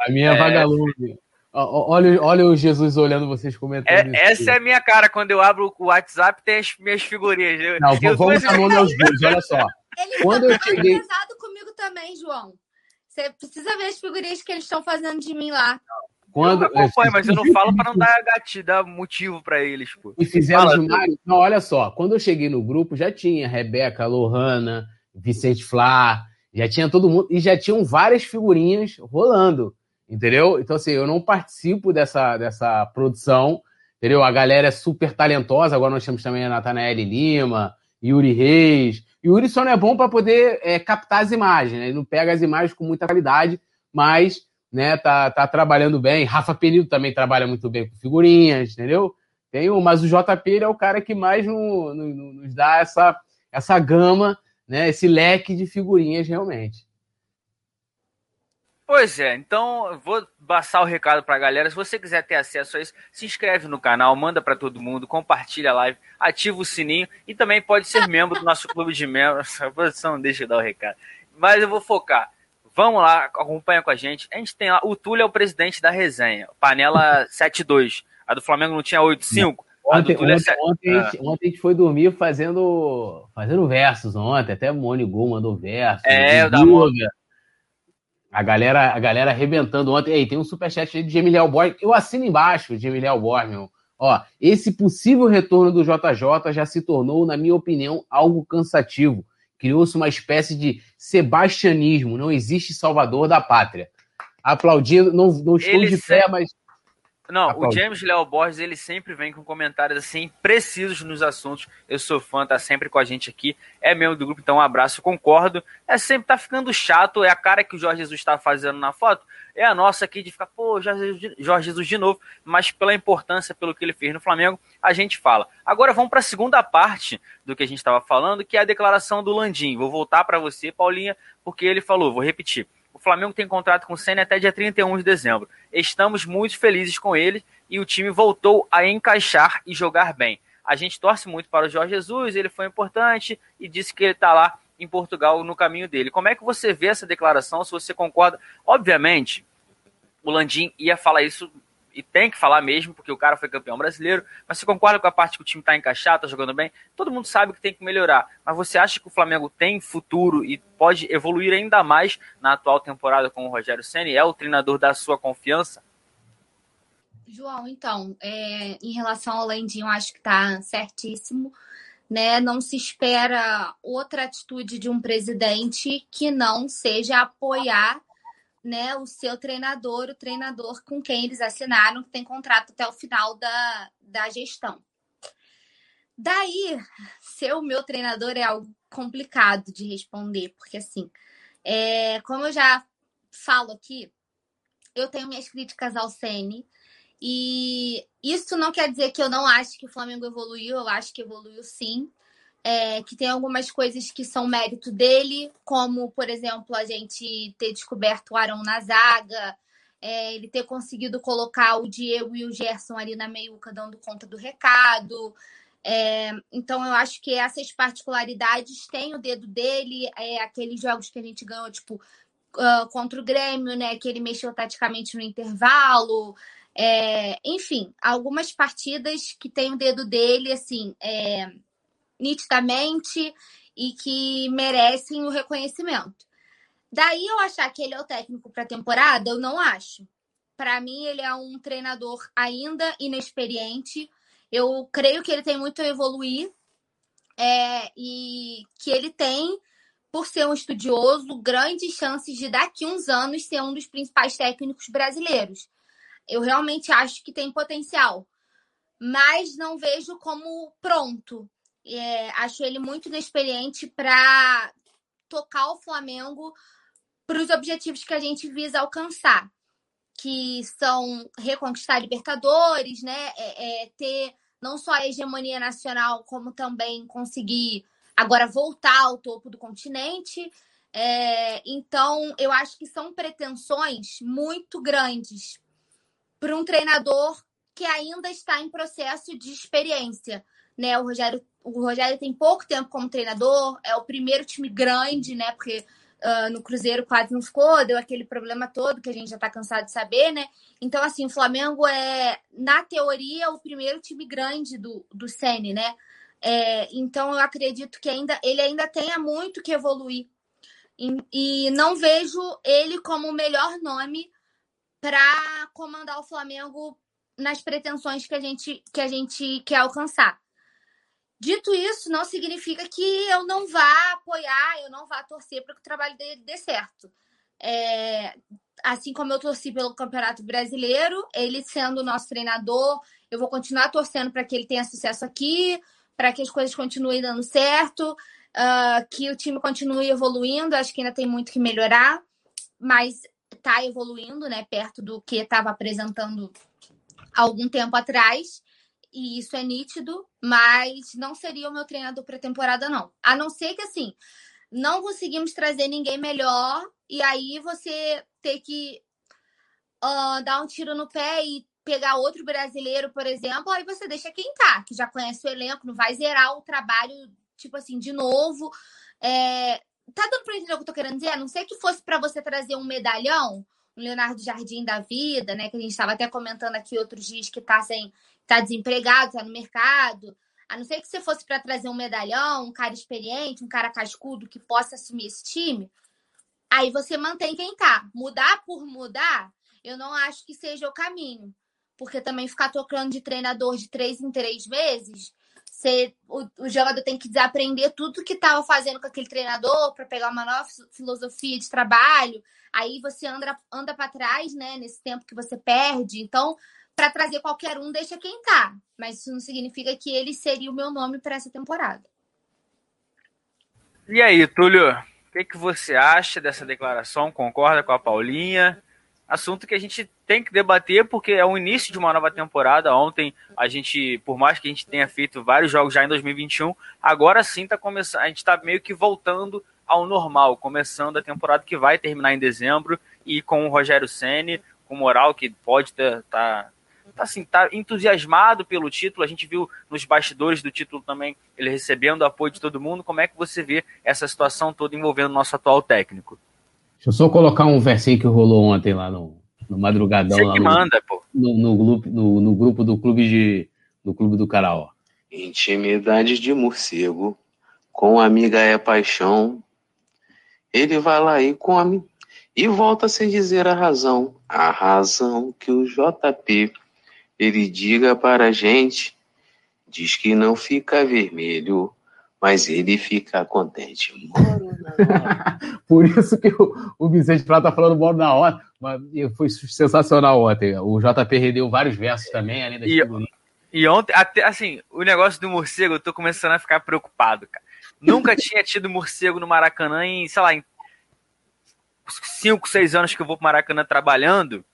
A minha é... vagalume. Olha, olha o Jesus olhando vocês comentando. É, essa é a minha cara. Quando eu abro o WhatsApp, tem as minhas figurinhas. Eu, Não, eu vamos dar nome aos dois, olha só. Ele quando tá eu cheguei... pesado comigo também, João. Você precisa ver as figurinhas que eles estão fazendo de mim lá. Quando... Eu acompanho, mas eu não falo para não dar gatilho, dar motivo para eles. Pô. E fizeram demais. Não, olha só. Quando eu cheguei no grupo, já tinha Rebeca, Lohana, Vicente Flá, já tinha todo mundo. E já tinham várias figurinhas rolando. Entendeu? Então, assim, eu não participo dessa, dessa produção, entendeu? A galera é super talentosa. Agora nós temos também a Natanael Lima, Yuri Reis. Yuri só não é bom para poder é, captar as imagens, né? Ele não pega as imagens com muita qualidade, mas né, tá, tá trabalhando bem. Rafa Penido também trabalha muito bem com figurinhas, entendeu? Tem o, mas o JP é o cara que mais no, no, nos dá essa, essa gama, né, esse leque de figurinhas realmente. Pois é, então vou passar o recado para a galera. Se você quiser ter acesso a isso, se inscreve no canal, manda para todo mundo, compartilha a live, ativa o sininho e também pode ser membro do nosso clube de membros. A produção deixa eu dar o recado. Mas eu vou focar. Vamos lá, acompanha com a gente. A gente tem lá, o Túlio é o presidente da resenha, panela 72. A do Flamengo não tinha 8,5? Ontem, ontem, é... ontem, ah. ontem, a gente foi dormir fazendo, fazendo versos ontem, até Gol mandou versos. É, o da Mônica. A galera, a galera arrebentando ontem. Ei, tem um superchat aí de Emiliel Borges. Eu assino embaixo de Emiliel Borges, meu. Ó, esse possível retorno do JJ já se tornou, na minha opinião, algo cansativo. Criou-se uma espécie de sebastianismo, não existe salvador da pátria. Aplaudindo, não, não estou Ele de sempre- pé, mas Não, Aplaudo. o James Léo Borges, ele sempre vem com comentários assim, precisos nos assuntos. Eu sou fã, tá sempre com a gente aqui. É membro do grupo, então um abraço, concordo. É sempre tá ficando chato, é a cara que o Jorge Jesus tá fazendo na foto. É a nossa aqui de ficar, pô, Jorge Jesus de- Jorge Jesus de novo, mas pela importância, pelo que ele fez no Flamengo, a gente fala. Agora vamos para a segunda parte do que a gente estava falando, que é a declaração do Landim. Vou voltar para você, Paulinha, porque ele falou, vou repetir. Flamengo tem contrato com o Senna até dia 31 de dezembro. Estamos muito felizes com ele e o time voltou a encaixar e jogar bem. A gente torce muito para o Jorge Jesus, ele foi importante e disse que ele está lá em Portugal no caminho dele. Como é que você vê essa declaração? Se você concorda? Obviamente, o Landim ia falar isso e tem que falar mesmo, porque o cara foi campeão brasileiro. Mas você concorda com a parte que o time está encaixado, está jogando bem? Todo mundo sabe que tem que melhorar. Mas você acha que o Flamengo tem futuro e pode evoluir ainda mais na atual temporada com o Rogério Ceni? É o treinador da sua confiança? João, então, é, em relação ao Landinho, acho que está certíssimo. Né? Não se espera outra atitude de um presidente que não seja apoiar né, o seu treinador, o treinador com quem eles assinaram, que tem contrato até o final da, da gestão. Daí, ser o meu treinador é algo complicado de responder, porque assim, é, como eu já falo aqui, eu tenho minhas críticas ao Ceni e isso não quer dizer que eu não acho que o Flamengo evoluiu, eu acho que evoluiu sim. É, que tem algumas coisas que são mérito dele, como, por exemplo, a gente ter descoberto o Arão na zaga, é, ele ter conseguido colocar o Diego e o Gerson ali na meiuca dando conta do recado. É, então, eu acho que essas particularidades têm o dedo dele, é, aqueles jogos que a gente ganhou, tipo, uh, contra o Grêmio, né? Que ele mexeu taticamente no intervalo. É, enfim, algumas partidas que tem o dedo dele, assim, é, nitidamente e que merecem o reconhecimento. Daí eu achar que ele é o técnico para a temporada, eu não acho. Para mim, ele é um treinador ainda inexperiente. Eu creio que ele tem muito a evoluir é, e que ele tem, por ser um estudioso, grandes chances de daqui uns anos ser um dos principais técnicos brasileiros. Eu realmente acho que tem potencial, mas não vejo como pronto. É, acho ele muito inexperiente para tocar o Flamengo para os objetivos que a gente visa alcançar, que são reconquistar Libertadores, né? É, é, ter não só a hegemonia nacional, como também conseguir agora voltar ao topo do continente. É, então, eu acho que são pretensões muito grandes para um treinador que ainda está em processo de experiência. Né? O, Rogério, o Rogério tem pouco tempo como treinador, é o primeiro time grande, né? Porque uh, no Cruzeiro quase não ficou, deu aquele problema todo que a gente já está cansado de saber, né? Então, assim, o Flamengo é, na teoria, o primeiro time grande do, do Sene, né? É, então, eu acredito que ainda ele ainda tenha muito que evoluir. E, e não vejo ele como o melhor nome para comandar o Flamengo nas pretensões que a gente, que a gente quer alcançar. Dito isso, não significa que eu não vá apoiar, eu não vá torcer para que o trabalho dele dê certo. É, assim como eu torci pelo Campeonato Brasileiro, ele sendo o nosso treinador, eu vou continuar torcendo para que ele tenha sucesso aqui, para que as coisas continuem dando certo, uh, que o time continue evoluindo. Acho que ainda tem muito que melhorar, mas está evoluindo, né? Perto do que estava apresentando algum tempo atrás e isso é nítido, mas não seria o meu treinador para temporada não. A não ser que assim, não conseguimos trazer ninguém melhor e aí você ter que uh, dar um tiro no pé e pegar outro brasileiro, por exemplo, aí você deixa quem tá, que já conhece o elenco, não vai zerar o trabalho, tipo assim, de novo. É... Tá dando para entender o que eu tô querendo dizer? A não ser que fosse para você trazer um medalhão, um Leonardo Jardim da vida, né? Que a gente estava até comentando aqui outros dias que tá sem tá desempregado, tá no mercado. A não ser que você fosse para trazer um medalhão, um cara experiente, um cara cascudo que possa assumir esse time, aí você mantém quem tá. Mudar por mudar, eu não acho que seja o caminho. porque também ficar trocando de treinador de três em três meses, você, o, o jogador tem que desaprender tudo que estava fazendo com aquele treinador para pegar uma nova filosofia de trabalho. Aí você anda, anda para trás, né, nesse tempo que você perde. Então, para trazer qualquer um, deixa quem tá. Mas isso não significa que ele seria o meu nome para essa temporada. E aí, Túlio, o que, que você acha dessa declaração? Concorda com a Paulinha? Assunto que a gente tem que debater porque é o início de uma nova temporada. Ontem a gente, por mais que a gente tenha feito vários jogos já em 2021, agora sim tá começando, a gente está meio que voltando ao normal, começando a temporada que vai terminar em dezembro e com o Rogério Ceni, com moral que pode estar tá, assim, tá entusiasmado pelo título. A gente viu nos bastidores do título também ele recebendo o apoio de todo mundo. Como é que você vê essa situação toda envolvendo o nosso atual técnico? Deixa eu só colocar um versinho que rolou ontem lá no, no madrugadão. Você lá que no, manda, pô. No, no, grupo, no, no grupo do clube de do clube do Caraó. Intimidade de morcego, com amiga é paixão. Ele vai lá e come e volta sem dizer a razão, a razão que o JP ele diga para a gente, diz que não fica vermelho, mas ele fica contente. Por isso que o, o Vicente Prata tá falando moro na hora. Mas foi sensacional ontem. O JP rendeu vários versos também, além da e, e ontem, até assim, o negócio do morcego, eu tô começando a ficar preocupado, cara. Nunca tinha tido morcego no Maracanã em, sei lá, em 5, 6 anos que eu vou pro Maracanã trabalhando.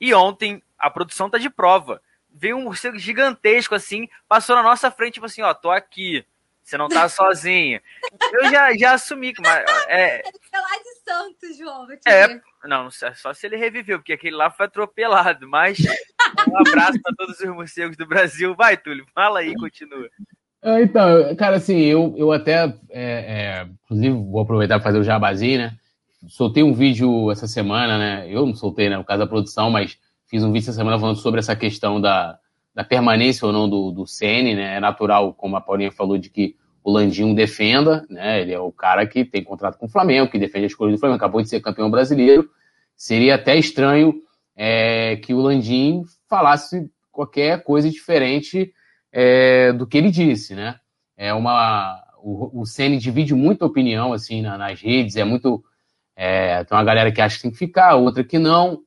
E ontem a produção tá de prova. Veio um morcego gigantesco assim, passou na nossa frente, tipo assim, ó, tô aqui. Você não tá sozinho. Eu já, já assumi. Mas, é, é lá de Santos, João. É, não, só se ele reviveu, porque aquele lá foi atropelado. Mas um abraço para todos os morcegos do Brasil. Vai, Túlio, fala aí, continua. É, então, cara, assim, eu, eu até, é, é, inclusive, vou aproveitar para fazer o jabazinho, né? Soltei um vídeo essa semana, né? Eu não soltei, né, no caso da produção, mas fiz um vídeo essa semana falando sobre essa questão da, da permanência ou não do, do CN, né? É natural, como a Paulinha falou, de que o Landinho defenda, né? Ele é o cara que tem contrato com o Flamengo, que defende a escolha do Flamengo, acabou de ser campeão brasileiro. Seria até estranho é, que o Landim falasse qualquer coisa diferente é, do que ele disse, né? É uma o, o Ceni divide muita opinião assim na, nas redes, é muito é, tem uma galera que acha que tem que ficar, outra que não,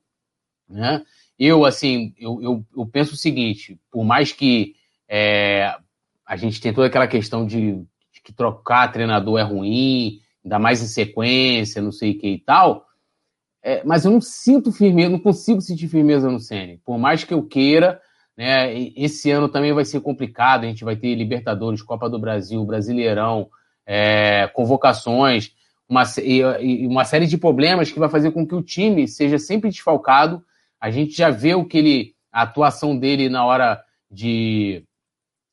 né? Eu, assim, eu, eu, eu penso o seguinte, por mais que é, a gente tem toda aquela questão de, de, que trocar treinador é ruim, ainda mais em sequência, não sei o que e tal, é, mas eu não sinto firmeza, não consigo sentir firmeza no Sene. Por mais que eu queira, né, esse ano também vai ser complicado, a gente vai ter Libertadores, Copa do Brasil, Brasileirão, é, convocações, uma, e, e uma série de problemas que vai fazer com que o time seja sempre desfalcado a gente já vê o que ele, a atuação dele na hora de,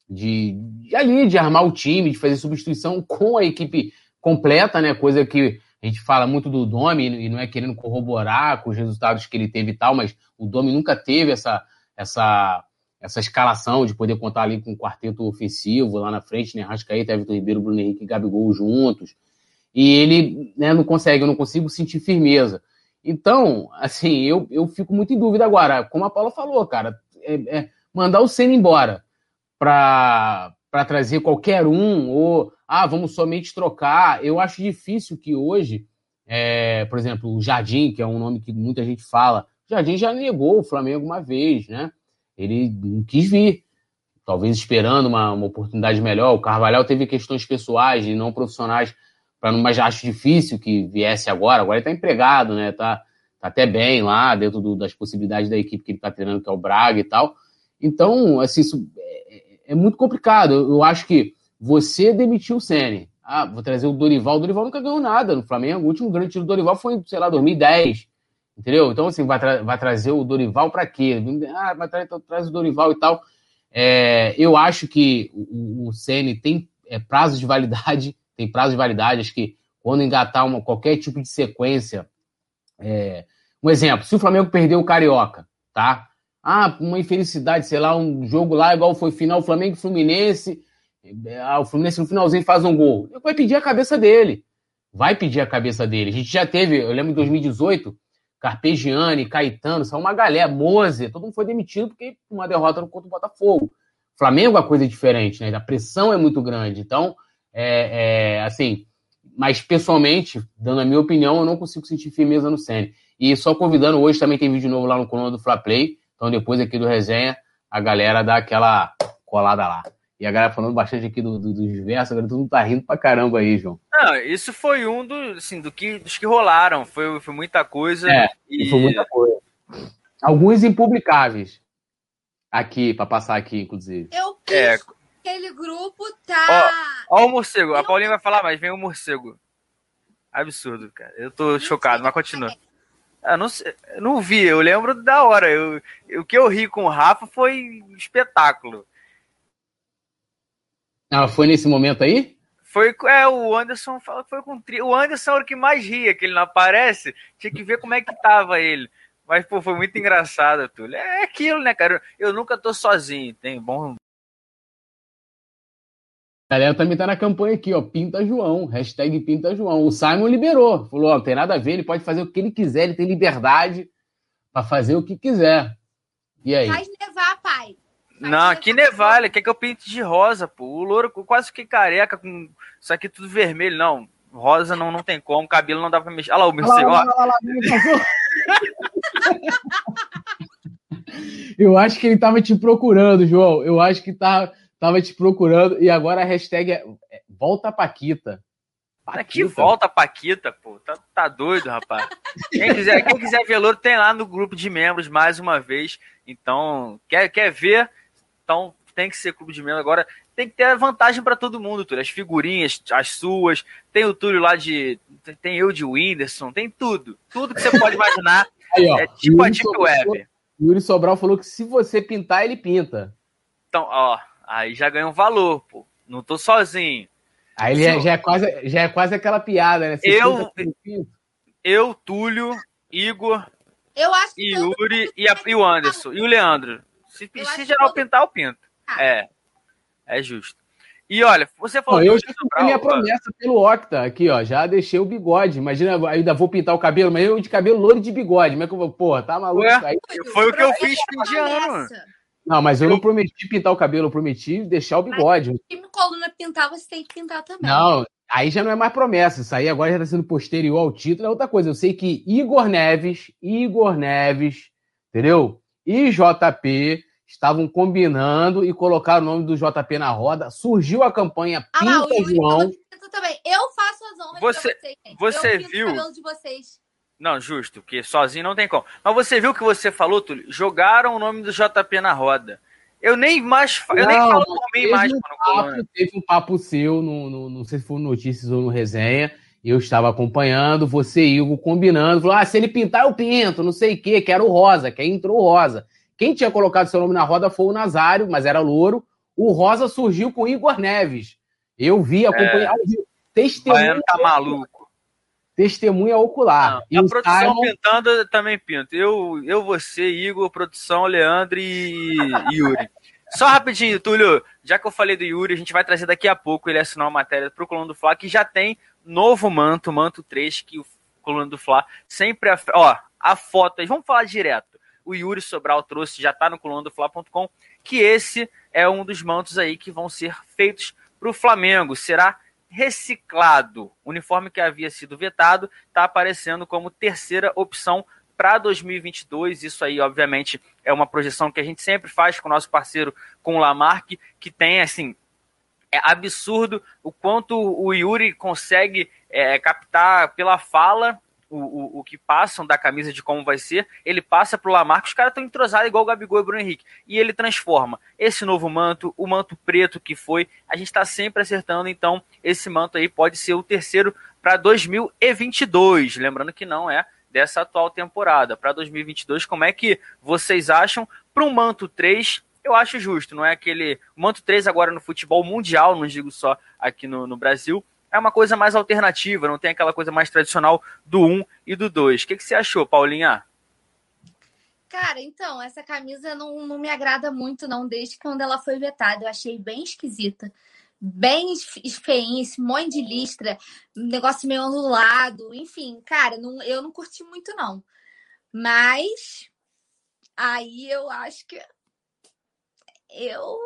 de, de ali, de armar o time, de fazer substituição com a equipe completa, né? Coisa que a gente fala muito do Domi e não é querendo corroborar com os resultados que ele teve e tal, mas o Domi nunca teve essa, essa, essa escalação de poder contar ali com um quarteto ofensivo lá na frente, né? Rascaeta, Everton Ribeiro, Bruno Henrique e Gabigol juntos. E ele né, não consegue, eu não consigo sentir firmeza. Então, assim, eu, eu fico muito em dúvida agora. Como a Paula falou, cara, é, é mandar o Senna embora para trazer qualquer um, ou, ah, vamos somente trocar. Eu acho difícil que hoje, é, por exemplo, o Jardim, que é um nome que muita gente fala, o Jardim já negou o Flamengo uma vez, né? Ele não quis vir, talvez esperando uma, uma oportunidade melhor. O Carvalhal teve questões pessoais e não profissionais para não, mas acho difícil que viesse agora. Agora ele está empregado, né? Tá, tá até bem lá, dentro do, das possibilidades da equipe que ele está treinando, que é o Braga e tal. Então, assim, isso é, é muito complicado. Eu, eu, acho que você demitiu o Sene. Ah, vou trazer o Dorival. O Dorival nunca ganhou nada no Flamengo. O último grande tiro do Dorival foi, sei lá, 2010. Entendeu? Então, assim, vai, tra vai trazer o Dorival para quê? Ah, vai trazer então, traz o Dorival e tal. É, eu acho que o, o Ceni tem é, prazo de validade tem prazo de validade, acho que quando engatar uma, qualquer tipo de sequência. É... Um exemplo, se o Flamengo perdeu o Carioca, tá? Ah, uma infelicidade, sei lá, um jogo lá igual foi final Flamengo e Fluminense. Ah, o Fluminense no finalzinho faz um gol. Vai pedir a cabeça dele. Vai pedir a cabeça dele. A gente já teve, eu lembro em 2018, Carpegiani, Caetano, são uma galera, Moze, todo mundo foi demitido porque uma derrota contra o Botafogo. Flamengo é uma coisa diferente, né? A pressão é muito grande. Então, é, é, assim, mas pessoalmente, dando a minha opinião, eu não consigo sentir firmeza no Senna. E só convidando, hoje também tem vídeo novo lá no canal do Fla Play. Então, depois aqui do resenha, a galera dá aquela colada lá. E a galera falando bastante aqui do, do, dos versos, agora todo mundo tá rindo pra caramba aí, João. Não, isso foi um do, assim, do que, dos que rolaram. Foi, foi muita coisa. É, e... foi muita coisa. Alguns impublicáveis. Aqui, pra passar aqui, inclusive. Eu quis. É. Aquele grupo tá. Ó, ó o morcego. A Paulinha vai falar, mas vem o morcego. Absurdo, cara. Eu tô chocado, mas continua. Eu não, eu não vi, eu lembro da hora. Eu, o que eu ri com o Rafa foi um espetáculo. Ah, foi nesse momento aí? Foi, é, o Anderson fala que foi com o Anderson era o que mais ria, que ele não aparece. Tinha que ver como é que tava ele. Mas, pô, foi muito engraçado, Túlio. É aquilo, né, cara? Eu nunca tô sozinho. Tem bom. A galera também tá na campanha aqui, ó. Pinta João. Hashtag Pinta João. O Simon liberou. Falou, ó, não tem nada a ver, ele pode fazer o que ele quiser, ele tem liberdade para fazer o que quiser. E aí? Faz nevar, pai. Faz não, que nevar, ele quer que eu pinte de rosa, pô. O louro quase que careca, com isso aqui tudo vermelho. Não, rosa não, não tem como, cabelo não dá pra mexer. Olha lá o lá, lá, lá, Eu acho que ele tava te procurando, João. Eu acho que tá Tava te procurando e agora a hashtag é, é Volta Paquita. Paquita. Que volta Paquita, pô. Tá, tá doido, rapaz. Quem quiser, quem quiser ver louro, tem lá no grupo de membros mais uma vez. Então, quer, quer ver? Então tem que ser clube de membros. Agora tem que ter vantagem para todo mundo, Túlio. As figurinhas, as suas. Tem o Túlio lá de. Tem eu de Whindersson, tem tudo. Tudo que você pode imaginar. Aí, ó, é tipo a Deep Web. Yuri Sobral falou que se você pintar, ele pinta. Então, ó, Aí já ganha um valor, pô. Não tô sozinho. Aí ele já, já, é quase, já é quase aquela piada, né? Você eu, eu, Túlio, Igor, eu acho e Yuri e, a, e, o Anderson. E o Leandro. Se, se geral pintar, eu pinto. Ah. É. É justo. E olha, você falou. eu já cumpri minha promessa pelo Octa aqui, ó. Já deixei o bigode. Imagina, ainda vou pintar o cabelo, mas eu de cabelo louro de bigode. Como é que eu vou. Porra, tá maluco? Ué, aí, foi o que eu fiz fim de ano. Não, mas eu não prometi pintar o cabelo, eu prometi deixar o bigode. Se me coluna pintar, você tem que pintar também. Não, aí já não é mais promessa. Isso aí agora já está sendo posterior ao título. É outra coisa. Eu sei que Igor Neves, Igor Neves, entendeu? E JP estavam combinando e colocaram o nome do JP na roda. Surgiu a campanha ah, Pinta lá, João. Também. Eu faço as honras você, vocês, Você viu? Não, justo, porque sozinho não tem como. Mas você viu o que você falou, Túlio? Jogaram o nome do JP na roda. Eu nem mais. Eu não, nem falo por mim mais um papo, Teve um papo seu, no, no, não sei se foi no Notícias ou no Resenha. Eu estava acompanhando, você e Igor combinando. Falou: ah, se ele pintar, eu pinto, não sei o quê, quero o rosa, que aí entrou o rosa. Quem tinha colocado seu nome na roda foi o Nazário, mas era louro. O rosa surgiu com o Igor Neves. Eu vi, acompanhei é. Testemunho. tá maluco testemunha ocular. Não, a produção Simon... pintando também pinta. Eu, eu, você, Igor, produção, Leandro e Yuri. Só rapidinho, Túlio, já que eu falei do Yuri, a gente vai trazer daqui a pouco ele assinar uma matéria pro Coluna do Fla, que já tem novo manto, manto 3, que o Coluna do Fla sempre... Ó, a foto, vamos falar direto. O Yuri Sobral trouxe, já tá no colunadofla.com, que esse é um dos mantos aí que vão ser feitos pro Flamengo. Será reciclado. O uniforme que havia sido vetado está aparecendo como terceira opção para 2022. Isso aí, obviamente, é uma projeção que a gente sempre faz com o nosso parceiro, com o Lamarck, que tem, assim, é absurdo o quanto o Yuri consegue é, captar pela fala o, o, o, que passam da camisa de como vai ser, ele passa pro Lamarck, os caras estão entrosados igual o Gabigol e o Bruno Henrique. E ele transforma esse novo manto, o manto preto que foi, a gente está sempre acertando, então esse manto aí pode ser o terceiro para 2022. Lembrando que não é dessa atual temporada. Para 2022, como é que vocês acham? Para um manto 3, eu acho justo, não é aquele. O manto 3 agora no futebol mundial, não digo só aqui no, no Brasil é uma coisa mais alternativa, não tem aquela coisa mais tradicional do 1 e do 2. O que, que você achou, Paulinha? Cara, então, essa camisa não, não me agrada muito, não, desde quando ela foi vetada. Eu achei bem esquisita. Bem feinha, esse monte de listra, negócio meio anulado, enfim, cara, não, eu não curti muito, não. Mas aí eu acho que eu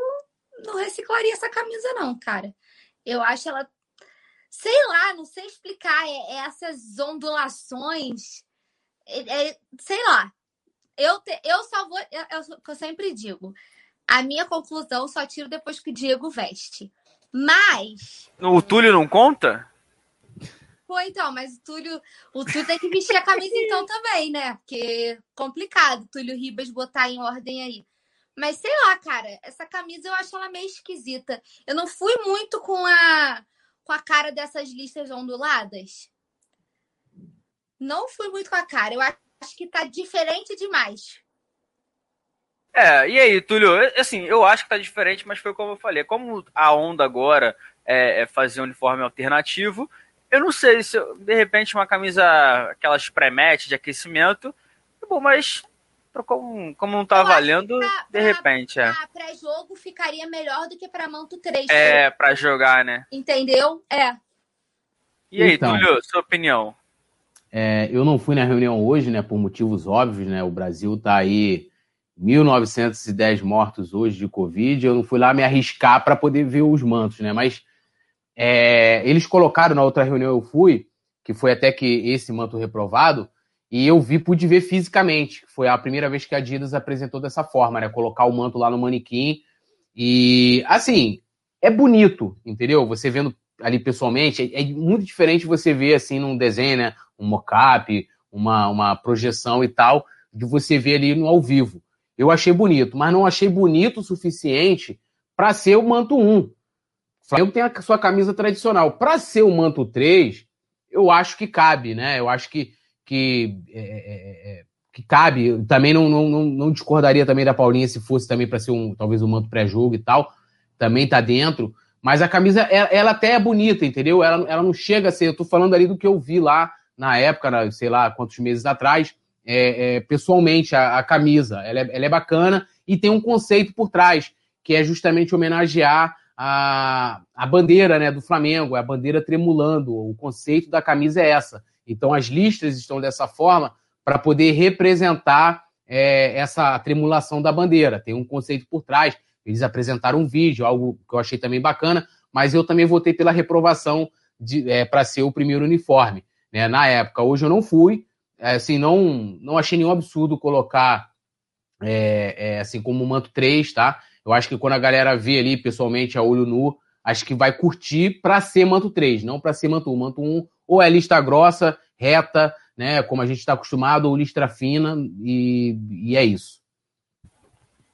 não reciclaria essa camisa, não, cara. Eu acho ela. Sei lá, não sei explicar. É, é essas ondulações. É, é, sei lá. Eu, te, eu só vou. É, é o que eu sempre digo. A minha conclusão só tiro depois que o Diego veste. Mas. O Túlio não conta? Pô, então, mas o Túlio, o Túlio tem que vestir a camisa então também, né? Porque complicado, Túlio Ribas botar em ordem aí. Mas sei lá, cara, essa camisa eu acho ela meio esquisita. Eu não fui muito com a com a cara dessas listas onduladas. Não fui muito com a cara. Eu acho que tá diferente demais. É, e aí, Túlio? Assim, eu acho que tá diferente, mas foi como eu falei. Como a onda agora é, é fazer um uniforme alternativo, eu não sei se, eu, de repente, uma camisa, aquelas pré-match de aquecimento, bom, mas como, como não tá eu valendo, pra, de repente, pra, é. pré-jogo ficaria melhor do que pra Manto 3. É, né? pra jogar, né? Entendeu? É. E aí, então, Túlio, sua opinião? É, eu não fui na reunião hoje, né, por motivos óbvios, né? O Brasil tá aí 1.910 mortos hoje de Covid. Eu não fui lá me arriscar para poder ver os mantos, né? Mas é, eles colocaram na outra reunião eu fui, que foi até que esse manto reprovado, e eu vi, pude ver fisicamente. Foi a primeira vez que a Adidas apresentou dessa forma, né? Colocar o manto lá no manequim. E, assim, é bonito, entendeu? Você vendo ali pessoalmente, é, é muito diferente você ver, assim, num desenho, né? Um mock-up, uma, uma projeção e tal, de você ver ali no ao vivo. Eu achei bonito, mas não achei bonito o suficiente para ser o manto 1. O Flamengo tem a sua camisa tradicional. Para ser o manto 3, eu acho que cabe, né? Eu acho que que, é, é, é, que cabe. Também não, não, não, não, discordaria também da Paulinha se fosse também para ser um talvez um manto pré-jogo e tal. Também tá dentro. Mas a camisa, ela, ela, até é bonita, entendeu? Ela, ela não chega a ser. Eu tô falando ali do que eu vi lá na época, sei lá quantos meses atrás, é, é, pessoalmente, a, a, camisa. Ela é, ela é bacana e tem um conceito por trás, que é justamente homenagear a, a bandeira né, do Flamengo, a bandeira tremulando. O conceito da camisa é essa. Então, as listas estão dessa forma para poder representar é, essa tremulação da bandeira. Tem um conceito por trás. Eles apresentaram um vídeo, algo que eu achei também bacana, mas eu também votei pela reprovação é, para ser o primeiro uniforme. Né? Na época, hoje eu não fui, é, assim, não, não achei nenhum absurdo colocar é, é, assim como o manto 3, tá? Eu acho que quando a galera vê ali pessoalmente a olho nu, acho que vai curtir para ser manto 3, não para ser manto 1. Manto 1 ou é lista grossa, reta, né, como a gente está acostumado, ou lista fina, e, e, é isso.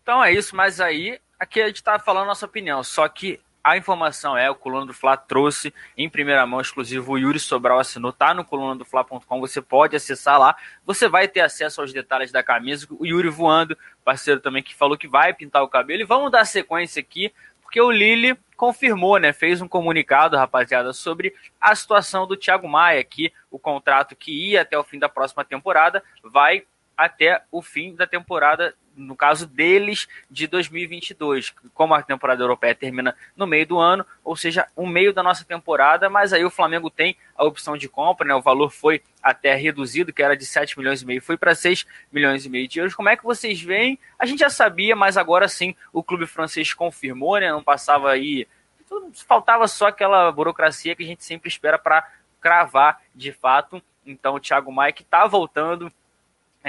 Então é isso, mas aí, aqui a gente está falando a nossa opinião, só que a informação é, o Coluna do Fla trouxe em primeira mão, exclusivo, o Yuri Sobral assinou, tá no colunadofla.com, você pode acessar lá, você vai ter acesso aos detalhes da camisa, o Yuri voando, parceiro também que falou que vai pintar o cabelo, e vamos dar sequência aqui, porque o Lili confirmou, né, fez um comunicado, rapaziada, sobre a situação do Thiago Maia, que o contrato que ia até o fim da próxima temporada vai até o fim da temporada no caso deles, de 2022. Como a temporada europeia termina no meio do ano, ou seja, o meio da nossa temporada, mas aí o Flamengo tem a opção de compra, né? O valor foi até reduzido, que era de 7 milhões e meio, foi para 6 milhões e meio de euros. Como é que vocês veem? A gente já sabia, mas agora sim o clube francês confirmou, né? Não passava aí. Faltava só aquela burocracia que a gente sempre espera para cravar de fato. Então o Thiago Maia que está voltando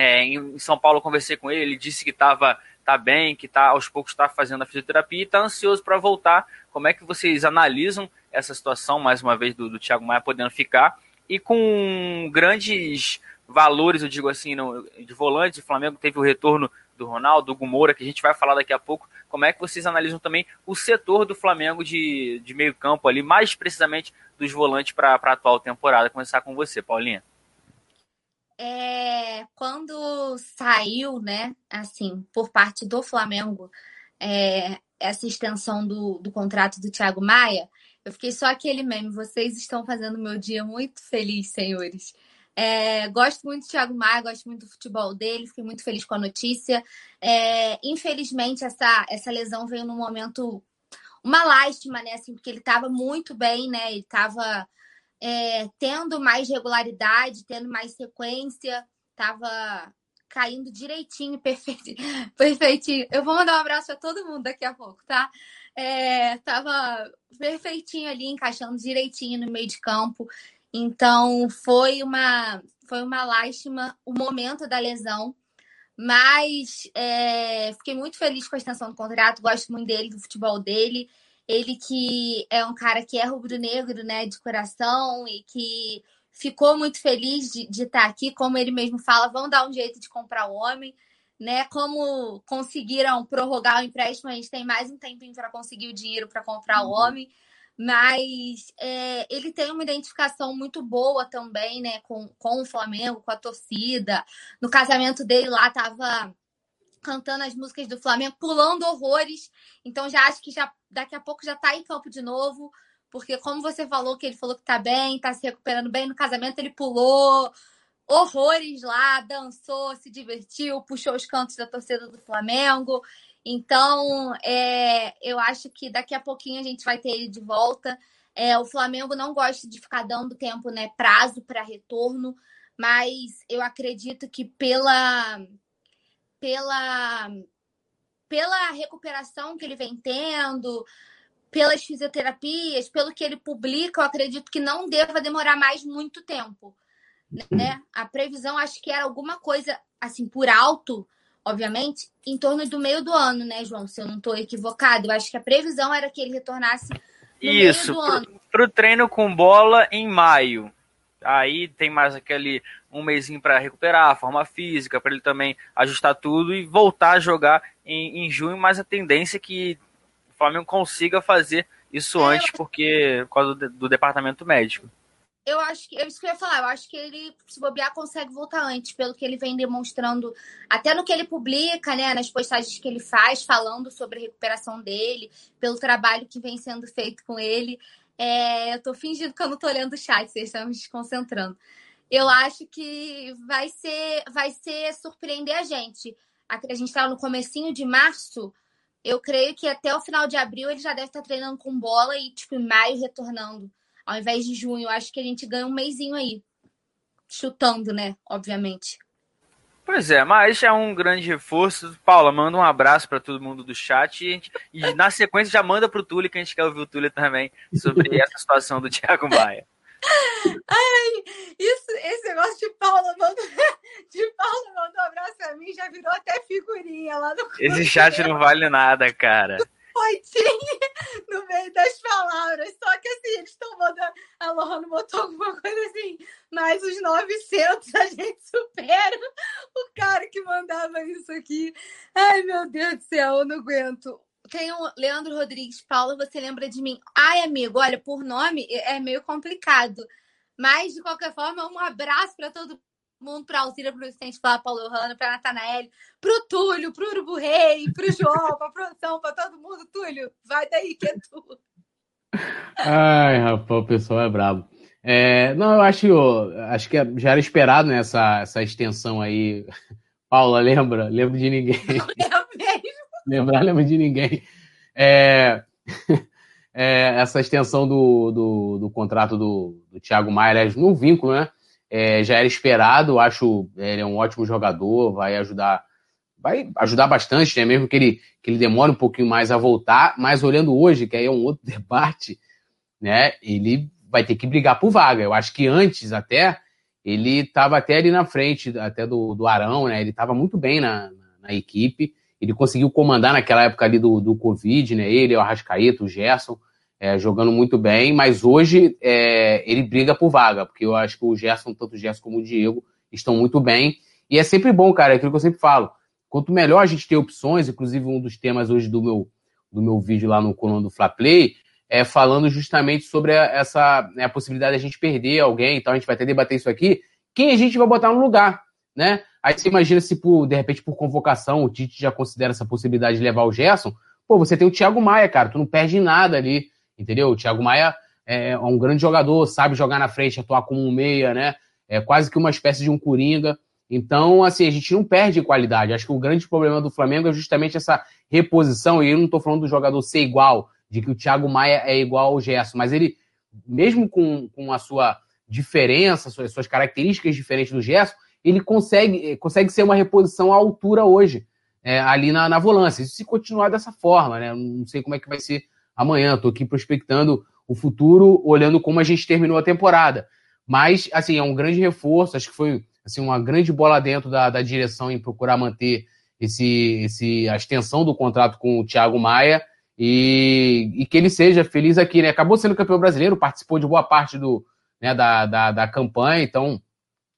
é, em São Paulo conversei com ele, ele disse que estava tá bem, que tá, aos poucos está fazendo a fisioterapia e está ansioso para voltar. Como é que vocês analisam essa situação, mais uma vez, do, do Thiago Maia podendo ficar? E com grandes valores, eu digo assim, no, de volante, o Flamengo teve o retorno do Ronaldo, do Gumora, que a gente vai falar daqui a pouco. Como é que vocês analisam também o setor do Flamengo de, de meio campo ali, mais precisamente dos volantes para a atual temporada? Começar com você, Paulinha é, quando saiu, né, assim, por parte do Flamengo, é, essa extensão do, do contrato do Thiago Maia, eu fiquei só aquele meme. Vocês estão fazendo meu dia muito feliz, senhores. É, gosto muito do Thiago Maia, gosto muito do futebol dele, fiquei muito feliz com a notícia. É, infelizmente, essa, essa lesão veio num momento, uma lástima, né? Assim, porque ele estava muito bem, né? Ele estava é, tendo mais regularidade, tendo mais sequência, estava caindo direitinho, perfeitinho, perfeitinho. Eu vou mandar um abraço para todo mundo daqui a pouco, tá? É, tava perfeitinho ali, encaixando direitinho no meio de campo. Então foi uma foi uma lástima o momento da lesão, mas é, fiquei muito feliz com a extensão do contrato, gosto muito dele, do futebol dele. Ele que é um cara que é rubro-negro, né, de coração e que ficou muito feliz de, de estar aqui, como ele mesmo fala, vão dar um jeito de comprar o homem, né? Como conseguiram prorrogar o empréstimo, a gente tem mais um tempinho para conseguir o dinheiro para comprar o uhum. homem mas é, ele tem uma identificação muito boa também, né, com, com o Flamengo, com a torcida. No casamento dele lá tava cantando as músicas do Flamengo, pulando horrores. Então já acho que já daqui a pouco já tá em campo de novo, porque como você falou que ele falou que tá bem, tá se recuperando bem no casamento, ele pulou horrores lá, dançou, se divertiu, puxou os cantos da torcida do Flamengo. Então, é, eu acho que daqui a pouquinho a gente vai ter ele de volta. É, o Flamengo não gosta de ficar dando tempo, né, prazo para retorno, mas eu acredito que pela pela pela recuperação que ele vem tendo, pelas fisioterapias, pelo que ele publica, eu acredito que não deva demorar mais muito tempo, né? A previsão acho que era alguma coisa assim por alto obviamente, em torno do meio do ano, né, João? Se eu não estou equivocado. Eu acho que a previsão era que ele retornasse no Isso, meio do ano. Para o treino com bola em maio. Aí tem mais aquele um mêsinho para recuperar a forma física, para ele também ajustar tudo e voltar a jogar em, em junho, mas a tendência é que o Flamengo consiga fazer isso é, antes, porque por causa do, do departamento médico eu acho que. É isso que eu ia falar. Eu acho que ele, se bobear, consegue voltar antes, pelo que ele vem demonstrando, até no que ele publica, né? Nas postagens que ele faz, falando sobre a recuperação dele, pelo trabalho que vem sendo feito com ele. É, eu tô fingindo que eu não tô olhando o chat, vocês estão me desconcentrando. Eu acho que vai ser, vai ser surpreender a gente. A, a gente tá no comecinho de março. Eu creio que até o final de abril ele já deve estar treinando com bola e, tipo, em maio retornando ao invés de junho. Acho que a gente ganha um mêsinho aí. Chutando, né? Obviamente. Pois é, mas é um grande reforço. Paula, manda um abraço para todo mundo do chat e, gente, e, na sequência já manda pro Túlio, que a gente quer ouvir o Túlio também sobre essa situação do Thiago Maia. Ai, isso, esse negócio de Paula mandou, de Paula mandou um abraço a mim, já virou até figurinha lá no Esse chat não vale nada, cara poitinho no meio das palavras. Só que assim, eles estão mandando. A Lohana botou alguma coisa assim, mais os 900 a gente supera o cara que mandava isso aqui. Ai, meu Deus do céu, eu não aguento. Tem o Leandro Rodrigues, Paula, você lembra de mim? Ai, amigo, olha, por nome é meio complicado. Mas, de qualquer forma, um abraço para todo mundo para Alzira, para o Vicente Flávio, Paulo Rano, para Natanael, para o Túlio, para o Urubu Rei, para o João, para a produção, para todo mundo. Túlio, vai daí que é tu. Ai, rapaz, o pessoal é brabo. É, não, eu acho, eu, acho que já era esperado né, essa, essa extensão aí. Paula, lembra? Lembro de ninguém. Não mesmo. Lembrar, lembro de ninguém. É, é, essa extensão do, do, do contrato do, do Thiago Maia, no vínculo, né? é, já era esperado, acho ele é um ótimo jogador, vai ajudar vai ajudar bastante, né? mesmo que ele, que ele demore um pouquinho mais a voltar, mas olhando hoje, que aí é um outro debate, né? ele vai ter que brigar por vaga. Eu acho que antes até ele estava até ali na frente até do, do Arão, né? ele estava muito bem na, na, na, equipe, ele conseguiu comandar naquela época ali do, do Covid, né? ele, o Arrascaeta, o Gerson, é, jogando muito bem, mas hoje é, ele briga por vaga, porque eu acho que o Gerson, tanto o Gerson como o Diego, estão muito bem. E é sempre bom, cara, é aquilo que eu sempre falo. Quanto melhor a gente ter opções, inclusive um dos temas hoje do meu, do meu vídeo lá no coluna do Fla Play, é falando justamente sobre a, essa né, a possibilidade de a gente perder alguém, então a gente vai até debater isso aqui, quem a gente vai botar no lugar, né? Aí você imagina se, por, de repente, por convocação, o Tite já considera essa possibilidade de levar o Gerson, pô, você tem o Thiago Maia, cara, tu não perde nada ali entendeu? O Thiago Maia é um grande jogador, sabe jogar na frente, atuar como um meia, né? É quase que uma espécie de um coringa. Então, assim, a gente não perde qualidade. Acho que o grande problema do Flamengo é justamente essa reposição, e eu não estou falando do jogador ser igual, de que o Thiago Maia é igual ao Gerson, mas ele, mesmo com, com a sua diferença, suas, suas características diferentes do Gerson, ele consegue, consegue ser uma reposição à altura hoje, é, ali na, na volância. Isso se continuar dessa forma, né? Não sei como é que vai ser amanhã. Estou aqui prospectando o futuro, olhando como a gente terminou a temporada. Mas, assim, é um grande reforço. Acho que foi assim, uma grande bola dentro da, da direção em procurar manter esse, esse, a extensão do contrato com o Thiago Maia e, e, que ele seja feliz aqui, né? Acabou sendo campeão brasileiro, participou de boa parte do, né, da, da, da campanha, então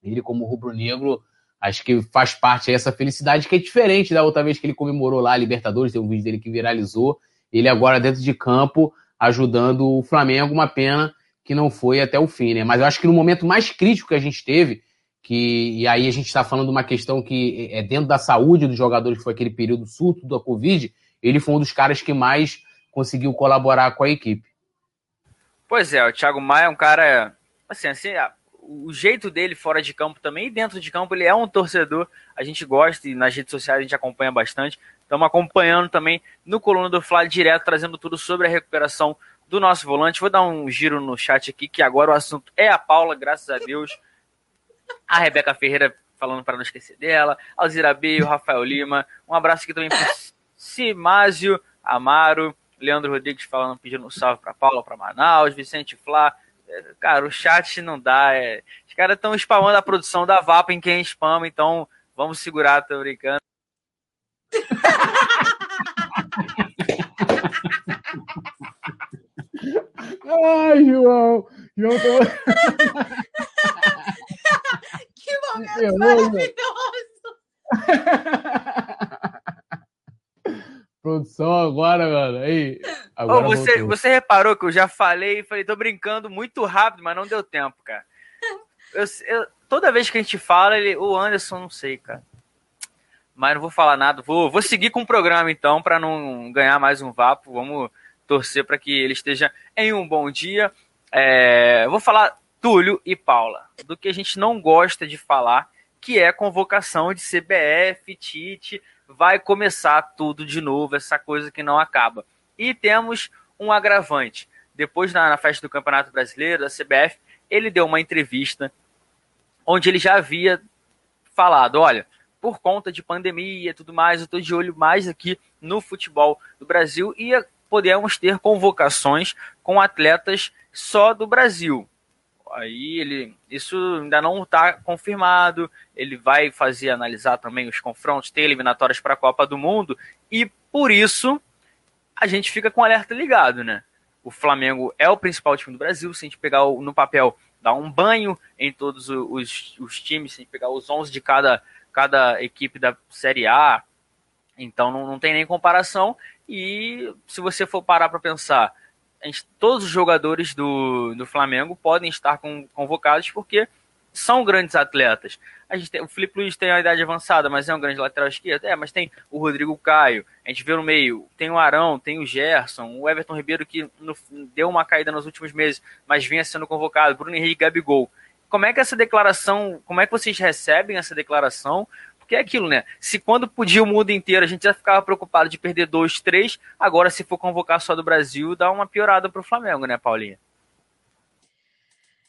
ele, como rubro-negro, acho que faz parte dessa felicidade que é diferente da outra vez que ele comemorou lá a Libertadores, tem um vídeo dele que viralizou, ele agora dentro de campo ajudando o Flamengo, uma pena que não foi até o fim, né? Mas eu acho que no momento mais crítico que a gente teve, que e aí a gente está falando de uma questão que é dentro da saúde dos jogadores, que foi aquele período surto da Covid, ele foi um dos caras que mais conseguiu colaborar com a equipe. Pois é, o Thiago Maia é um cara, assim, assim, o jeito dele fora de campo também, e dentro de campo ele é um torcedor, a gente gosta e nas redes sociais a gente acompanha bastante. Estamos acompanhando também no Coluna do Fla direto, trazendo tudo sobre a recuperação do nosso volante. Vou dar um giro no chat aqui, que agora o assunto é a Paula, graças a Deus. A Rebeca Ferreira falando para não esquecer dela. Alzira B, o Rafael Lima. Um abraço aqui também para Simásio Amaro. Leandro Rodrigues falando, pedindo um salve para Paula, para Manaus. Vicente Flá. Cara, o chat não dá. É... Os caras estão spamando a produção da VAPA em quem spama, então vamos segurar, tô brincando. Ai, João! João tô... que momento maravilhoso! Produção agora, mano. Aí, agora oh, você, você reparou que eu já falei, falei, tô brincando muito rápido, mas não deu tempo, cara. Eu, eu, toda vez que a gente fala, ele, o Anderson, não sei, cara mas não vou falar nada. Vou, vou seguir com o programa então, para não ganhar mais um vapo. Vamos torcer para que ele esteja em um bom dia. É, vou falar Túlio e Paula, do que a gente não gosta de falar, que é convocação de CBF, Tite, vai começar tudo de novo, essa coisa que não acaba. E temos um agravante. Depois, na, na festa do Campeonato Brasileiro, da CBF, ele deu uma entrevista onde ele já havia falado: olha, por conta de pandemia e tudo mais, eu estou de olho mais aqui no futebol do Brasil e podemos ter convocações com atletas só do Brasil. Aí ele, isso ainda não está confirmado. Ele vai fazer analisar também os confrontos, ter eliminatórias para a Copa do Mundo e por isso a gente fica com o alerta ligado, né? O Flamengo é o principal time do Brasil. Se a gente pegar no papel, dar um banho em todos os, os times, se a gente pegar os 11 de cada cada equipe da Série A, então não, não tem nem comparação. E se você for parar para pensar, gente, todos os jogadores do, do Flamengo podem estar com, convocados porque são grandes atletas. A gente tem, o Felipe Luiz tem uma idade avançada, mas é um grande lateral esquerdo. É, mas tem o Rodrigo Caio. A gente vê no meio, tem o Arão, tem o Gerson, o Everton Ribeiro que no, deu uma caída nos últimos meses, mas vinha sendo convocado, Bruno Henrique Gabigol. Como é que essa declaração, como é que vocês recebem essa declaração? Porque é aquilo, né? Se quando podia o mundo inteiro a gente já ficava preocupado de perder dois, três, agora se for convocar só do Brasil, dá uma piorada para o Flamengo, né, Paulinha?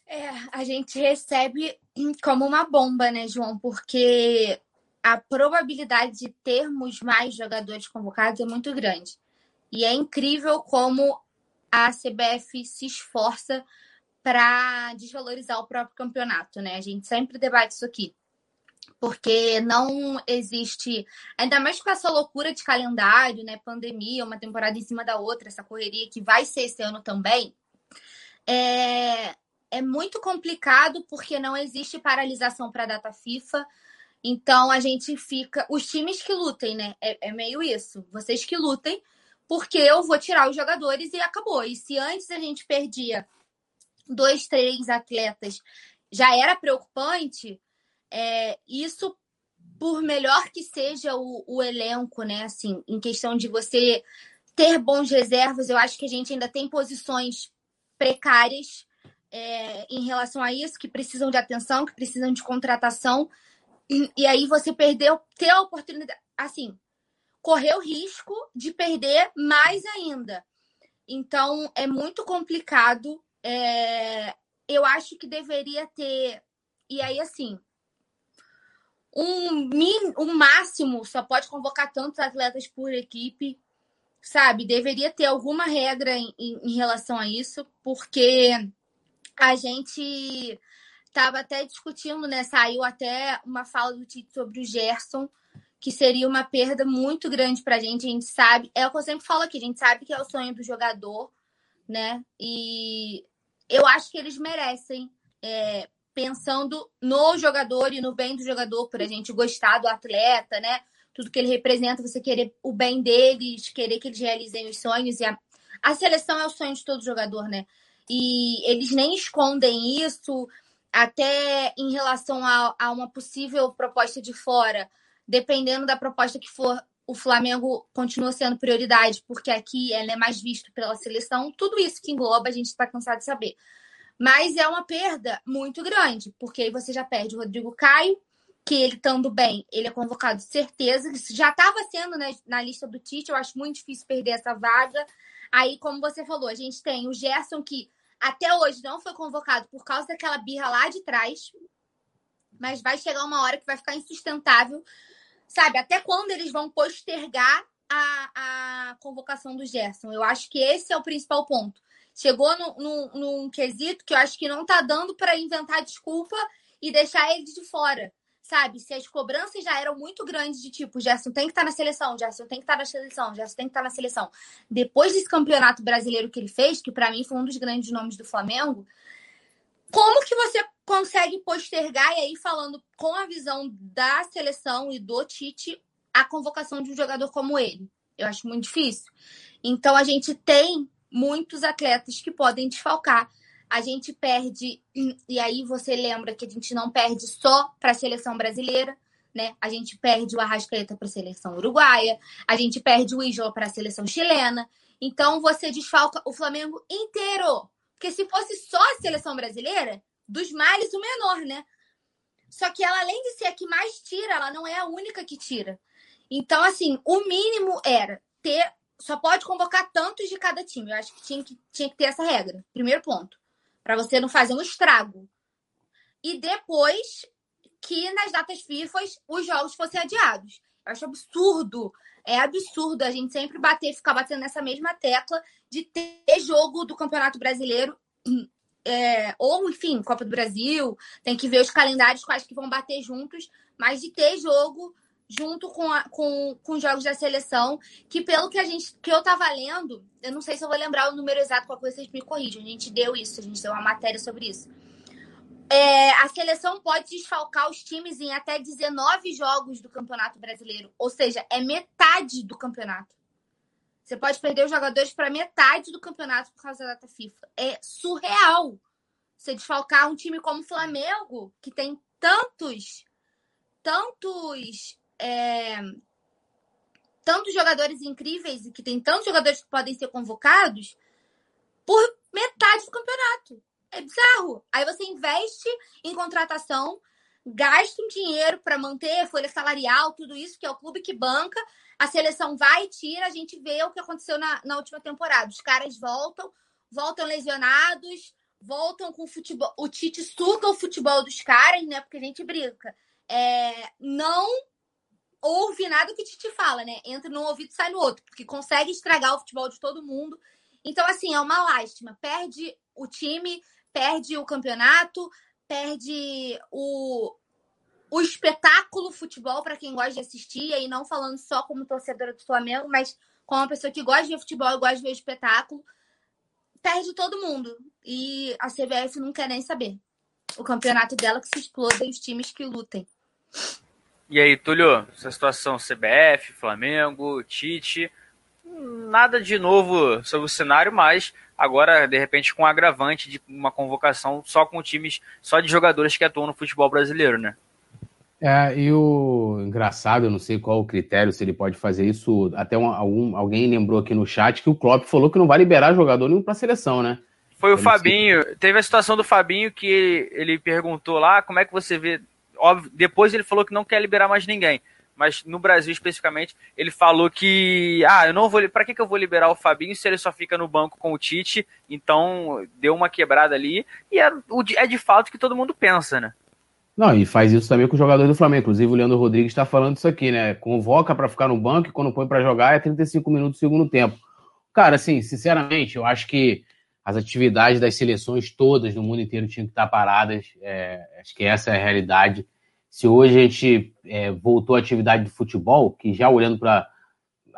É, a gente recebe como uma bomba, né, João? Porque a probabilidade de termos mais jogadores convocados é muito grande. E é incrível como a CBF se esforça para desvalorizar o próprio campeonato, né? A gente sempre debate isso aqui. Porque não existe, ainda mais com essa loucura de calendário, né? Pandemia, uma temporada em cima da outra, essa correria que vai ser esse ano também. É, é muito complicado porque não existe paralisação para a data FIFA. Então a gente fica. Os times que lutem, né? É, é, meio isso. Vocês que lutem, porque eu vou tirar os jogadores e acabou. E se antes a gente perdia dois, três atletas já era preocupante, é, isso por melhor que seja o, o, elenco, né? Assim, em questão de você ter bons reservas, eu acho que a gente ainda tem posições precárias é, em relação a isso, que precisam de atenção, que precisam de contratação. E, e aí você perdeu, ter a oportunidade, assim, correr o risco de perder mais ainda. Então, é muito complicado é, eu acho que deveria ter. E aí, assim, um, um máximo, só pode convocar tantos atletas por equipe, sabe? Deveria ter alguma regra em, em, relação a isso, porque a gente estava até discutindo, né? Saiu até uma fala do Tite sobre o Gerson, que seria uma perda muito grande para a gente. A gente sabe, é o que eu sempre falo aqui, a gente sabe que é o sonho do jogador, né? E eu acho que eles merecem, é, pensando no jogador e no bem do jogador, por a gente gostar do atleta, né? Tudo que ele representa, você querer o bem deles, querer que eles realizem os sonhos. E a, a seleção é o sonho de todo jogador, né? E eles nem escondem isso até em relação a, a uma possível proposta de fora, dependendo da proposta que for, o Flamengo continua sendo prioridade, porque aqui ele é mais visto pela seleção. Tudo isso que engloba, a gente está cansado de saber. Mas é uma perda muito grande, porque aí você já perde o Rodrigo Caio, que ele estando bem, ele é convocado certeza, já estava sendo na, na lista do Tite, eu acho muito difícil perder essa vaga. Aí, como você falou, a gente tem o Gerson, que até hoje não foi convocado por causa daquela birra lá de trás. Mas vai chegar uma hora que vai ficar insustentável. Sabe? Até quando eles vão postergar a, a convocação do Gerson? Eu acho que esse é o principal ponto. Chegou no, num quesito que eu acho que não tá dando para inventar desculpa e deixar ele de fora sabe? Se as cobranças já eram muito grandes de tipo, Gerson tem que estar tá na seleção, Gerson tem que estar tá na seleção, Gerson tem que estar tá na seleção. Depois desse campeonato brasileiro que ele fez, que para mim foi um dos grandes nomes do Flamengo, como que você consegue postergar e aí falando com a visão da seleção e do Tite a convocação de um jogador como ele? Eu acho muito difícil. Então a gente tem muitos atletas que podem desfalcar a gente perde, e aí você lembra que a gente não perde só para a seleção brasileira, né? A gente perde o Arrascaeta para a seleção uruguaia, a gente perde o Isla para a seleção chilena. Então você desfalca o Flamengo inteiro. Porque se fosse só a seleção brasileira, dos males o menor, né? Só que ela, além de ser a que mais tira, ela não é a única que tira. Então, assim, o mínimo era ter. Só pode convocar tantos de cada time. Eu acho que tinha que, tinha que ter essa regra. Primeiro ponto para você não fazer um estrago. E depois que nas datas FIFA os jogos fossem adiados. Eu acho absurdo. É absurdo a gente sempre bater, ficar batendo nessa mesma tecla de ter jogo do Campeonato Brasileiro. É, ou, enfim, Copa do Brasil, tem que ver os calendários quais que vão bater juntos, mas de ter jogo junto com, a, com, com os jogos da seleção, que pelo que a gente que eu tava lendo, eu não sei se eu vou lembrar o número exato, qual coisa vocês me corrigem. A gente deu isso, a gente deu uma matéria sobre isso. É, a seleção pode desfalcar os times em até 19 jogos do Campeonato Brasileiro, ou seja, é metade do campeonato. Você pode perder os jogadores para metade do campeonato por causa da data FIFA. É surreal. Você desfalcar um time como o Flamengo, que tem tantos, tantos é, tantos jogadores incríveis e que tem tantos jogadores que podem ser convocados por metade do campeonato. É bizarro. Aí você investe em contratação, gasta um dinheiro para manter folha salarial, tudo isso, que é o clube que banca. A seleção vai e tira. A gente vê o que aconteceu na, na última temporada. Os caras voltam, voltam lesionados, voltam com o futebol. O Tite suga o futebol dos caras, né? Porque a gente brinca. É, não ouve nada que Tite fala, né? Entra num ouvido e sai no outro, porque consegue estragar o futebol de todo mundo. Então, assim, é uma lástima. Perde o time, perde o campeonato, perde o, o espetáculo futebol para quem gosta de assistir, e aí não falando só como torcedora do Flamengo, mas como uma pessoa que gosta de ver futebol e gosta de ver espetáculo, perde todo mundo. E a CBF não quer nem saber. O campeonato dela que se exploda e os times que lutem. E aí, Túlio, essa situação CBF, Flamengo, Tite, nada de novo sobre o cenário, mas agora, de repente, com um agravante de uma convocação só com times, só de jogadores que atuam no futebol brasileiro, né? É, e o engraçado, eu não sei qual o critério, se ele pode fazer isso. Até um, algum, alguém lembrou aqui no chat que o Klopp falou que não vai liberar jogador nenhum para a seleção, né? Foi o Fabinho. Teve a situação do Fabinho que ele perguntou lá como é que você vê óbvio, depois ele falou que não quer liberar mais ninguém. Mas no Brasil especificamente, ele falou que, ah, eu não vou, para que, que eu vou liberar o Fabinho se ele só fica no banco com o Tite? Então deu uma quebrada ali e é, é de fato que todo mundo pensa, né? Não, e faz isso também com os jogadores do Flamengo. Inclusive, o Leandro Rodrigues está falando isso aqui, né? Convoca para ficar no banco e quando põe para jogar é 35 minutos do segundo tempo. Cara, assim, sinceramente, eu acho que as atividades das seleções todas no mundo inteiro tinham que estar paradas. É, acho que essa é a realidade. Se hoje a gente é, voltou à atividade de futebol, que já olhando para,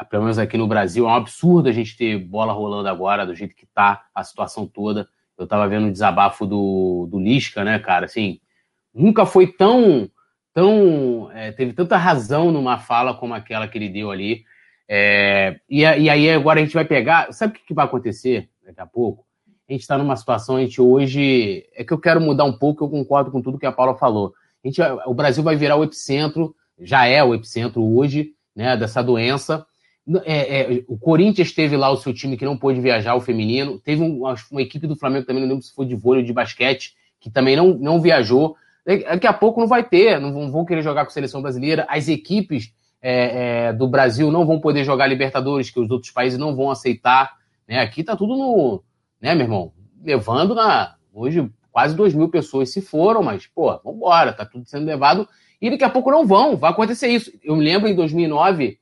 pelo menos aqui no Brasil, é um absurdo a gente ter bola rolando agora, do jeito que está a situação toda. Eu estava vendo o desabafo do, do Lisca, né, cara? Assim, nunca foi tão. tão é, teve tanta razão numa fala como aquela que ele deu ali. É, e, e, aí agora a gente vai pegar. Sabe o que, que vai acontecer daqui a pouco? A gente está numa situação, a gente hoje. É que eu quero mudar um pouco, eu concordo com tudo que a Paula falou. A gente, o Brasil vai virar o epicentro, já é o epicentro hoje, né, dessa doença. É, é, o Corinthians teve lá o seu time que não pôde viajar, o feminino. Teve um, uma equipe do Flamengo também, não lembro se foi de vôlei ou de basquete, que também não, não viajou. Daqui a pouco não vai ter, não vão querer jogar com a seleção brasileira. As equipes é, é, do Brasil não vão poder jogar Libertadores, que os outros países não vão aceitar. Né? Aqui tá tudo no. Né, meu irmão? Levando na. Hoje, quase 2 mil pessoas se foram, mas, pô, vambora, tá tudo sendo levado. E daqui a pouco não vão, vai acontecer isso. Eu me lembro em 2009,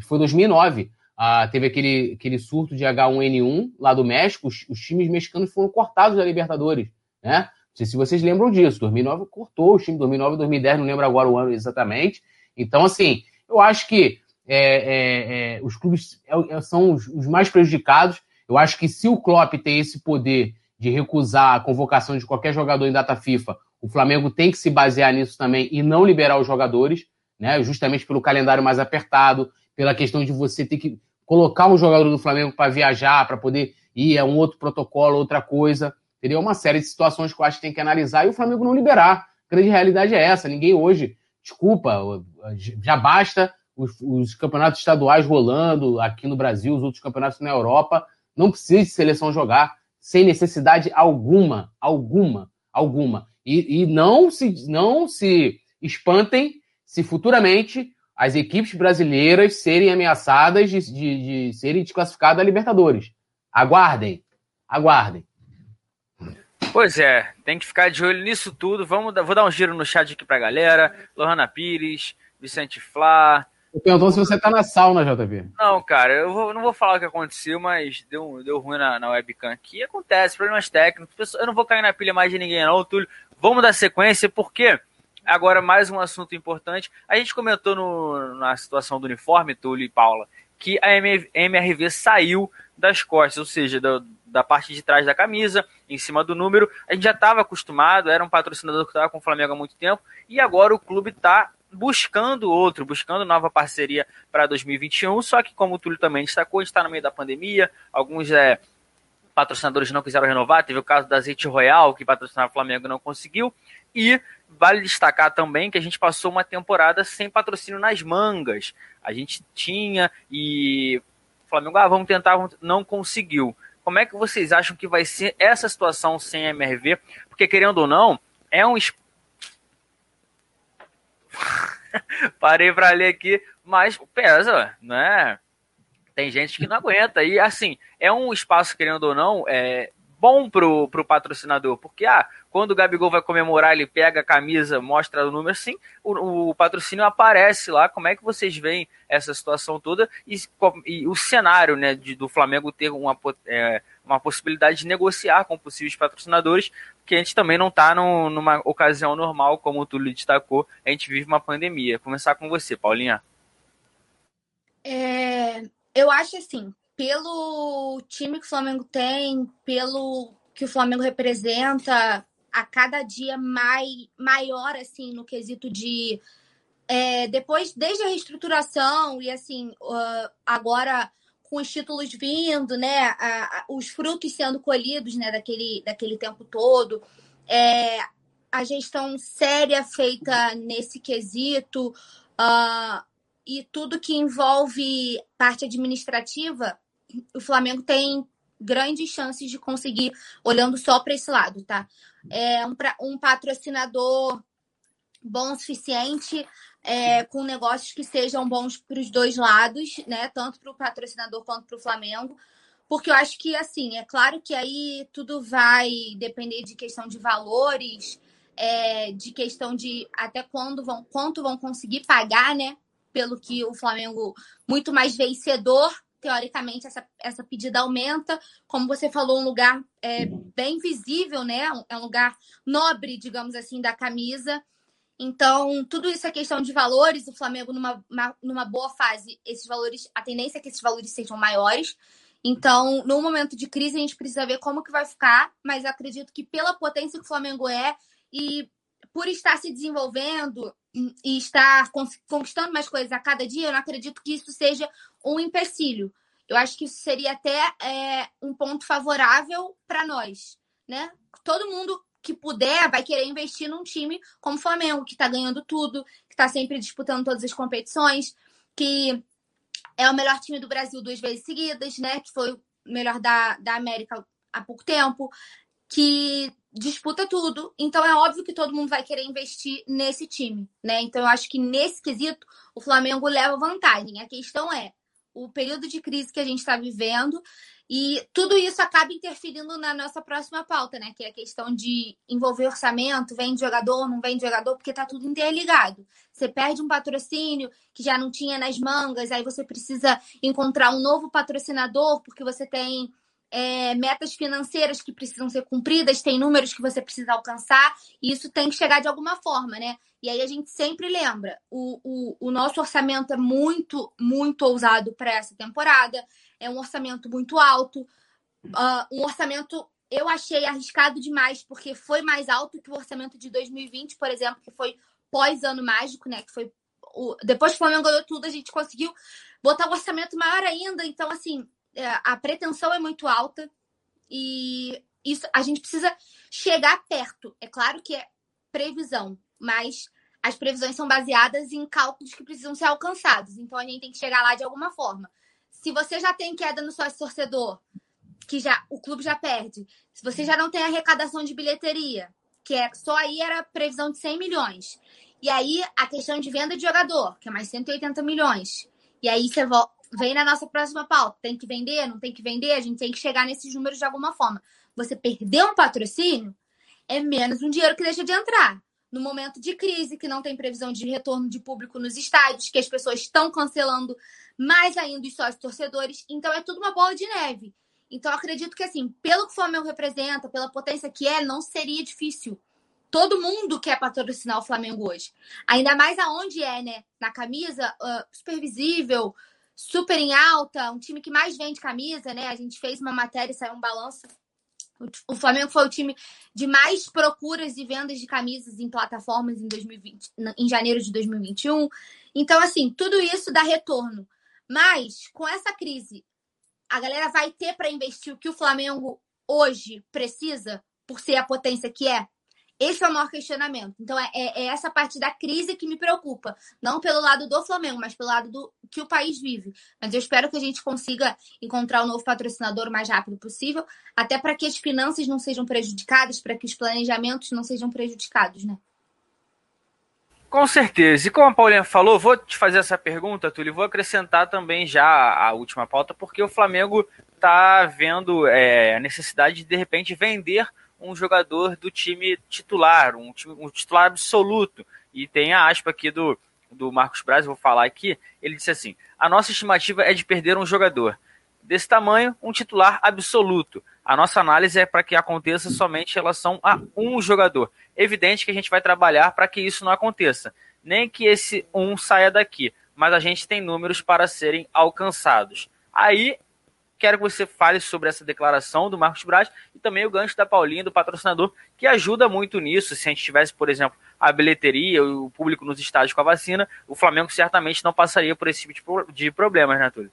foi 2009, ah, teve aquele, aquele surto de H1N1 lá do México, os, os times mexicanos foram cortados da Libertadores, né? Não sei se vocês lembram disso. 2009 cortou o time, 2009 2010, não lembro agora o ano exatamente. Então, assim, eu acho que é, é, é, os clubes é, é, são os, os, mais prejudicados. Eu acho que se o Klopp tem esse poder de recusar a convocação de qualquer jogador em data FIFA, o Flamengo tem que se basear nisso também e não liberar os jogadores, né? Justamente pelo calendário mais apertado, pela questão de você ter que colocar um jogador do Flamengo para viajar, para poder ir, é um outro protocolo, outra coisa. Teria uma série de situações que eu acho que tem que analisar e o Flamengo não liberar. A grande realidade é essa. Ninguém hoje, desculpa, já basta os, os, campeonatos estaduais rolando aqui no Brasil, os outros campeonatos na Europa. Não precisa de seleção jogar sem necessidade alguma, alguma, alguma. E, e não, se, não se espantem se futuramente as equipes brasileiras serem ameaçadas de, de, de serem desclassificadas da Libertadores. Aguardem, aguardem. Pois é, tem que ficar de olho nisso tudo. Vamos, vou dar um giro no chat aqui pra galera. Lohana Pires, Vicente Flá. Eu perguntou se você tá na sauna, JV. Não, cara, eu vou, não vou falar o que aconteceu, mas deu, deu ruim na, na webcam aqui. Acontece, problemas técnicos. Eu não vou cair na pilha mais de ninguém, não, Túlio. Vamos dar sequência, porque agora mais um assunto importante. A gente comentou no, na situação do uniforme, Túlio e Paula, que a MRV saiu das costas, ou seja, do, da parte de trás da camisa, em cima do número. A gente já estava acostumado, era um patrocinador que estava com o Flamengo há muito tempo, e agora o clube está buscando outro, buscando nova parceria para 2021. Só que, como o Túlio também destacou, a está no meio da pandemia, alguns é, patrocinadores não quiseram renovar. Teve o caso da Azeite Royal, que patrocinava o Flamengo não conseguiu. E vale destacar também que a gente passou uma temporada sem patrocínio nas mangas. A gente tinha e o Flamengo, ah, vamos tentar, não conseguiu. Como é que vocês acham que vai ser essa situação sem MRV? Porque, querendo ou não, é um. Parei para ler aqui, mas pesa, né? Tem gente que não aguenta. E, assim, é um espaço, querendo ou não, é, bom pro, pro patrocinador, porque ah, quando o Gabigol vai comemorar, ele pega a camisa, mostra o número, assim, o, o patrocínio aparece lá. Como é que vocês veem essa situação toda e, e o cenário né, de, do Flamengo ter uma, é, uma possibilidade de negociar com possíveis patrocinadores, que a gente também não está numa ocasião normal, como o Túlio destacou, a gente vive uma pandemia. Começar com você, Paulinha. É, eu acho assim, pelo time que o Flamengo tem, pelo que o Flamengo representa, a cada dia mai, maior, assim, no quesito de. É, depois, desde a reestruturação e, assim, uh, agora com os títulos vindo, né, a, a, os frutos sendo colhidos, né, daquele, daquele tempo todo, é, a gestão séria feita nesse quesito uh, e tudo que envolve parte administrativa, o Flamengo tem grandes chances de conseguir, olhando só para esse lado, tá? É um, um patrocinador bom o suficiente, é, com negócios que sejam bons para os dois lados, né? Tanto para o patrocinador quanto para o Flamengo. Porque eu acho que, assim, é claro que aí tudo vai depender de questão de valores, é, de questão de até quando vão, quanto vão conseguir pagar, né? Pelo que o Flamengo muito mais vencedor, teoricamente, essa, essa pedida aumenta. Como você falou, um lugar é, bem visível, né? É um lugar nobre, digamos assim, da camisa. Então, tudo isso é questão de valores. O Flamengo, numa, numa boa fase, esses valores, a tendência é que esses valores sejam maiores. Então, no momento de crise, a gente precisa ver como que vai ficar, mas acredito que pela potência que o Flamengo é e por estar se desenvolvendo e estar conquistando mais coisas a cada dia, eu não acredito que isso seja um empecilho. Eu acho que isso seria até é, um ponto favorável para nós, né? Todo mundo que puder vai querer investir num time como o Flamengo, que está ganhando tudo, que está sempre disputando todas as competições, que é o melhor time do Brasil duas vezes seguidas, né? Que foi o melhor da, da América há pouco tempo, que disputa tudo. Então é óbvio que todo mundo vai querer investir nesse time, né? Então eu acho que nesse quesito o Flamengo leva vantagem. A questão é o período de crise que a gente está vivendo e tudo isso acaba interferindo na nossa próxima pauta, né? Que é a questão de envolver orçamento, vem de jogador, não vem de jogador, porque tá tudo interligado. Você perde um patrocínio que já não tinha nas mangas, aí você precisa encontrar um novo patrocinador, porque você tem é, metas financeiras que precisam ser cumpridas, tem números que você precisa alcançar, e isso tem que chegar de alguma forma, né? E aí a gente sempre lembra: o, o, o nosso orçamento é muito, muito ousado para essa temporada é um orçamento muito alto, uh, um orçamento eu achei arriscado demais, porque foi mais alto que o orçamento de 2020, por exemplo, que foi pós-ano mágico, né? Que foi o... depois que o Flamengo ganhou tudo, a gente conseguiu botar um orçamento maior ainda. Então, assim, é, a pretensão é muito alta e isso a gente precisa chegar perto. É claro que é previsão, mas as previsões são baseadas em cálculos que precisam ser alcançados. Então, a gente tem que chegar lá de alguma forma se você já tem queda no sócio torcedor, que já o clube já perde, se você já não tem arrecadação de bilheteria, que é só aí era previsão de 100 milhões. E aí a questão de venda de jogador, que é mais 180 milhões. E aí você vem na nossa próxima pauta, tem que vender, não tem que vender, a gente tem que chegar nesses números de alguma forma. Você perdeu um patrocínio, é menos um dinheiro que deixa de entrar. No momento de crise, que não tem previsão de retorno de público nos estádios, que as pessoas estão cancelando mais ainda os sócios torcedores. Então é tudo uma bola de neve. Então acredito que assim, pelo que o Flamengo representa, pela potência que é, não seria difícil. Todo mundo quer patrocinar o Flamengo hoje. Ainda mais aonde é, né? Na camisa, uh, super visível, super em alta, um time que mais vende camisa, né? A gente fez uma matéria, saiu um balanço. O Flamengo foi o time de mais procuras e vendas de camisas em plataformas em 2020, em janeiro de 2021. Então, assim, tudo isso dá retorno. Mas, com essa crise, a galera vai ter para investir o que o Flamengo hoje precisa, por ser a potência que é? Esse é o maior questionamento. Então, é, é, é, essa parte da crise que me preocupa. Não pelo lado do Flamengo, mas pelo lado do que o país vive. Mas eu espero que a gente consiga encontrar um novo patrocinador o mais rápido possível, até para que as finanças não sejam prejudicadas, para que os planejamentos não sejam prejudicados, né? Com certeza. E como a Paulinha falou, vou te fazer essa pergunta, Túlio, vou acrescentar também já a última pauta, porque o Flamengo está vendo é, a necessidade de, de repente, vender um jogador do time titular, um, time, um titular absoluto. E tem a aspa aqui do, do Marcos Braz, vou falar aqui, ele disse assim, a nossa estimativa é de perder um jogador. Desse tamanho, um titular absoluto. A nossa análise é para que aconteça somente em relação a um jogador. Evidente que a gente vai trabalhar para que isso não aconteça. Nem que esse um saia daqui, mas a gente tem números para serem alcançados. Aí, quero que você fale sobre essa declaração do Marcos Braz e também o gancho da Paulinha, do patrocinador, que ajuda muito nisso. Se a gente tivesse, por exemplo, a bilheteria, o público nos estádios com a vacina, o Flamengo certamente não passaria por esse tipo de problemas, né, Túlio?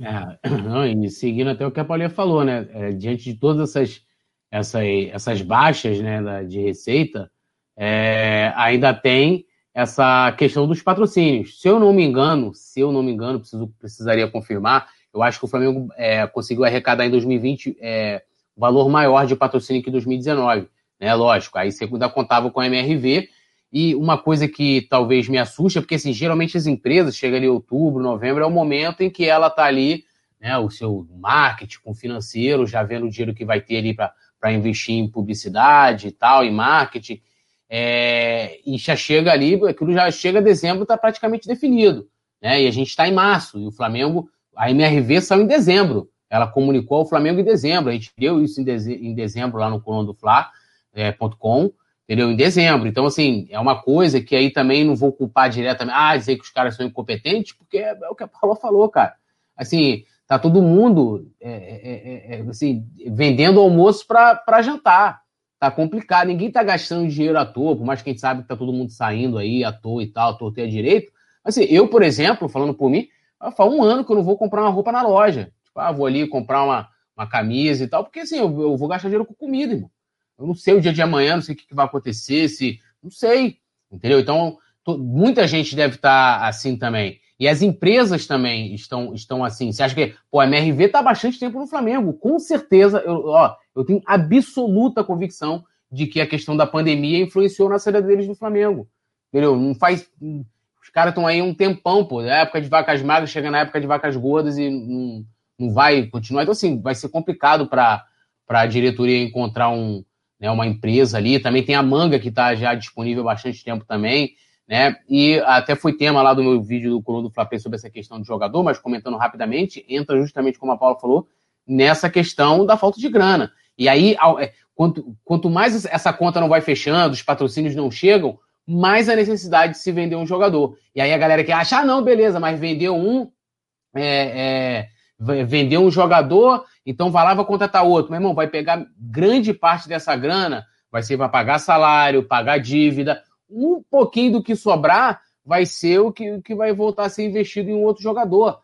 É, não, e seguindo até o que a Paulinha falou, né? É, diante de todas essas, essas, essas baixas né, de receita, é, ainda tem essa questão dos patrocínios. Se eu não me engano, se eu não me engano, preciso, precisaria confirmar, eu acho que o Flamengo é, conseguiu arrecadar em 2020 é, valor maior de patrocínio que em 2019. Né? Lógico, aí você ainda contava com a MRV, e uma coisa que talvez me assuste é porque, assim, geralmente as empresas, chega ali outubro, novembro, é o momento em que ela está ali, né, o seu marketing com financeiro, já vendo o dinheiro que vai ter ali para investir em publicidade e tal, em marketing. É, e já chega ali, aquilo já chega dezembro, está praticamente definido. Né? E a gente está em março, e o Flamengo, a MRV saiu em dezembro. Ela comunicou ao Flamengo em dezembro. A gente deu isso em, deze, em dezembro lá no coluna do Fla.com, é, entendeu? Em dezembro. Então, assim, é uma coisa que aí também não vou culpar diretamente, ah, dizer que os caras são incompetentes, porque é, é o que a Paula falou, cara. Assim, tá todo mundo é, é, é, é assim, vendendo almoço para jantar. Tá complicado, ninguém tá gastando dinheiro à toa, por mais que a gente sabe que tá todo mundo saindo aí à toa e tal, torteia direito. Assim, eu, por exemplo, falando por mim, faz um ano que eu não vou comprar uma roupa na loja. Tipo, ah, vou ali comprar uma, uma camisa e tal, porque assim, eu, eu vou gastar dinheiro com comida, irmão. Eu não sei o dia de amanhã, não sei o que, que vai acontecer, se. Não sei. Entendeu? Então, muita gente deve estar tá assim também. E as empresas também estão, estão assim. Você acha que, pô, a MRV está há bastante tempo no Flamengo? Com certeza, eu, ó, eu tenho absoluta convicção de que a questão da pandemia influenciou na saída deles do Flamengo. Entendeu? Não faz. Os caras estão aí um tempão, pô. Na época de vacas magras, chega na época de vacas gordas e não, não vai continuar. Então, assim, vai ser complicado para a diretoria encontrar um, né, uma empresa ali. Também tem a Manga, que está já disponível há bastante tempo também. Né? E até foi tema lá do meu vídeo do Coluna do Flapé sobre essa questão de jogador, mas comentando rapidamente, entra justamente como a Paula falou, nessa questão da falta de grana. E aí, é, quanto, quanto mais essa conta não vai fechando, os patrocínios não chegam, mais a necessidade de se vender um jogador. E aí a galera que acha, ah, não, beleza, mas vendeu um, é, é, vendeu um jogador, então vai lá, vai contratar outro. Meu irmão, vai pegar grande parte dessa grana, vai ser para pagar salário, pagar dívida, um pouquinho do que sobrar vai ser o que, que vai voltar a ser investido em um outro jogador,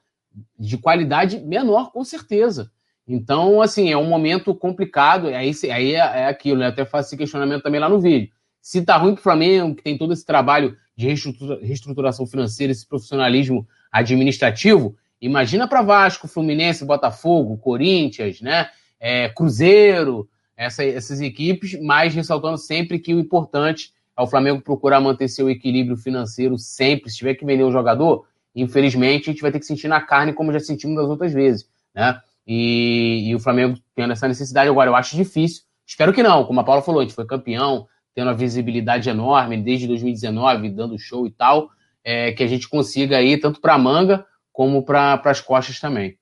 de qualidade menor, com certeza. Então, assim, é um momento complicado, aí, aí é, é aquilo, né? Até faço esse questionamento também lá no vídeo. Se tá ruim pro Flamengo, que tem todo esse trabalho de reestruturação financeira, esse profissionalismo administrativo, imagina para Vasco, Fluminense, Botafogo, Corinthians, né? É, Cruzeiro, essa, essas equipes, mas ressaltando sempre que o importante ao Flamengo procurar manter seu equilíbrio financeiro sempre. Se tiver que vender um jogador, infelizmente, a gente vai ter que sentir na carne como já sentimos das outras vezes, né? E, e o Flamengo tendo essa necessidade agora, eu acho difícil. Espero que não, como a Paula falou, a gente foi campeão, tendo uma visibilidade enorme desde 2019, dando show e tal, é, que a gente consiga aí tanto para a manga como para as costas também.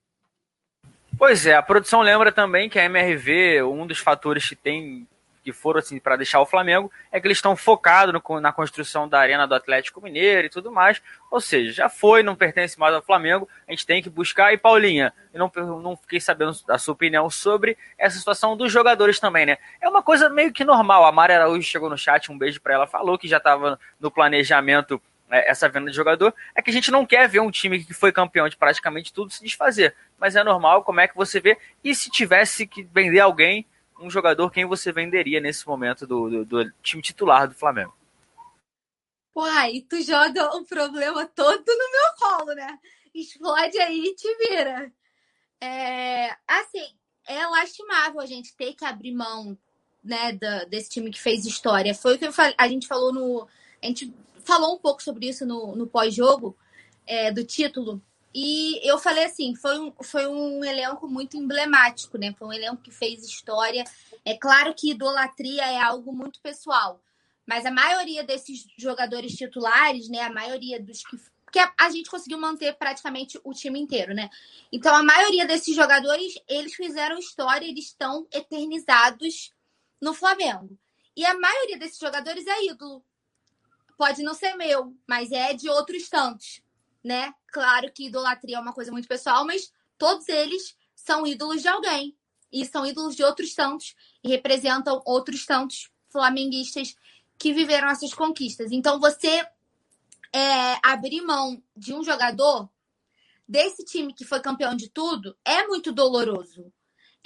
Pois é, a produção lembra também que a MRV, um dos fatores que tem que foram assim para deixar o Flamengo é que eles estão focados na construção da arena do Atlético Mineiro e tudo mais. Ou seja, já foi, não pertence mais ao Flamengo. A gente tem que buscar. E Paulinha, eu não, não fiquei sabendo da sua opinião sobre essa situação dos jogadores também, né? É uma coisa meio que normal. A Mari Araújo chegou no chat, um beijo para ela, falou que já estava no planejamento essa venda de jogador, é que a gente não quer ver um time que foi campeão de praticamente tudo se desfazer. Mas é normal, como é que você vê? E se tivesse que vender alguém, um jogador quem você venderia nesse momento do, do, do time titular do Flamengo? Uai, tu joga o problema todo no meu colo, né? Explode aí e te vira. É, assim, é lastimável a gente ter que abrir mão né, da, desse time que fez história. Foi o que falei, a gente falou no. A gente falou um pouco sobre isso no, no pós-jogo é, do título. E eu falei assim, foi um, foi um elenco muito emblemático, né? Foi um elenco que fez história. É claro que idolatria é algo muito pessoal, mas a maioria desses jogadores titulares, né? A maioria dos que que a, gente conseguiu manter praticamente o time inteiro, né? Então a maioria desses jogadores, eles fizeram história, eles estão eternizados no Flamengo. E a maioria desses jogadores é ídolo. Pode não ser meu, mas é de outros tantos né? Claro que idolatria é uma coisa muito pessoal, mas todos eles são ídolos de alguém. E são ídolos de outros tantos e representam outros tantos flamenguistas que viveram essas conquistas. Então, você é, abrir mão de um jogador desse time que foi campeão de tudo é muito doloroso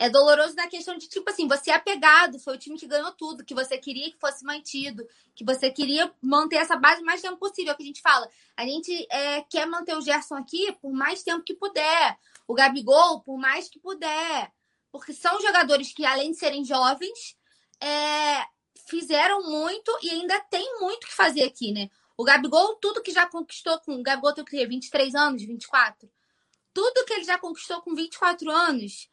é doloroso na questão de, tipo assim, você é apegado, foi o time que ganhou tudo, que você queria que fosse mantido, que você queria manter essa base o mais tempo possível, é o que a gente fala. A gente é, quer manter o Gerson aqui por mais tempo que puder, o Gabigol por mais que puder, porque são jogadores que, além de serem jovens, é, fizeram muito e ainda tem muito que fazer aqui, né? O Gabigol, tudo que já conquistou com. O Gabigol tem o quê? 23 anos, 24? Tudo que ele já conquistou com 24 anos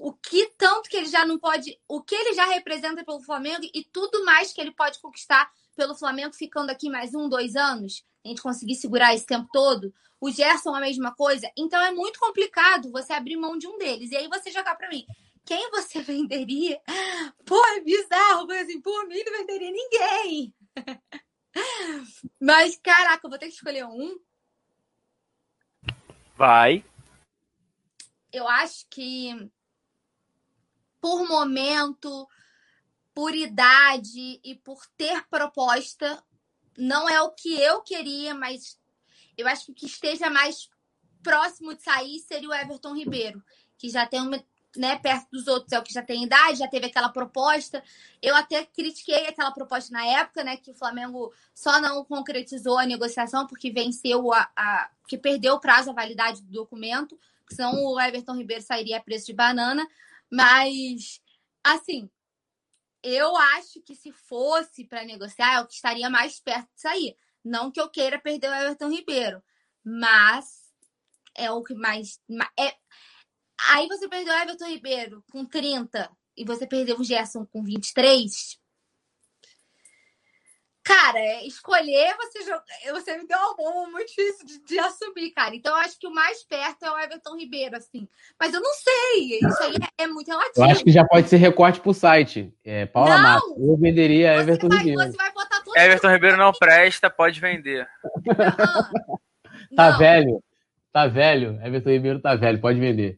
o que tanto que ele já não pode, o que ele já representa pelo Flamengo e tudo mais que ele pode conquistar pelo Flamengo ficando aqui mais um, dois anos, a gente conseguir segurar esse tempo todo. O Gerson a mesma coisa. Então é muito complicado você abrir mão de um deles. E aí você jogar para mim. Quem você venderia? Pô, é bizarro. Mas assim, por mim não venderia ninguém. Mas, caraca, eu vou ter que escolher um. Vai. Eu acho que por momento, por idade e por ter proposta, não é o que eu queria, mas eu acho que o que esteja mais próximo de sair seria o Everton Ribeiro, que já tem uma, né, perto dos outros, é o que já tem idade, já teve aquela proposta. Eu até critiquei aquela proposta na época, né, que o Flamengo só não concretizou a negociação porque venceu a, a que perdeu o prazo, a validade do documento, senão o Everton Ribeiro sairia a preço de banana. Mas, assim, eu acho que se fosse para negociar, que estaria mais perto de sair. Não que eu queira perder o Everton Ribeiro, mas é o que mais. É... Aí você perdeu o Everton Ribeiro com 30 e você perdeu o Gerson com 23. Cara, é, escolher você jogar. Você me deu uma bomba muito difícil de, de, assumir, cara. Então eu acho que o mais perto é o Everton Ribeiro, assim. Mas eu não sei. Isso aí é, é muito relativo. Eu acho que já pode ser recorte pro site. É, Paula não, Massa. Eu venderia Everton vai, Ribeiro. Você vai botar tudo Everton Ribeiro não presta, pode vender. tá não. velho. Tá velho. Everton Ribeiro tá velho, pode vender.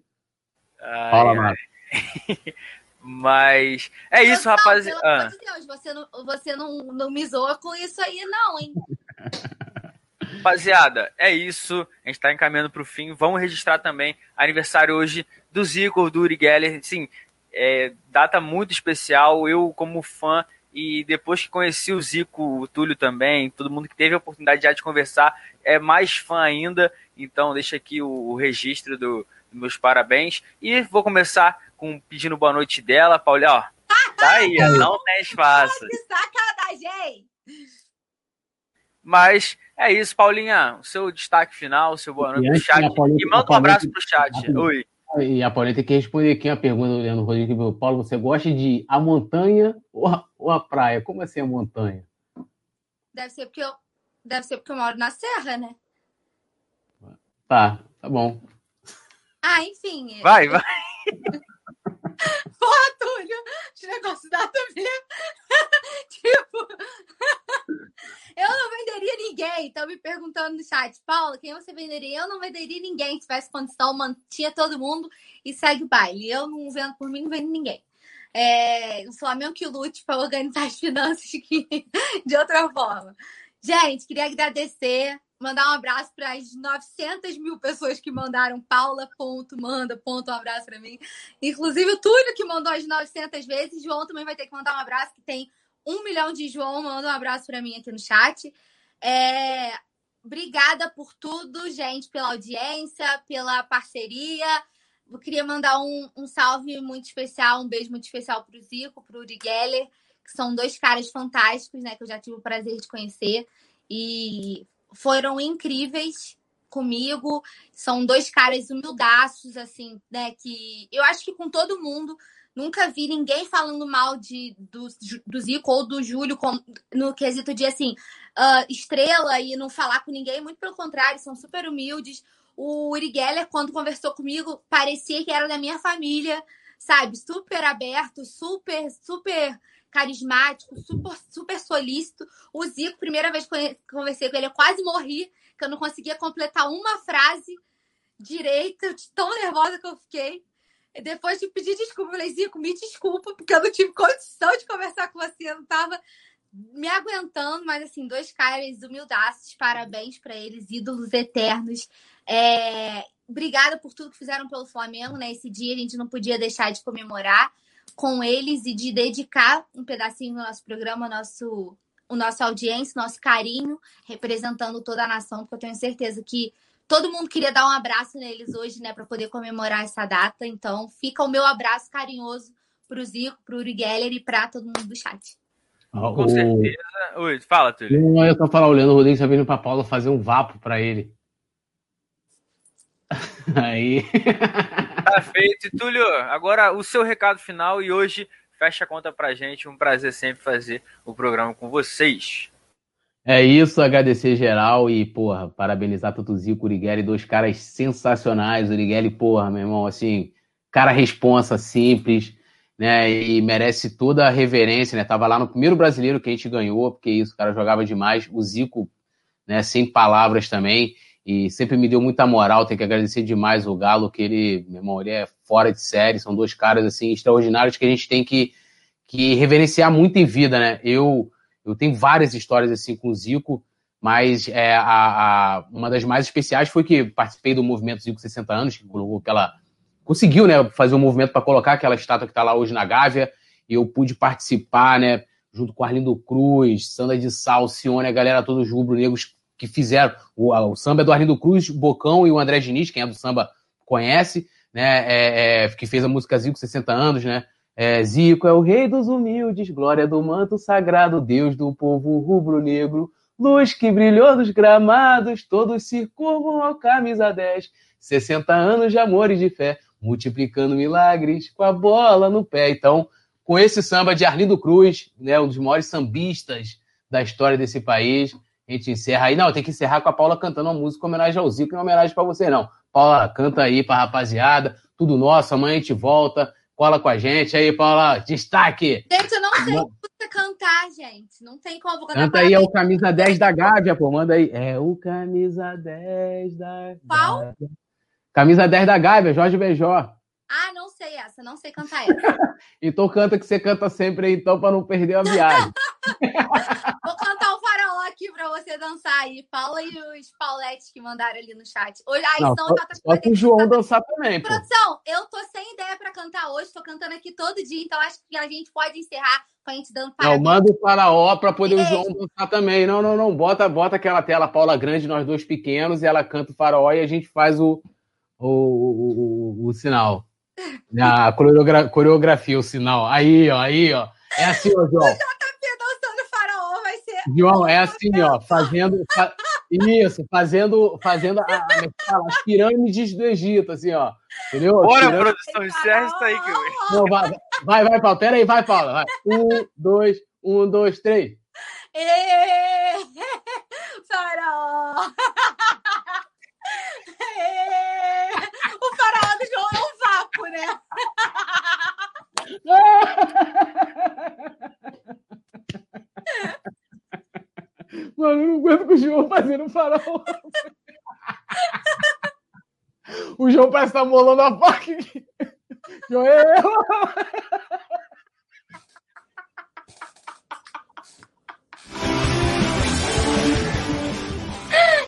Ai, Paula Massa. Mas é isso, não, rapaziada. Pelo amor de Deus, você, não, você não, não me zoa com isso aí, não, hein? Rapaziada, é isso. A gente está encaminhando para o fim. Vamos registrar também aniversário hoje do Zico, do Uri Geller. Sim, é, data muito especial. Eu, como fã, e depois que conheci o Zico, o Túlio também, todo mundo que teve a oportunidade já de conversar, é mais fã ainda. Então, deixa aqui o, o registro do, meus parabéns. E vou começar com pedindo boa noite dela, Paulinha, ó. Tá aí, não tem espaço. Que sacanagem! Mas é isso, Paulinha. O seu destaque final, o seu boa noite pro chat. e manda um abraço pro chat. Oi. E a Paulinha tem que responder aqui a pergunta do Leandro Rodrigues. Paulo, você gosta de a montanha ou a, ou a praia? Como assim a montanha? Deve ser porque eu, deve ser porque eu moro na serra, né? Tá, tá bom. Ah, enfim. Vai, vai. Porra, Túlio, esse negócio dá também. tipo, eu não venderia ninguém. Estão me perguntando no chat, Paula, quem você venderia? Eu não venderia ninguém. Se tivesse condição, mantinha todo mundo e segue o baile. Eu não vendo por mim, não vendo ninguém. É, o Flamengo que lute para organizar as finanças de outra forma. Gente, queria agradecer mandar um abraço para as 900 mil pessoas que mandaram Paula, ponto, manda, ponto, um abraço para mim. Inclusive o Túlio, que mandou as 900 vezes. João também vai ter que mandar um abraço, que tem um milhão de João. Manda um abraço para mim aqui no chat. É... Obrigada por tudo, gente, pela audiência, pela parceria. Eu queria mandar um, um salve muito especial, um beijo muito especial para o Zico, para o Uri Geller, que são dois caras fantásticos, né? Que eu já tive o prazer de conhecer. E foram incríveis comigo. São dois caras humildaços, assim, né? Que eu acho que com todo mundo. Nunca vi ninguém falando mal de, do, do Zico ou do Júlio com, no quesito de assim, uh, estrela e não falar com ninguém. Muito pelo contrário, são super humildes. O Uri Geller, quando conversou comigo, parecia que era da minha família, sabe? Super aberto, super, super carismático, super, super solícito. O Zico, primeira vez que conversei com ele, eu quase morri, que eu não conseguia completar uma frase direita, tão nervosa que eu fiquei. E depois de pedir desculpa, eu falei, Zico, me desculpa, porque eu não tive condição de conversar com você, eu não tava me aguentando, mas assim, dois caras humildaços, parabéns para eles, ídolos eternos. É... Obrigada por tudo que fizeram pelo Flamengo, né? Esse dia a gente não podia deixar de comemorar com eles e de dedicar um pedacinho do nosso programa, nosso, o nosso audiência, nosso carinho, representando toda a nação, porque eu tenho certeza que todo mundo queria dar um abraço neles hoje, né, para poder comemorar essa data. Então, fica o meu abraço carinhoso para o Zico, para o Uri Geller e para todo mundo do chat. Com certeza. Oi, fala, Túlio. Não, eu tô falando, o Leandro Rodrigues tá vindo para Paula fazer um vapo para ele. Aí. Tá feito. E, Túlio, agora o seu recado final e hoje fecha a conta pra gente. Um prazer sempre fazer o programa com vocês. É isso, agradecer geral e, porra, parabenizar tanto o Zico, o dois caras sensacionais. O porra, meu irmão, assim, cara responsa, simples, né, e merece toda a reverência, né, tava lá no primeiro brasileiro que a gente ganhou, porque isso, o cara jogava demais. O Zico, né, sem palavras também, e sempre me deu muita moral, tem que agradecer demais o Galo, que ele, meu irmão, ele é fora de série, são dois caras, assim, extraordinários que a gente tem que, que reverenciar muito em vida, né, eu eu tenho várias histórias assim com o Zico, mas é, a, a, uma das mais especiais foi que participei do movimento Zico 60 anos, que colocou aquela. Conseguiu né, fazer um movimento para colocar aquela estátua que está lá hoje na Gávea, e eu pude participar, né, junto com Arlindo Cruz, Sandra de Sal, Cione, a galera, todos os rubro-negros que fizeram. O, o, samba é do Arlindo Cruz, Bocão e o André Diniz, quem é do samba conhece, né, é, é, que fez a música Zico 60 anos, né, é, Zico é o rei dos humildes, glória do manto sagrado, Deus do povo rubro-negro, luz que brilhou nos gramados, todos se curvam ao camisa 10, 60 anos de amor e de fé, multiplicando milagres com a bola no pé. Então, com esse samba de Arlindo Cruz, né, um dos maiores sambistas da história desse país, a gente encerra aí. Não, tem que encerrar com a Paula cantando uma música em homenagem ao Zico, não é homenagem para você, não. Paula, canta aí pra rapaziada, tudo nosso, amanhã a gente volta cola com a gente. Aí, Paula, destaque. Gente, eu não sei música cantar, gente. Não tem como cantar. Canta aí, é o camisa 10 da Gávea, pô. Manda aí. É o camisa 10 da Qual? Camisa 10 da Gávea, Jorge Beijó. Ah, não sei essa, não sei cantar essa. então canta que você canta sempre aí, então, para não perder a viagem. Vou cantar o aqui para você dançar aí. Paula e os Pauletes que mandaram ali no chat. Hoje, aí, não, só, tá, só que o João dançar também, pô. Produção, eu tô sem ideia para cantar hoje, tô cantando aqui todo dia, então acho que a gente pode encerrar com a gente dando parabéns. Não, manda o faraó para poder e... o João dançar também. Não, não, não, bota, bota aquela tela Paula grande, nós dois pequenos, e ela canta o faraó e a gente faz o, o, o, o, o sinal. A coreogra coreografia, o sinal. Aí, ó, aí, ó. É assim, ó, João. O JP dançando faraó vai ser. João, é assim, ó, fazendo. Fa... Isso, fazendo, fazendo a, a, as pirâmides do Egito, assim, ó. Entendeu? Bora, pirâmides... produção, encerra isso aí, que Não, vai, vai, vai, Paulo. Pera aí, vai, Paulo. Vai. Um, dois, um, dois, três. Faraó! E... O faraó do João é um vácuo, né? Mano, eu não aguento com o João fazendo farol. O João parece estar tá molando a faca. João,